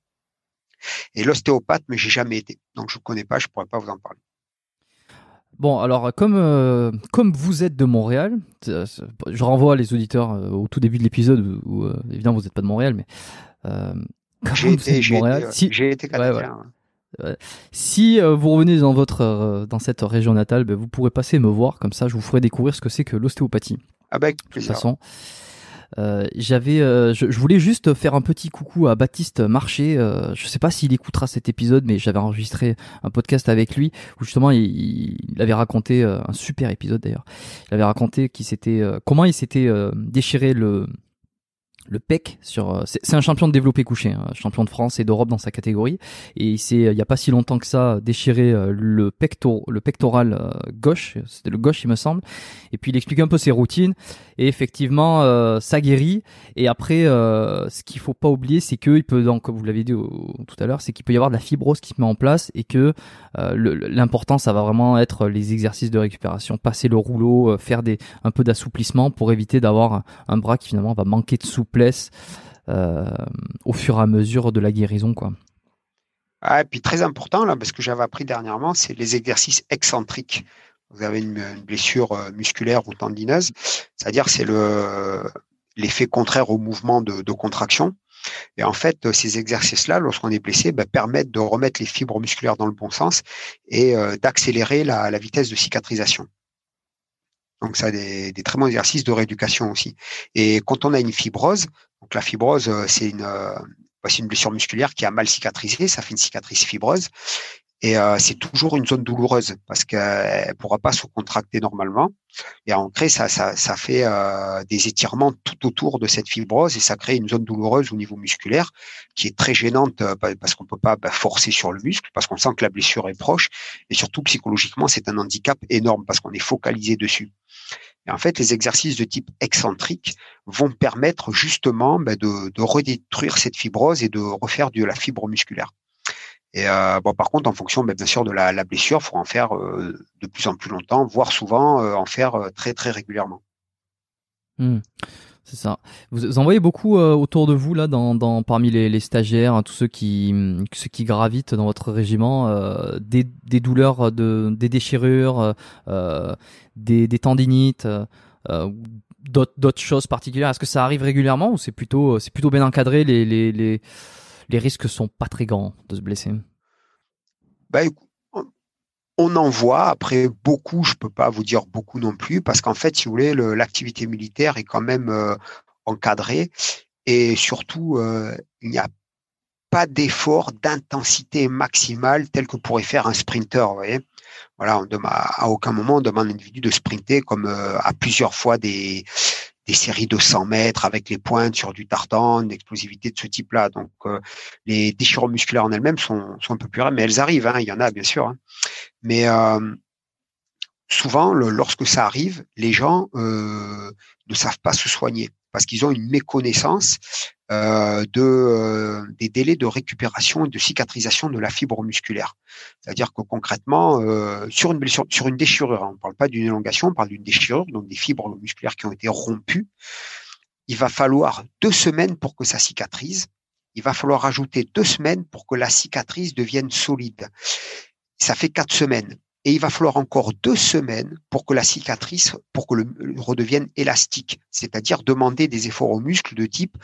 Et l'ostéopathe, mais j'ai jamais été. Donc, je ne connais pas, je pourrais pas vous en parler. Bon, alors comme comme vous êtes de Montréal, je renvoie les auditeurs au tout début de l'épisode où, évidemment vous n'êtes pas de Montréal, mais j'ai été, j'ai été, si... été canadien. Si euh, vous revenez dans votre euh, dans cette région natale, ben, vous pourrez passer me voir comme ça, je vous ferai découvrir ce que c'est que l'ostéopathie. Avec plaisir. De toute façon, euh, j'avais, je, voulais juste faire un petit coucou à Baptiste Marché. je sais pas s'il écoutera cet épisode, mais j'avais enregistré un podcast avec lui où justement il, il avait raconté un super épisode d'ailleurs. Il avait raconté qu'il s'était comment il s'était déchiré le le PEC sur euh, c'est un champion de développé couché hein, champion de France et d'Europe dans sa catégorie. Et il s'est il y a pas si longtemps que ça déchiré euh, le pector le pectoral euh, gauche. C'était le gauche il me semble. Et puis il explique un peu ses routines. Et effectivement ça guérit. Et après ce qu'il faut pas oublier c'est que il peut donc comme vous l'avez dit tout à l'heure c'est qu'il peut y avoir de la fibrose qui se met en place et que l'important ça va vraiment être les exercices de récupération passer le rouleau faire des un peu d'assouplissement pour éviter d'avoir un bras qui finalement va manquer de souplesse euh, au fur et à mesure de la guérison. Ah, et puis très important là, parce que j'avais appris dernièrement, c'est les exercices excentriques. Vous avez une, blessure euh, musculaire ou tendineuse, c'est-à-dire c'est le l'effet contraire au mouvement de, contraction. Et en fait, ces exercices-là, lorsqu'on est blessé, ben, permettent de remettre les fibres musculaires dans le bon sens et euh, d'accélérer la, vitesse de cicatrisation. Donc ça a des, très bons exercices de rééducation aussi. Et quand on a une fibrose, donc la fibrose, euh, c'est une, euh, bah, une blessure musculaire qui a mal cicatrisé, ça fait une cicatrice fibreuse. Et euh, c'est toujours une zone douloureuse parce qu'elle ne pourra pas se contracter normalement. Et en crée, ça, ça, ça fait des étirements tout autour de cette fibrose et ça crée une zone douloureuse au niveau musculaire qui est très gênante parce qu'on peut pas bah, forcer sur le muscle, parce qu'on sent que la blessure est proche. Et surtout, psychologiquement, c'est un handicap énorme parce qu'on est focalisé dessus. En fait, les exercices de type excentrique vont permettre justement bah, de, redétruire cette fibrose et de refaire de la fibre musculaire. Et euh, bon, par contre, en fonction bah, bien sûr de la, la blessure, il faut en faire euh, de plus en plus longtemps, voire souvent euh, en faire très très régulièrement. Mmh. C'est ça. Vous en voyez beaucoup autour de vous là, dans, parmi les, stagiaires, hein, tous ceux qui gravitent dans votre régiment, euh, des, douleurs, de, des déchirures, euh, des, tendinites, euh, d'autres choses particulières. Est-ce que ça arrive régulièrement ou c'est plutôt c'est plutôt bien encadré les les les les risques sont pas très grands de se blesser? Bah, on en voit. Après, beaucoup, je peux pas vous dire beaucoup non plus, parce qu'en fait, si vous voulez, l'activité militaire est quand même euh, encadrée et surtout, euh, il n'y a pas d'effort d'intensité maximale tel que pourrait faire un sprinter. Voilà, à aucun moment on demande à l'individu de sprinter comme euh, à plusieurs fois des, des séries de 100 mètres avec les pointes sur du tartan, une explosivité de ce type-là. Donc, euh, les déchirures musculaires en elles-mêmes sont, un peu plus rares, mais elles arrivent. Hein, il y en a bien sûr. Hein. Mais euh, souvent, lorsque ça arrive, les gens euh, ne savent pas se soigner parce qu'ils ont une méconnaissance euh, de, euh, des délais de récupération et de cicatrisation de la fibre musculaire. C'est-à-dire que concrètement, euh, sur une sur une déchirure, hein, on ne parle pas d'une élongation, on parle d'une déchirure, donc des fibres musculaires qui ont été rompues. Il va falloir deux semaines pour que ça cicatrise. Il va falloir ajouter deux semaines pour que la cicatrice devienne solide. Ça fait quatre semaines et il va falloir encore deux semaines pour que la cicatrice, pour que le, redevienne élastique, c'est-à-dire demander des efforts aux muscles de type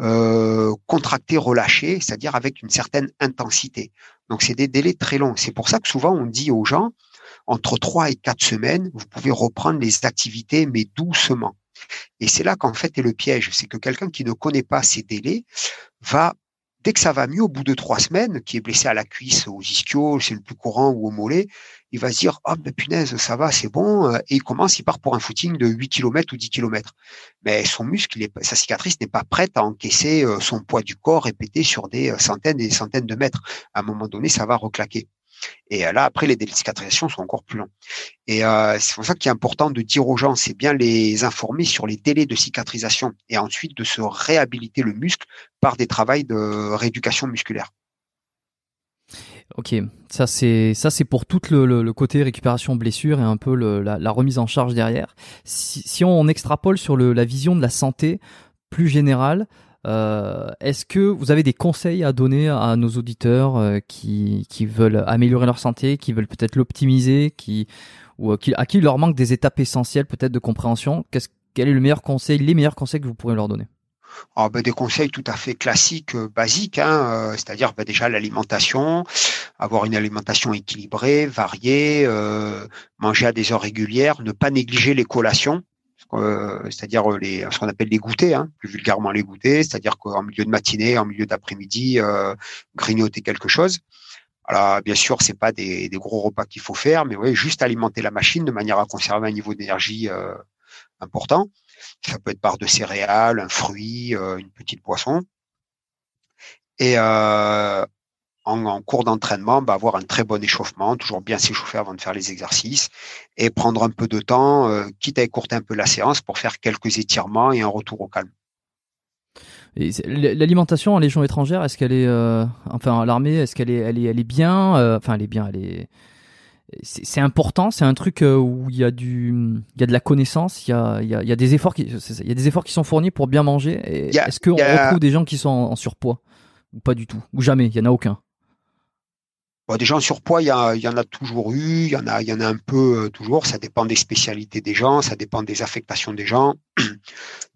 euh, contracter, relâcher, c'est-à-dire avec une certaine intensité. Donc c'est des délais très longs. C'est pour ça que souvent on dit aux gens, entre trois et quatre semaines, vous pouvez reprendre les activités, mais doucement. Et c'est là qu'en fait est le piège, c'est que quelqu'un qui ne connaît pas ces délais va dès que ça va mieux, au bout de trois semaines, qui est blessé à la cuisse, aux ischios, c'est le plus courant, ou au mollet, il va se dire, oh, ben punaise, ça va, c'est bon, euh, et il commence, il part pour un footing de 8 km ou 10 km. Mais son muscle, sa cicatrice n'est pas prête à encaisser euh, son poids du corps répété sur des euh, centaines et des centaines de mètres. À un moment donné, ça va reclaquer. Et là, après, les délais de cicatrisation sont encore plus longs. Et c'est pour ça qu'il est important de dire aux gens, c'est bien les informer sur les délais de cicatrisation et ensuite de se réhabiliter le muscle par des travaux de rééducation musculaire. Ok, ça c'est ça c'est pour tout le, côté récupération blessure et un peu la, remise en charge derrière. Si, on, extrapole sur la vision de la santé plus générale, euh, est-ce que vous avez des conseils à donner à nos auditeurs euh, qui, veulent améliorer leur santé, qui veulent peut-être l'optimiser, qui ou à qui il leur manque des étapes essentielles peut-être de compréhension? Quel est le meilleur conseil, les meilleurs conseils que vous pourriez leur donner? Ah, ben, des conseils tout à fait classiques, euh, basiques, hein, euh, c'est-à-dire ben, déjà l'alimentation, avoir une alimentation équilibrée, variée, euh, manger à des heures régulières, ne pas négliger les collations, c'est-à-dire ce qu'on appelle les goûters, hein, plus vulgairement les goûters, c'est-à-dire qu'en milieu de matinée, en milieu d'après-midi, grignoter quelque chose. Alors bien sûr, c'est pas des, gros repas qu'il faut faire, mais oui, juste alimenter la machine de manière à conserver un niveau d'énergie important. Ça peut être barre de céréales, un fruit, euh, une petite boisson. Et euh, en, cours d'entraînement, bah, avoir un très bon échauffement, toujours bien s'échauffer avant de faire les exercices et prendre un peu de temps, euh, quitte à écourter un peu la séance pour faire quelques étirements et un retour au calme. L'alimentation en légion étrangère, est-ce qu'elle est, enfin, à l'armée, est-ce qu'elle est, elle est, elle est bien, enfin, elle est bien, elle est, c'est important, c'est un truc euh, où il y a du, il y a de la connaissance, il y a, il y a, il y a des efforts qui, il y a des efforts qui sont fournis pour bien manger. Est-ce qu'on retrouve des gens qui sont en, surpoids ou pas du tout, ou jamais, il y en a aucun. Bon, des gens en surpoids, il y, a, il y en a toujours eu, il y en a, il y en a un peu euh, toujours. Ça dépend des spécialités des gens, ça dépend des affectations des gens,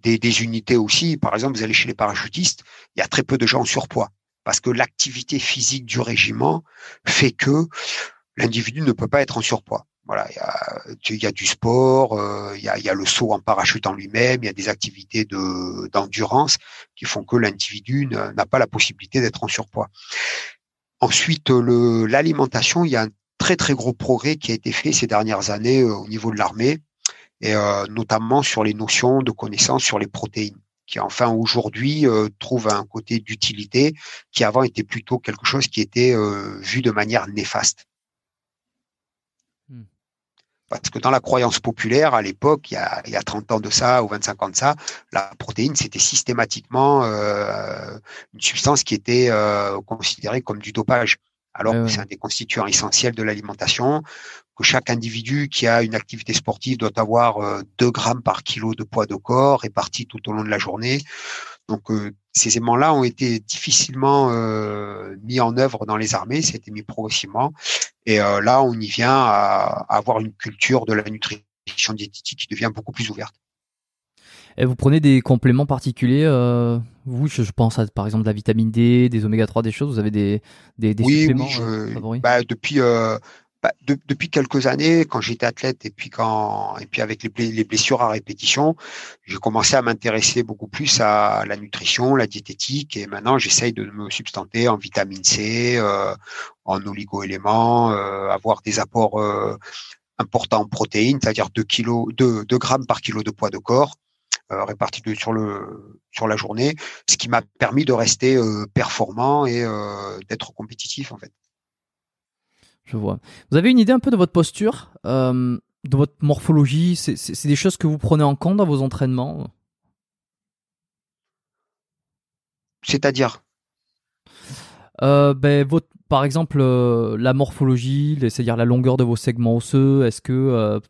des, des unités aussi. Par exemple, vous allez chez les parachutistes, il y a très peu de gens en surpoids parce que l'activité physique du régiment fait que l'individu ne peut pas être en surpoids. Voilà, il y a, y a du sport, euh, il, y a, y, a, le saut en parachute en lui-même, il y a des activités de d'endurance qui font que l'individu n'a pas la possibilité d'être en surpoids. Ensuite, l'alimentation, il y a un très très gros progrès qui a été fait ces dernières années euh, au niveau de l'armée, et euh, notamment sur les notions de connaissances sur les protéines qui enfin aujourd'hui euh, trouve un côté d'utilité qui avant était plutôt quelque chose qui était euh, vu de manière néfaste. Parce que dans la croyance populaire, à l'époque, il, y a 30 ans de ça ou 25 ans de ça, la protéine, c'était systématiquement euh, une substance qui était euh, considérée comme du dopage. Alors que c'est un des constituants essentiels de l'alimentation, que chaque individu qui a une activité sportive doit avoir euh, 2 grammes par kilo de poids de corps répartis tout au long de la journée. Donc euh, ces aimants-là ont été difficilement euh, mis en œuvre dans les armées, c'était mis progressivement. Et euh, là, on y vient à, avoir une culture de la nutrition diététique qui devient beaucoup plus ouverte. Et vous prenez des compléments particuliers Vous, je, pense à par exemple de la vitamine D, des oméga 3, des choses. Vous avez des, des, oui, suppléments oui, bah, Depuis bah, depuis quelques années, quand j'étais athlète et puis quand et puis avec les, blessures à répétition, j'ai commencé à m'intéresser beaucoup plus à la nutrition, la diététique et maintenant j'essaye de me substanter en vitamine C, euh, en oligo-éléments, euh, avoir des apports euh, importants en protéines, c'est-à-dire 2 kilos, 2, grammes par kilo de poids de corps. Répartis sur le sur la journée, ce qui m'a permis de rester performant et d'être compétitif en fait. Je vois. Vous avez une idée un peu de votre posture euh, de votre morphologie, c'est des choses que vous prenez en compte dans vos entraînements? C'est-à-dire? Euh, ben, votre, par exemple, euh, la morphologie, c'est-à-dire la longueur de vos segments osseux, est-ce que, euh,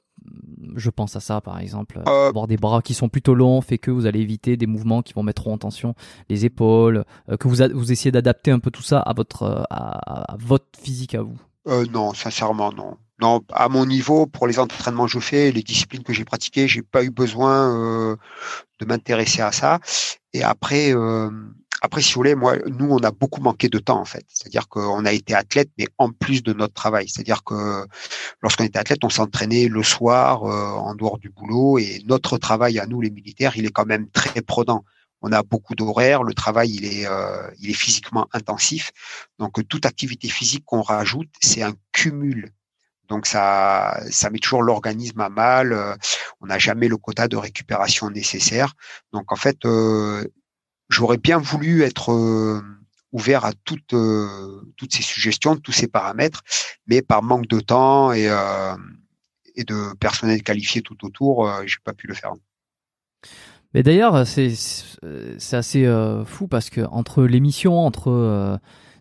je pense à ça par exemple, avoir des bras qui sont plutôt longs fait que vous allez éviter des mouvements qui vont mettre trop en tension les épaules, que vous, vous essayez d'adapter un peu tout ça à votre, à, votre physique à vous Non, sincèrement non. Non, à mon niveau, pour les entraînements que je fais, les disciplines que j'ai pratiquées, j'ai pas eu besoin de m'intéresser à ça. Et après, après, si vous voulez, moi, nous, on a beaucoup manqué de temps en fait. C'est-à-dire qu'on a été athlète, mais en plus de notre travail. C'est-à-dire que lorsqu'on était athlète, on s'entraînait le soir euh, en dehors du boulot, et notre travail à nous, les militaires, il est quand même très prenant. On a beaucoup d'horaires, le travail il est euh, il est physiquement intensif. Donc toute activité physique qu'on rajoute, c'est un cumul donc ça, ça met toujours l'organisme à mal. Euh, on n'a jamais le quota de récupération nécessaire. Donc en fait, j'aurais bien voulu être euh, ouvert à toutes euh, toutes ces suggestions, tous ces paramètres, mais par manque de temps et euh, et de personnel qualifié tout autour, j'ai pas pu le faire. Mais d'ailleurs, c'est assez fou parce que entre l'émission, entre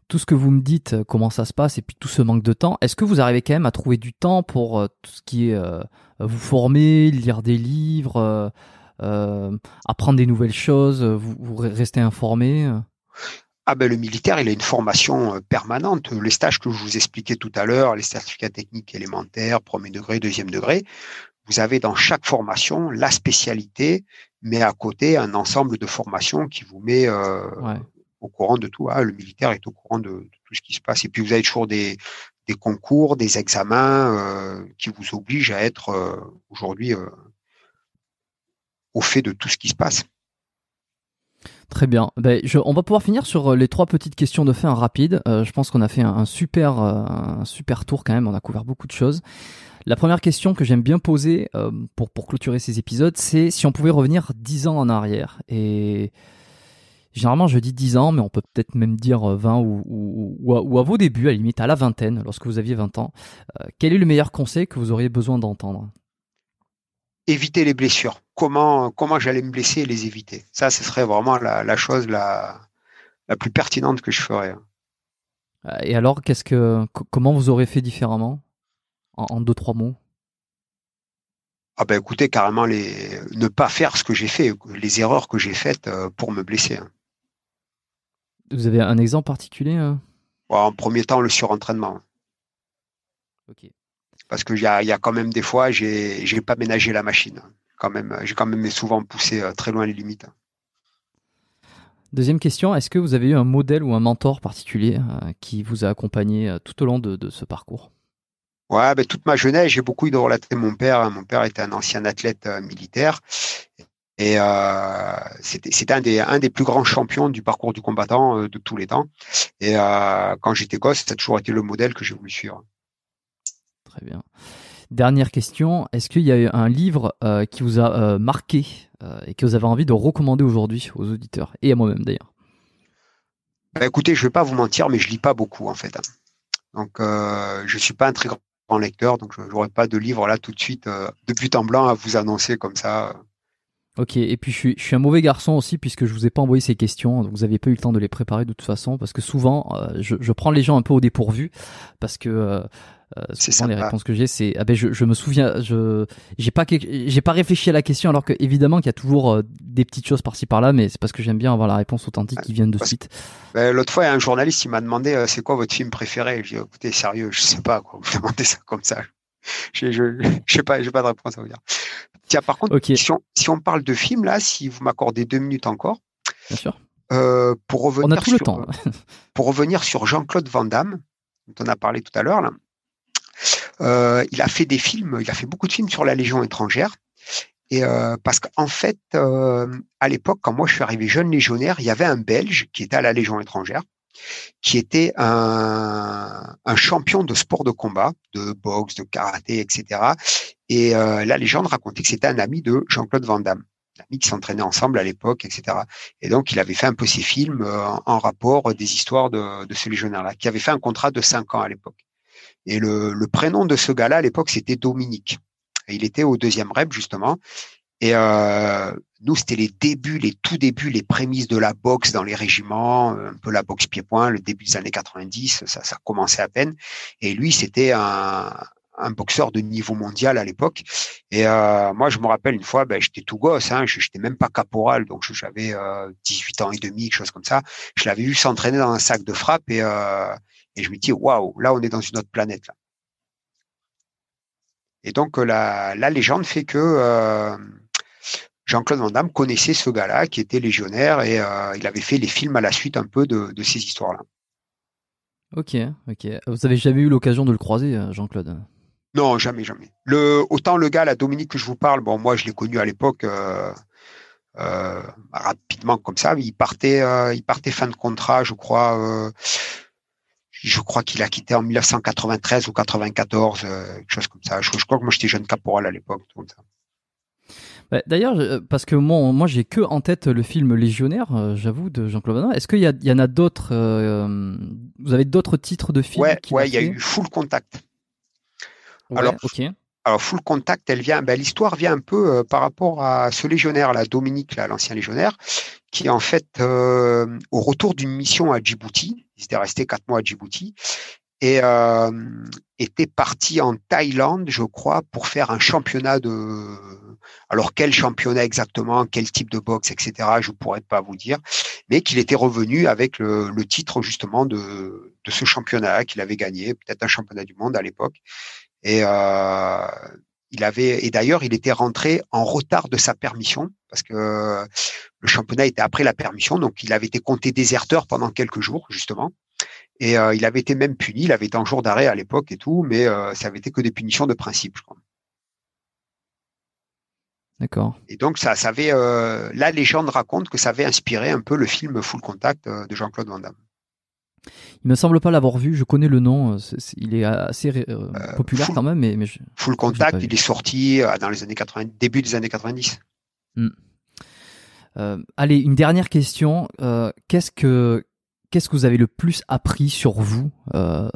tout ce que vous me dites, comment ça se passe, et puis tout ce manque de temps, est-ce que vous arrivez quand même à trouver du temps pour tout ce qui est vous former, lire des livres euh, apprendre des nouvelles choses, vous, vous restez informé ah ben le militaire, il a une formation euh, permanente. Les stages que je vous expliquais tout à l'heure, les certificats techniques élémentaires, premier degré, deuxième degré, vous avez dans chaque formation la spécialité, mais à côté un ensemble de formations qui vous met euh, au courant de tout. Ah, le militaire est au courant de, tout ce qui se passe. Et puis vous avez toujours des, des concours, des examens qui vous obligent à être aujourd'hui au fait de tout ce qui se passe. Très bien. Ben, on va pouvoir finir sur euh, les trois petites questions de fin rapides. Euh, je pense qu'on a fait un, super, euh, un super tour quand même. On a couvert beaucoup de choses. La première question que j'aime bien poser pour, pour clôturer ces épisodes, c'est si on pouvait revenir dix ans en arrière. Et généralement, je dis 10 ans, mais on peut peut-être même dire 20 ou, ou, ou, à, vos débuts, à la limite à la vingtaine, lorsque vous aviez 20 ans. quel est le meilleur conseil que vous auriez besoin d'entendre? Éviter les blessures. Comment, comment j'allais me blesser et les éviter. Ça, ce serait vraiment la, chose la, la plus pertinente que je ferais. Euh, et alors, qu'est-ce que, comment vous aurez fait différemment? En, deux, trois mots? Ah ben écoutez, carrément les ne pas faire ce que j'ai fait, les erreurs que j'ai faites euh, pour me blesser. Hein. Vous avez un exemple particulier hein En premier temps, le surentraînement. Ok parce que y a, y a quand même des fois, j'ai j'ai pas ménagé la machine. Quand même, j'ai quand même souvent poussé euh, très loin les limites. Deuxième question, est-ce que vous avez eu un modèle ou un mentor particulier euh, qui vous a accompagné euh, tout au long de, ce parcours? Ouais, ben, toute ma jeunesse, j'ai beaucoup idolâtré mon père. Mon père était un ancien athlète militaire et un des, un des plus grands champions du parcours du combattant de tous les temps. Et quand j'étais gosse, ça a toujours été le modèle que j'ai voulu suivre. Très bien. Dernière question, est-ce qu'il y a un livre euh, qui vous a euh, marqué euh, et que vous avez envie de recommander aujourd'hui aux auditeurs et à moi-même d'ailleurs? Bah, Écoutez, je ne vais pas vous mentir, mais je lis pas beaucoup en fait. Donc, je suis pas un très grand lecteur, donc je n'aurai pas de livre là tout de suite de but en blanc à vous annoncer comme ça. Ok, et puis je suis, je suis, un mauvais garçon aussi puisque je vous ai pas envoyé ces questions, donc vous n'aviez pas eu le temps de les préparer de toute façon, parce que souvent je, je, prends les gens un peu au dépourvu, parce que euh, souvent les réponses que j'ai, c'est ah ben je, je, me souviens, je j'ai pas j'ai pas réfléchi à la question alors que évidemment qu'il y a toujours euh, des petites choses par-ci par-là, mais c'est parce que j'aime bien avoir la réponse authentique qui vient de suite. Ben, L'autre fois, un journaliste il m'a demandé euh, c'est quoi votre film préféré? J'ai dit écoutez sérieux, je sais pas quoi, vous demandez ça comme ça. Je, je, je sais pas, j'ai pas de réponse à vous dire. Tiens, par contre, si, on, si on parle de film là, si vous m'accordez deux minutes encore. Bien sûr. Euh, pour revenir on a tout sur, le temps. pour revenir sur Jean-Claude Van Damme, dont on a parlé tout à l'heure là. Euh, il a fait des films, il a fait beaucoup de films sur la Légion étrangère. Et euh, parce qu'en fait, euh, à l'époque, quand moi je suis arrivé jeune légionnaire, il y avait un Belge qui était à la Légion étrangère, qui était un, un champion de sport de combat, de boxe, de karaté, etc. Et la légende racontait que c'était un ami de Jean-Claude Van Damme ami qui s'entraînaient ensemble à l'époque, etc. Et donc, il avait fait un peu ses films en rapport des histoires de, de ce légionnaire-là, qui avait fait un contrat de cinq ans à l'époque. Et le, le prénom de ce gars-là à l'époque, c'était Dominique. Il était au deuxième rep justement. Et euh, nous, c'était les débuts, les tout débuts, les prémices de la boxe dans les régiments, un peu la boxe pied-point, le début des années 90, ça, ça commençait à peine. Et lui, c'était un, un boxeur de niveau mondial à l'époque. Et euh, moi, je me rappelle une fois, ben, j'étais tout gosse, hein, je n'étais même pas caporal, donc j'avais euh, 18 ans et demi, quelque chose comme ça. Je l'avais vu s'entraîner dans un sac de frappe et, euh, et je me dis, waouh, là, on est dans une autre planète. Là. Et donc, la, la légende fait que euh, Jean-Claude Van Damme connaissait ce gars-là qui était légionnaire et euh, il avait fait les films à la suite un peu de, de ces histoires-là. Ok, ok. Vous avez jamais eu l'occasion de le croiser, euh, Jean-Claude? Non, jamais, jamais. Le, autant le gars, la Dominique que je vous parle, bon, moi je l'ai connu à l'époque euh, euh, rapidement comme ça. Il partait, euh, il partait fin de contrat, je crois. Euh, je crois qu'il a quitté en 1993 ou 94, quelque chose comme ça. Je, je crois que moi j'étais jeune caporal à l'époque. Bah, D'ailleurs, parce que moi, moi j'ai que en tête le film Légionnaire, euh, j'avoue, de Jean-Claude Van Damme. Est-ce qu'il y, y, en a d'autres euh, Vous avez d'autres titres de films Ouais, ouais, il y a eu Full Contact. Ouais, alors, Full Contact, elle vient, ben, l'histoire vient un peu euh, par rapport à ce légionnaire, là, Dominique, l'ancien légionnaire, qui en fait, euh, au retour d'une mission à Djibouti, il s'était resté quatre mois à Djibouti, et euh, était parti en Thaïlande, je crois, pour faire un championnat de. Alors quel championnat exactement, quel type de boxe, etc. Je pourrais pas vous dire, mais qu'il était revenu avec le, titre justement de, de ce championnat qu'il avait gagné, peut-être un championnat du monde à l'époque. Et euh, il avait et d'ailleurs il était rentré en retard de sa permission parce que le championnat était après la permission, donc il avait été compté déserteur pendant quelques jours justement. Et euh, il avait été même puni, il avait été en jour d'arrêt à l'époque et tout, mais euh, ça avait été que des punitions de principe, je crois. D'accord. Et donc ça, ça avait, euh, la légende raconte que ça avait inspiré un peu le film Full Contact de Jean-Claude Van Damme. Il me semble pas l'avoir vu. Je connais le nom. C'est- il est assez euh, populaire Full- quand même, mais, mais je- Full Contact, il est sorti euh, dans les années 80, début des années 90. Euh, allez, une dernière question. Euh, qu'est-ce que qu'est-ce que vous avez le plus appris sur vous euh,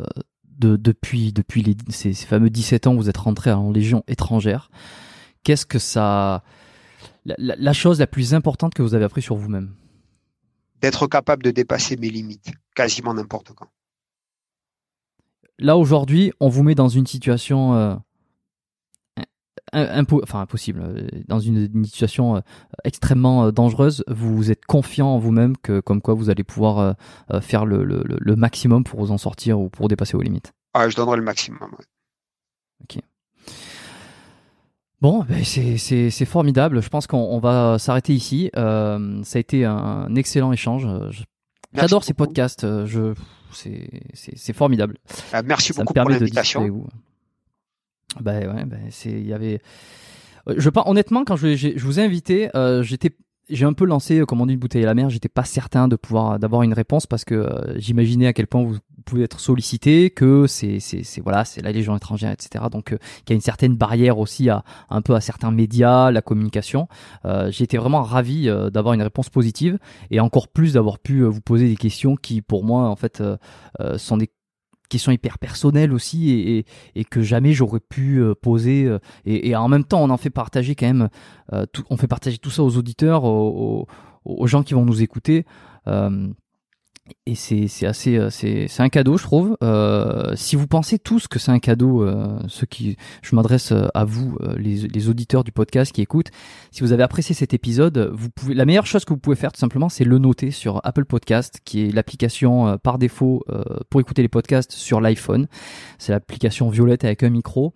de, depuis depuis les, ces, ces fameux 17 ans où vous êtes rentré en légion étrangère? Qu'est-ce que ça la, la- la chose la plus importante que vous avez appris sur vous-même? D'être capable de dépasser mes limites, quasiment n'importe quand. Là aujourd'hui, on vous met dans une situation euh, un- impo- enfin impossible, euh, dans une, une situation euh, extrêmement euh, dangereuse. Vous êtes confiant en vous-même que comme quoi vous allez pouvoir faire le, le, le- le maximum pour vous en sortir ou pour dépasser vos limites. Ah, je donnerai le maximum. ouais. Bon, ben c'est formidable. Je pense qu'on on va s'arrêter ici. Euh, ça a été un excellent échange. Euh, J'adore ces beaucoup. podcasts. Euh, Je c'est formidable. Euh, merci ça me beaucoup pour l'invitation. Ben ouais, ben c'est il y avait. Je pense honnêtement quand je, vous ai invité, euh, j'étais j'ai un peu lancé euh, comme on dit une bouteille à la mer. J'étais pas certain de pouvoir d'avoir une réponse parce que euh, j'imaginais à quel point vous pouvez être sollicité, que c'est c'est c'est voilà c'est la légion étrangère etc. Donc euh, qu'il y a une certaine barrière aussi à un peu à certains médias, la communication. Euh, été vraiment ravi euh, d'avoir une réponse positive et encore plus d'avoir pu euh, vous poser des questions qui pour moi en fait euh, euh, sont des questions hyper personnelles aussi et, et, que jamais j'aurais pu euh, poser euh, et, en même temps on en fait partager quand même euh, tout, on fait partager tout ça aux auditeurs aux, gens qui vont nous écouter et c'est c'est assez euh, c'est c'est un cadeau je trouve. Euh, si vous pensez tous que c'est un cadeau euh, ceux qui je m'adresse euh, à vous euh, les, les auditeurs du podcast qui écoutent si vous avez apprécié cet épisode vous pouvez la meilleure chose que vous pouvez faire tout simplement c'est le noter sur Apple Podcast qui est l'application par défaut pour écouter les podcasts sur l'iPhone. C'est l'application violette avec un micro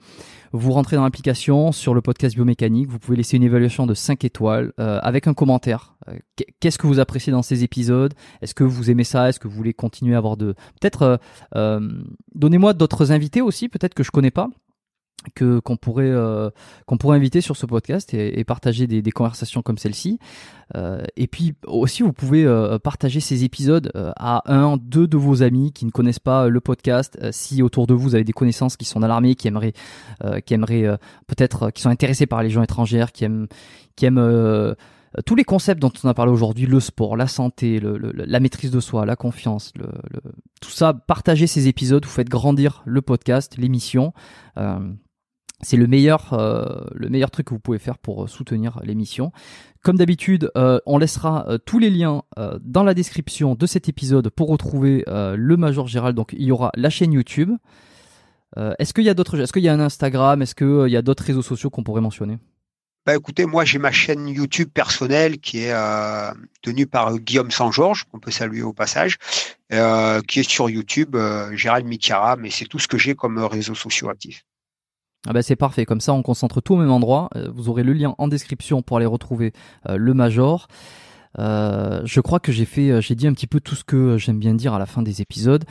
vous rentrez dans l'application sur le podcast biomécanique, vous pouvez laisser une évaluation de 5 étoiles euh, avec un commentaire. Euh, Qu'est-ce que vous appréciez dans ces épisodes? Est-ce que vous aimez ça? Est-ce que vous voulez continuer à avoir de... Peut-être, euh, donnez-moi d'autres invités aussi, peut-être que je connais pas que qu'on pourrait euh, qu'on pourrait inviter sur ce podcast et, et partager des, des conversations comme celle-ci euh, et puis aussi vous pouvez euh, partager ces épisodes euh, à un deux de vos amis qui ne connaissent pas le podcast Euh, si autour de vous vous avez des connaissances qui sont dans l'armée qui aimeraient euh, qui aimeraient euh, peut-être euh, qui sont intéressés par les gens étrangères qui aiment qui aiment euh, tous les concepts dont on a parlé aujourd'hui, le sport, la santé, le, le- la maîtrise de soi, la confiance, le- tout ça, partagez ces épisodes, vous faites grandir le podcast, l'émission. Euh, c'est le meilleur, euh, le meilleur truc que vous pouvez faire pour soutenir l'émission. Comme d'habitude, euh, on laissera euh, tous les liens dans la description de cet épisode pour retrouver le Major Gérald. Donc il y aura la chaîne YouTube. est-ce qu'il y a d'autres, est-ce qu'il y a un Instagram, est-ce qu'il y a d'autres réseaux sociaux qu'on pourrait mentionner? Bah écoutez, moi j'ai ma chaîne YouTube personnelle qui est tenue par Guillaume Saint-Georges, qu'on peut saluer au passage, qui est sur YouTube, Gérald Mikara, mais c'est tout ce que j'ai comme réseaux sociaux actifs. Ah bah c'est parfait, comme ça on concentre tout au même endroit. Euh, vous aurez le lien en description pour aller retrouver euh, le Major. Euh, je crois que j'ai fait, j'ai dit un petit peu tout ce que j'aime bien dire à la fin des épisodes.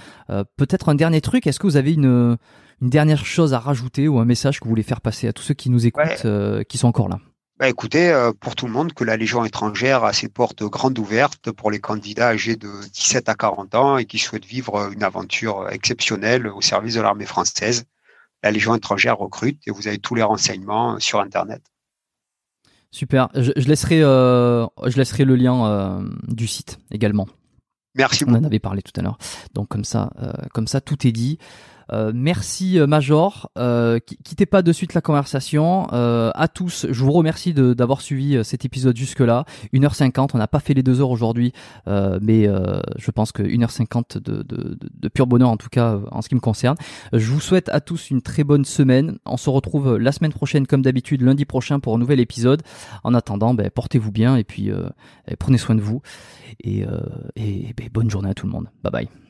Peut-être un dernier truc. Est-ce que vous avez une, une dernière chose à rajouter ou un message que vous voulez faire passer à tous ceux qui nous écoutent, qui sont encore là? Bah écoutez, pour tout le monde, que la Légion étrangère a ses portes grandes ouvertes pour les candidats âgés de 17 à 40 ans et qui souhaitent vivre une aventure exceptionnelle au service de l'armée française la Légion étrangère recrute et vous avez tous les renseignements sur Internet. Super. Je, laisserai, euh, je laisserai le lien euh, du site également. Merci beaucoup. On en avait parlé tout à l'heure. Donc comme ça, euh, comme ça, tout est dit. Euh, merci euh, Major. Euh, quittez pas de suite la conversation. Euh, à tous, je vous remercie d'avoir suivi cet épisode jusque-là. 1h50, on n'a pas fait les 2 heures aujourd'hui, mais je pense que 1h50 de, de, de, pur bonheur en tout cas en ce qui me concerne. Je vous souhaite à tous une très bonne semaine. On se retrouve la semaine prochaine comme d'habitude, lundi prochain pour un nouvel épisode. En attendant, ben, portez-vous bien et puis prenez soin de vous. Et, et ben, bonne journée à tout le monde. Bye bye.